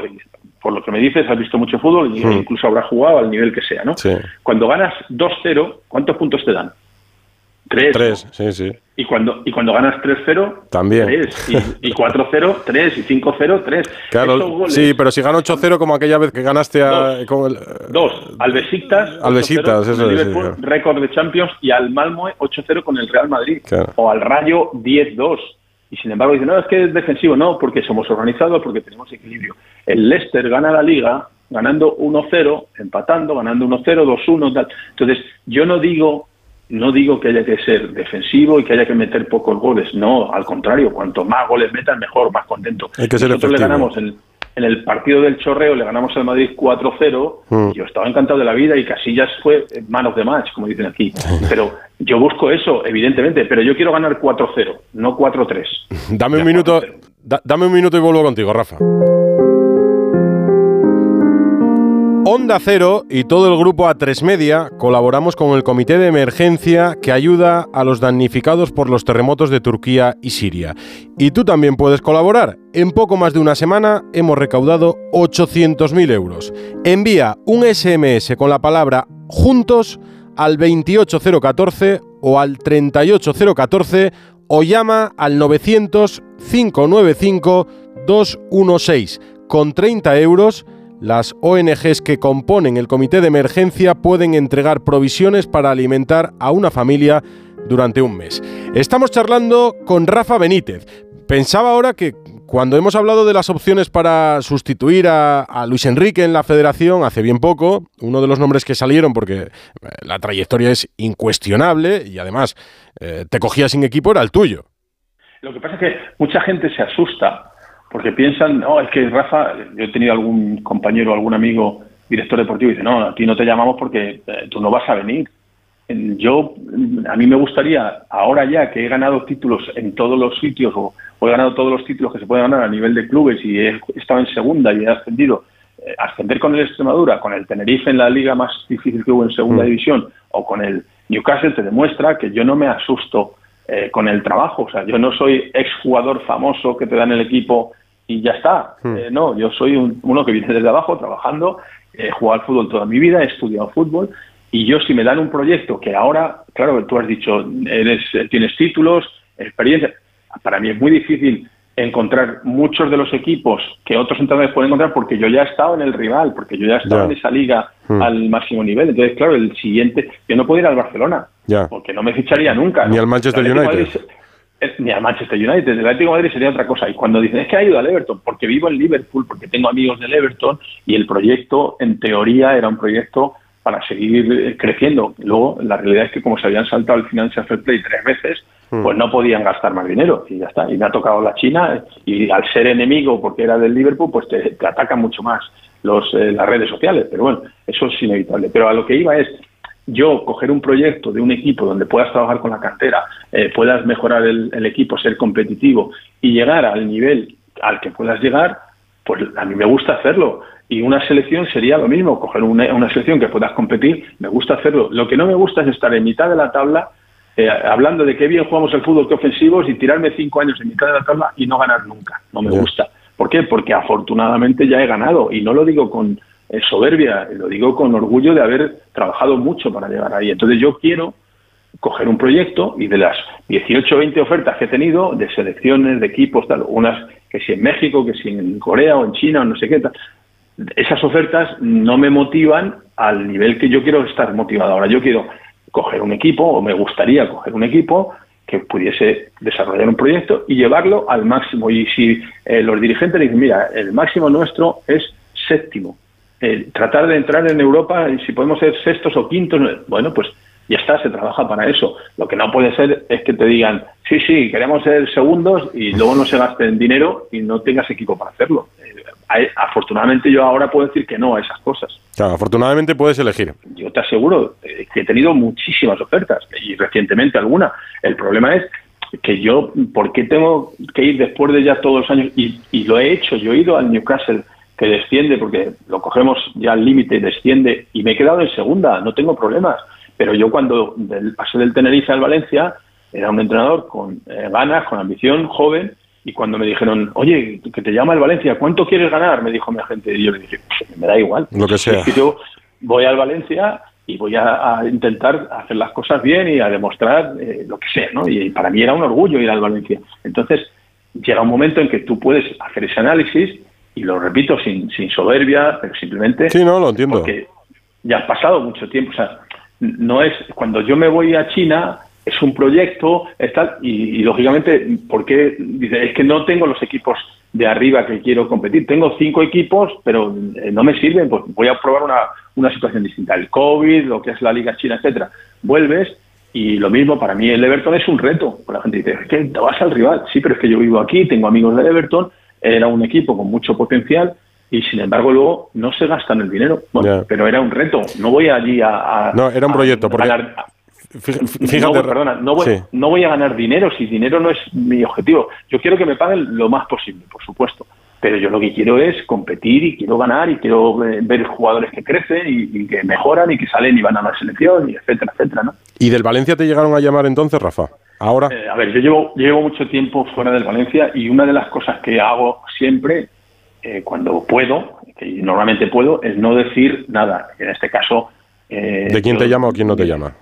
por lo que me dices, has visto mucho fútbol, Hmm. incluso habrás jugado al nivel que sea, ¿no? Sí. Cuando ganas 2-0, ¿cuántos puntos te dan? Tres. Tres, sí, sí. Y cuando, y cuando ganas 3-0, También. 3. Y, y 4-0, 3. Y 5-0, 3. Claro, goles, sí, pero si gana 8-0 como aquella vez que ganaste a, con el- Dos, al Besiktas, Al Besiktas, 8-0 con eso es, sí, Liverpool, claro. récord de Champions, y al Malmo 8-0 con el Real Madrid, Claro. o al Rayo 10-2. Y sin embargo dicen, no, es que es defensivo, no, porque somos organizados, porque tenemos equilibrio. El Leicester gana la Liga ganando 1-0, empatando, ganando 1-0, 2-1, tal. Entonces, yo no digo no digo que haya que ser defensivo y que haya que meter pocos goles, no, al contrario, cuanto más goles metan, mejor, más contento. Hay que ser Nosotros le ganamos en, en el partido del Chorreo, le ganamos al Madrid 4-0, Mm. yo estaba encantado de la vida y Casillas fue man of the match, como dicen aquí. Pero yo busco eso, evidentemente, pero yo quiero ganar 4-0, no 4-3. Dame un minuto, da- dame un minuto y vuelvo contigo, Rafa. Onda Cero y todo el grupo A3 Media colaboramos con el Comité de Emergencia que ayuda a los damnificados por los terremotos de Turquía y Siria. Y tú también puedes colaborar. En poco más de una semana hemos recaudado 800.000 euros. Envía un SMS con la palabra juntos al 28014 o al 38014 o llama al 900 595 216 con 30 euros las ONGs que componen el comité de emergencia pueden entregar provisiones para alimentar a una familia durante un mes. Estamos charlando con Rafa Benítez. Pensaba ahora que cuando hemos hablado de las opciones para sustituir a, Luis Enrique en la federación hace bien poco, uno de los nombres que salieron, porque eh, la trayectoria es incuestionable y además eh, te cogía sin equipo, era el tuyo. Lo que pasa es que mucha gente se asusta porque piensan, no, es que Rafa, yo he tenido algún compañero, algún amigo director deportivo y dice, no, a ti no te llamamos porque eh, tú no vas a venir. En- Yo, a mí me gustaría, ahora ya que he ganado títulos en todos los sitios o, o he ganado todos los títulos que se pueden ganar a nivel de clubes y he estado en segunda y he ascendido, eh, ascender con el Extremadura, con el Tenerife en la liga más difícil que hubo en segunda Mm. división o con el Newcastle te demuestra que yo no me asusto eh, con el trabajo. O sea, yo no soy exjugador famoso que te dan el equipo y ya está. Hmm. Eh, no, yo soy un- uno que viene desde abajo trabajando, he jugado al fútbol toda mi vida, he estudiado fútbol y yo si me dan un proyecto que ahora, claro, tú has dicho, eres, eh, tienes títulos, experiencia, para mí es muy difícil encontrar muchos de los equipos que otros entrenadores pueden encontrar porque yo ya he estado en el rival, porque yo ya he estado en esa liga Hmm. al máximo nivel. Entonces, claro, el siguiente, yo no puedo ir al Barcelona, porque no me ficharía nunca. Ni ¿no? al Manchester United. Madrid ni al Manchester United. El Atlético de Madrid sería otra cosa. Y cuando dicen, es que ha ido al Everton, porque vivo en Liverpool, porque tengo amigos del Everton, y el proyecto, en teoría, era un proyecto para seguir eh, creciendo. Luego, la realidad es que como se habían saltado el Financial Fair Play tres veces, Hmm. pues no podían gastar más dinero y ya está. Y me ha tocado la China y al ser enemigo porque era del Liverpool, pues te, te atacan mucho más los, eh, las redes sociales. Pero bueno, eso es inevitable. Pero a lo que iba es, yo coger un proyecto de un equipo donde puedas trabajar con la cantera, eh, puedas mejorar el, el equipo, ser competitivo y llegar al nivel al que puedas llegar, pues a mí me gusta hacerlo. Y una selección sería lo mismo, coger una, una selección que puedas competir, me gusta hacerlo. Lo que no me gusta es estar en mitad de la tabla eh, hablando de qué bien jugamos el fútbol, qué ofensivos y tirarme cinco años en mitad de la tabla y no ganar nunca. No me gusta. ¿Por qué? Porque afortunadamente ya he ganado y no lo digo con eh, soberbia, lo digo con orgullo de haber trabajado mucho para llegar ahí. Entonces yo quiero coger un proyecto y de las 18 o 20 ofertas que he tenido de selecciones, de equipos, tal, unas que si en México, que si en Corea o en China o no sé qué tal, esas ofertas no me motivan al nivel que yo quiero estar motivado. Ahora yo quiero coger un equipo o me gustaría coger un equipo que pudiese desarrollar un proyecto y llevarlo al máximo. Y si eh, los dirigentes dicen, mira, el máximo nuestro es séptimo, Eh, tratar de entrar en Europa y si podemos ser sextos o quintos, bueno, pues ya está, se trabaja para eso. Lo que no puede ser es que te digan, sí, sí, queremos ser segundos y luego no se gasten dinero y no tengas equipo para hacerlo. Eh, afortunadamente yo ahora puedo decir que no a esas cosas. Claro, afortunadamente puedes elegir. Yo te aseguro eh, que he tenido muchísimas ofertas y recientemente alguna. El problema es que yo, ¿por qué tengo que ir después de ya todos los años? Y, y lo he hecho, yo he ido al Newcastle que desciende porque lo cogemos ya al límite, desciende y me he quedado en segunda, no tengo problemas. Pero yo cuando del, pasé del Tenerife al Valencia era un entrenador con eh, ganas, con ambición, joven y cuando me dijeron, oye, que te llama el Valencia, ¿cuánto quieres ganar? Me dijo mi agente y yo le dije, "Pues, me da igual. Lo que sea. Es que yo voy al Valencia y voy a, a intentar hacer las cosas bien y a demostrar eh, lo que sea, ¿no? Y para mí era un orgullo ir al Valencia. Entonces, llega un momento en que tú puedes hacer ese análisis y lo repito sin, sin soberbia, pero simplemente... Sí, no, lo entiendo. Porque ya ha pasado mucho tiempo, o sea, no es... Cuando yo me voy a China es un proyecto, es tal, y, y, lógicamente, ¿por qué? Dice, es que no tengo los equipos de arriba que quiero competir. Tengo cinco equipos, pero eh, no me sirven, pues voy a probar una, una situación distinta. El COVID, lo que es la Liga China, etcétera. Vuelves y lo mismo, para mí el Everton es un reto. La gente dice, es que vas al rival. Sí, pero es que yo vivo aquí, tengo amigos del Everton, era un equipo con mucho potencial y sin embargo luego no se gastan el dinero. Bueno, pero era un reto. No voy allí a... a No, era un a proyecto. Porque, ganar- fíjate, no, perdona, no voy, sí. no voy a ganar dinero si dinero no es mi objetivo. Yo quiero que me paguen lo más posible, por supuesto. Pero yo lo que quiero es competir y quiero ganar y quiero eh, ver jugadores que crecen y, y que mejoran y que salen y van a la selección y etcétera, etcétera, ¿no? ¿Y del Valencia te llegaron a llamar entonces, Rafa? Ahora. Eh, a ver, yo llevo, llevo mucho tiempo fuera del Valencia y una de las cosas que hago siempre, eh, cuando puedo, que normalmente puedo, es no decir nada. En este caso... eh, ¿De quién yo- te llama o quién no te llama?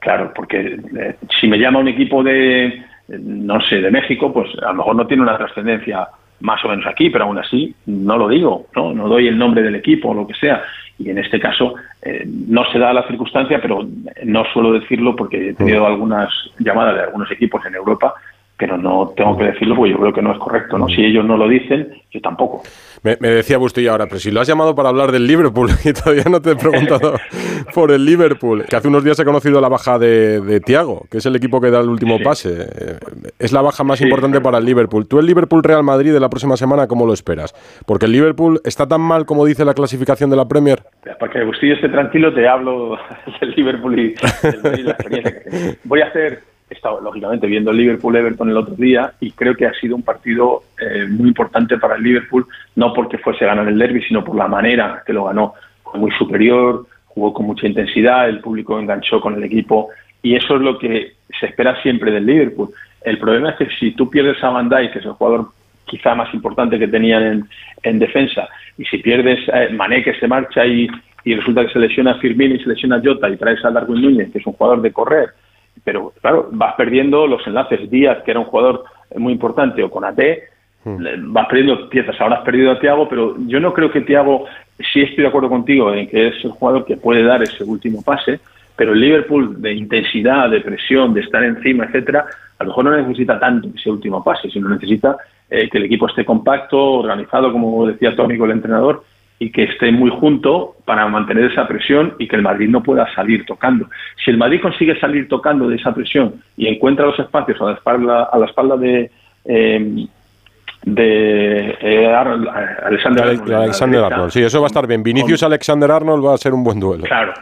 Claro, porque eh, si me llama un equipo de, no sé, de México, pues a lo mejor no tiene una trascendencia más o menos aquí, pero aún así no lo digo, no, no doy el nombre del equipo o lo que sea. Y en este caso eh, no se da la circunstancia, pero no suelo decirlo porque he tenido algunas llamadas de algunos equipos en Europa, pero no tengo que decirlo porque yo creo que no es correcto, ¿no? Si ellos no lo dicen, yo tampoco. Me, me decía Bustillo ahora, pero si lo has llamado para hablar del Liverpool y todavía no te he preguntado por el Liverpool, que hace unos días he conocido la baja de, de Tiago, que es el equipo que da el último pase. Eh, Es la baja más Sí. importante para el Liverpool. ¿Tú el Liverpool-Real Madrid de la próxima semana cómo lo esperas? Porque el Liverpool está tan mal como dice la clasificación de la Premier. Para que Agustín esté tranquilo, te hablo del Liverpool y del Madrid, la experiencia que tengo. Voy a hacer, he estado lógicamente viendo Liverpool-Everton el otro día y creo que ha sido un partido eh, muy importante para el Liverpool, no porque fuese a ganar el derby, sino por la manera que lo ganó. Fue muy superior, jugó con mucha intensidad, el público enganchó con el equipo y eso es lo que se espera siempre del Liverpool. El problema es que si tú pierdes a Van Dijk, que es el jugador quizá más importante que tenían en, en defensa, y si pierdes a Mané que se marcha y, y resulta que se lesiona Firmino y se lesiona Jota y traes a Darwin Núñez, que es un jugador de correr, pero claro, vas perdiendo los enlaces. Díaz, que era un jugador muy importante o con AT, vas perdiendo piezas. Ahora has perdido a Tiago, pero yo no creo que Tiago, sí estoy de acuerdo contigo en que es el jugador que puede dar ese último pase, pero el Liverpool de intensidad, de presión, de estar encima, etcétera, a lo mejor no necesita tanto ese último pase, sino necesita eh, que el equipo esté compacto, organizado, como decía Tónico, el entrenador, y que esté muy junto para mantener esa presión y que el Madrid no pueda salir tocando. Si el Madrid consigue salir tocando de esa presión y encuentra los espacios a la espalda, a la espalda de eh, de eh, Alexander Arnold. Alexander Arnold, sí, eso va a estar bien. Vinicius Alexander Arnold va a ser un buen duelo. Claro,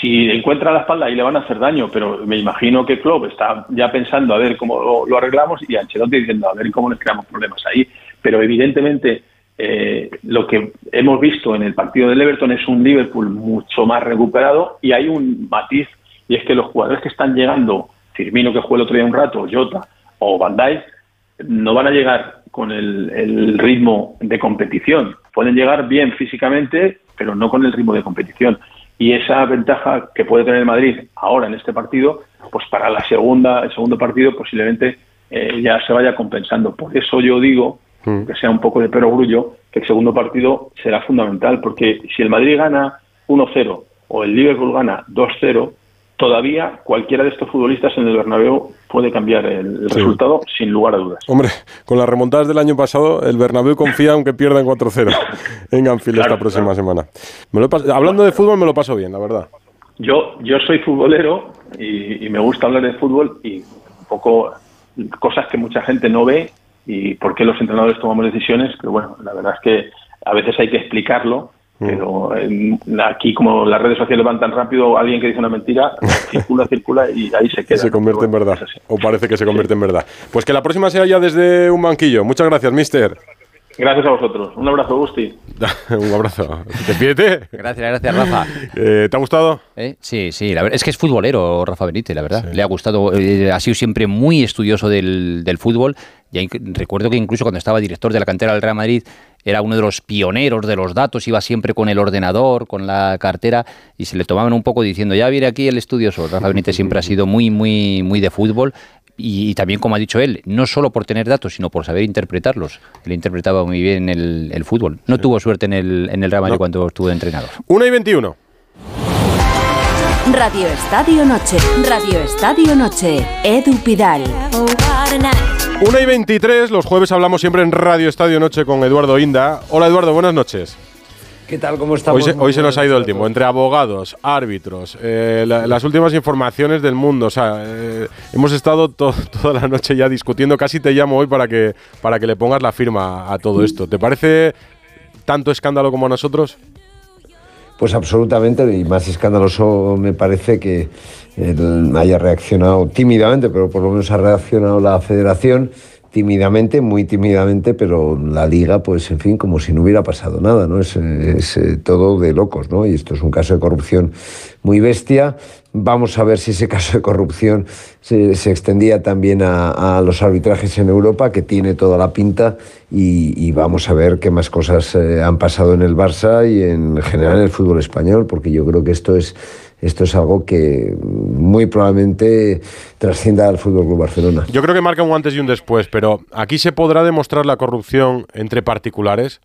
si encuentra la espalda y le van a hacer daño, pero me imagino que Klopp está ya pensando a ver cómo lo, arreglamos y Ancelotti diciendo a ver cómo les creamos problemas ahí. Pero evidentemente eh, lo que hemos visto en el partido del Everton es un Liverpool mucho más recuperado y hay un matiz y es que los jugadores que están llegando, Firmino que juega el otro día un rato, Jota o Van Dijk, no van a llegar con el, ritmo de competición. Pueden llegar bien físicamente, pero no con el ritmo de competición. Y esa ventaja que puede tener Madrid ahora en este partido, pues para la segunda, el segundo partido posiblemente eh, ya se vaya compensando. Por eso yo digo, mm. que sea un poco de perogrullo, que el segundo partido será fundamental, porque si el Madrid gana 1-0 o el Liverpool gana 2-0, todavía cualquiera de estos futbolistas en el Bernabéu puede cambiar el, resultado sin lugar a dudas. Hombre, con las remontadas del año pasado, el Bernabéu confía aunque pierda en 4-0 en Anfield esta próxima semana. hablando de fútbol me lo paso bien, la verdad. Yo, yo soy futbolero y, me gusta hablar de fútbol y un poco cosas que mucha gente no ve y por qué los entrenadores tomamos decisiones, pero bueno, la verdad es que a veces hay que explicarlo Mm. Pero aquí, como las redes sociales van tan rápido, alguien que dice una mentira circula, circula y ahí se queda. Se convierte en verdad. O parece que se convierte en verdad. Pues que la próxima sea ya desde un banquillo. Muchas gracias, mister. Gracias a vosotros. Un abrazo, Gusti. un abrazo. Despídete. Gracias, gracias, Rafa. Eh, ¿Te ha gustado? ¿Eh? Sí, sí. La verdad, es que es futbolero, Rafa Benítez, la verdad. Le ha gustado. Eh, ha sido siempre muy estudioso del, del fútbol. Ya recuerdo que incluso cuando estaba director de la cantera del Real Madrid era uno de los pioneros de los datos, iba siempre con el ordenador, con la cartera y se le tomaban un poco diciendo, ya viene aquí el estudioso. Rafa Benítez siempre ha sido muy, muy, muy de fútbol y, también, como ha dicho él, no solo por tener datos, sino por saber interpretarlos. Él interpretaba muy bien el, fútbol. No tuvo suerte en el, en el Real Madrid cuando estuvo de entrenador. 1 y 21. Radio Estadio Noche. Radio Estadio Noche. Edu Pidal. 1 y 23, los jueves hablamos siempre en Radio Estadio Noche con Eduardo Inda. Hola Eduardo, buenas noches. ¿Qué tal? ¿Cómo estamos? Hoy se, nos ha ido el tiempo, entre abogados, árbitros, eh, las últimas informaciones del mundo. O sea, eh, hemos estado toda la noche ya discutiendo. Casi te llamo hoy para que, para que le pongas la firma a todo esto. ¿Te parece tanto escándalo como a nosotros? Pues absolutamente, y más escandaloso me parece que haya reaccionado tímidamente, pero por lo menos ha reaccionado la federación tímidamente, muy tímidamente, pero la liga, pues en fin, como si no hubiera pasado nada, ¿no? Es, eh, todo de locos, ¿no? Y esto es un caso de corrupción muy bestia. Vamos a ver si ese caso de corrupción se, extendía también a, los arbitrajes en Europa, que tiene toda la pinta, y, vamos a ver qué más cosas eh, han pasado en el Barça y en general en el fútbol español, porque yo creo que esto es esto es algo que muy probablemente trascienda al Fútbol Club Barcelona. Yo creo que marca un antes y un después, pero aquí se podrá demostrar la corrupción entre particulares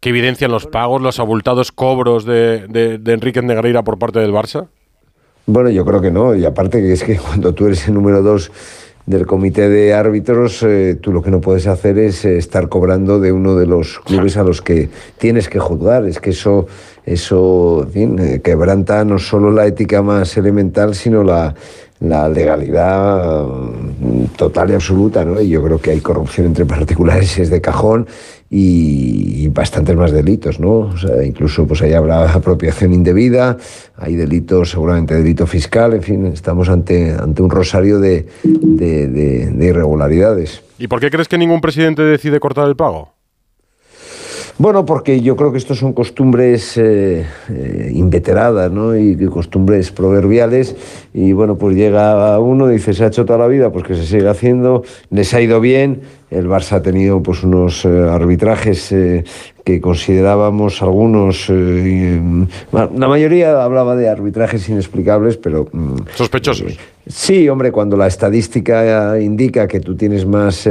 que evidencian los pagos, los abultados cobros de, de, Enrique Negreira por parte del Barça. Bueno, yo creo que no, y aparte que es que cuando tú eres el número dos del comité de árbitros, eh, tú lo que no puedes hacer es eh, estar cobrando de uno de los clubes a los que tienes que juzgar. Es que eso, eso eh, quebranta no solo la ética más elemental, sino la, la legalidad mm, total y absoluta, ¿no? Y yo creo que hay corrupción entre particulares es de cajón y, bastantes más delitos, ¿no? O sea, incluso pues ahí habrá apropiación indebida, hay delitos, seguramente delito fiscal, en fin, estamos ante, ante un rosario de, de irregularidades. ¿Y por qué crees que ningún presidente decide cortar el pago? Bueno, porque yo creo que estos son costumbres eh, eh, inveteradas, ¿no? Y costumbres proverbiales. Y bueno, pues llega uno y dice, se ha hecho toda la vida, pues que se sigue haciendo, les ha ido bien. El Barça ha tenido pues unos eh, arbitrajes que considerábamos algunos, eh, la mayoría hablaba de arbitrajes inexplicables, pero... mm, Sospechosos. Sí, hombre, cuando la estadística indica que tú tienes más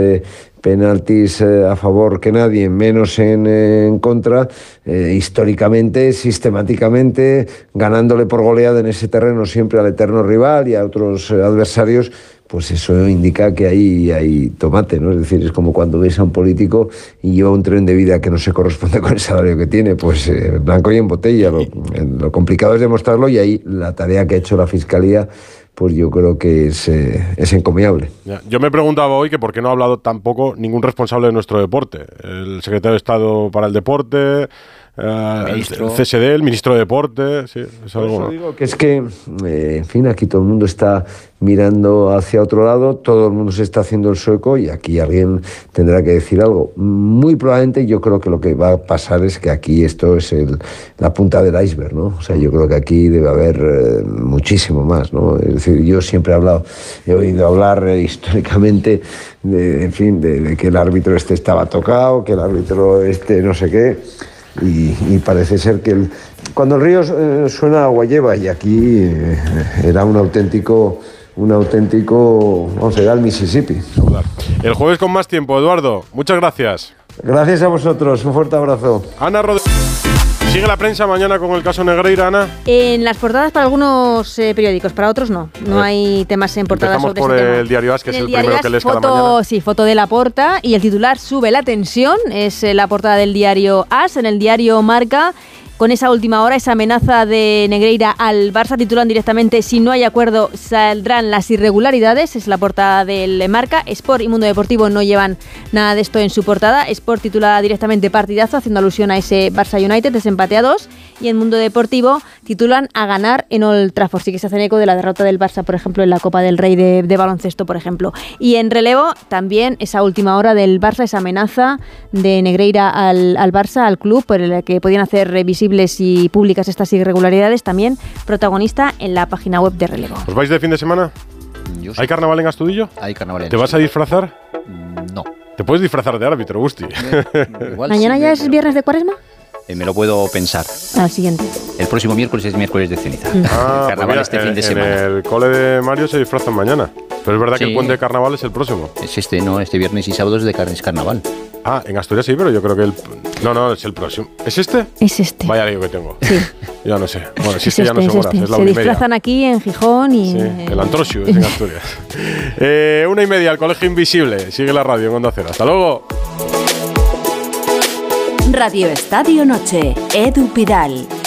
penaltis eh, a favor que nadie, menos en, eh, contra, eh, históricamente, sistemáticamente, ganándole por goleada en ese terreno siempre al eterno rival y a otros adversarios, pues eso indica que ahí hay tomate, ¿no? Es decir, es como cuando ves a un político y lleva un tren de vida que no se corresponde con el salario que tiene, pues blanco y en botella. Lo complicado es demostrarlo y ahí la tarea que ha hecho la Fiscalía pues yo creo que es, eh, es encomiable. Yo me preguntaba hoy que por qué no ha hablado tampoco ningún responsable de nuestro deporte. El secretario de Estado para el Deporte, eh, el- Ministro. el CSD, el ministro de Deporte. Sí, es Por algo. eso digo que es que, eh, en fin, aquí todo el mundo está mirando hacia otro lado, todo el mundo se está haciendo el sueco y aquí alguien tendrá que decir algo. Muy probablemente yo creo que lo que va a pasar es que aquí esto es el- la punta del iceberg, ¿no? O sea, yo creo que aquí debe haber eh, muchísimo más, ¿no? Es decir, yo siempre he hablado, he oído hablar eh, históricamente, de, en fin, de, de que el árbitro este estaba tocado, que el árbitro este no sé qué. Y, y parece ser que el- cuando el río eh, suena agua lleva y aquí eh, era un auténtico un auténtico vamos a al Mississippi El jueves con más tiempo, Eduardo. Muchas gracias. gracias a vosotros un fuerte abrazo Ana Rodríguez. Sigue la prensa mañana con el caso Negreira, Ana. En las portadas para algunos eh, periódicos, para otros no. No hay temas en portadas Empezamos sobre por ese tema. el diario As, que En es el diario primero As, que lees cada foto, mañana. Sí, foto de la porta y el titular sube la tensión. Es eh, la portada del diario As. En el diario Marca, con esa última hora, esa amenaza de Negreira al Barça, titulan directamente: Si no hay acuerdo, saldrán las irregularidades. Es la portada del Marca. Sport y Mundo Deportivo no llevan nada de esto en su portada. Sport titula directamente partidazo, haciendo alusión a ese Barça United, desempate a dos. Y en Mundo Deportivo titulan a ganar en Old Trafford. Sí que se hacen eco de la derrota del Barça, por ejemplo, en la Copa del Rey de, de baloncesto, por ejemplo. Y en relevo también esa última hora del Barça, esa amenaza de Negreira al, al Barça, al club, por el que podían hacer visibles y públicas estas irregularidades, también protagonista en la página web de relevo. ¿Os vais de fin de semana? ¿Hay carnaval en Astudillo? Hay carnaval en ¿Te vas a disfrazar? No. Te puedes disfrazar de árbitro, Gusti. Igual ¿Mañana sí, ya me- es viernes de cuaresma? Eh, me lo puedo pensar. Al siguiente. El próximo miércoles es miércoles de ceniza. Ah, pues carnaval mira, este en, fin de en semana. el cole de Mario se disfrazan mañana. Pero es verdad que el Sí. puente de carnaval es el próximo. Es este, no, este viernes y sábado es de car- es carnaval. Ah, en Asturias sí, pero yo creo que el. No, no, es el próximo. ¿Es este? Es este. Vaya lío que tengo. Ya no sé. Bueno, si es, Es que ya no este, son es horas, este. es la Se media. disfrazan aquí en Gijón y... Sí, en- el Antrosiu es en Asturias. Eh, una y media, el Colegio Invisible. Sigue la radio en Onda Cero. Hasta luego. Radio Estadio Noche, Edu Pidal.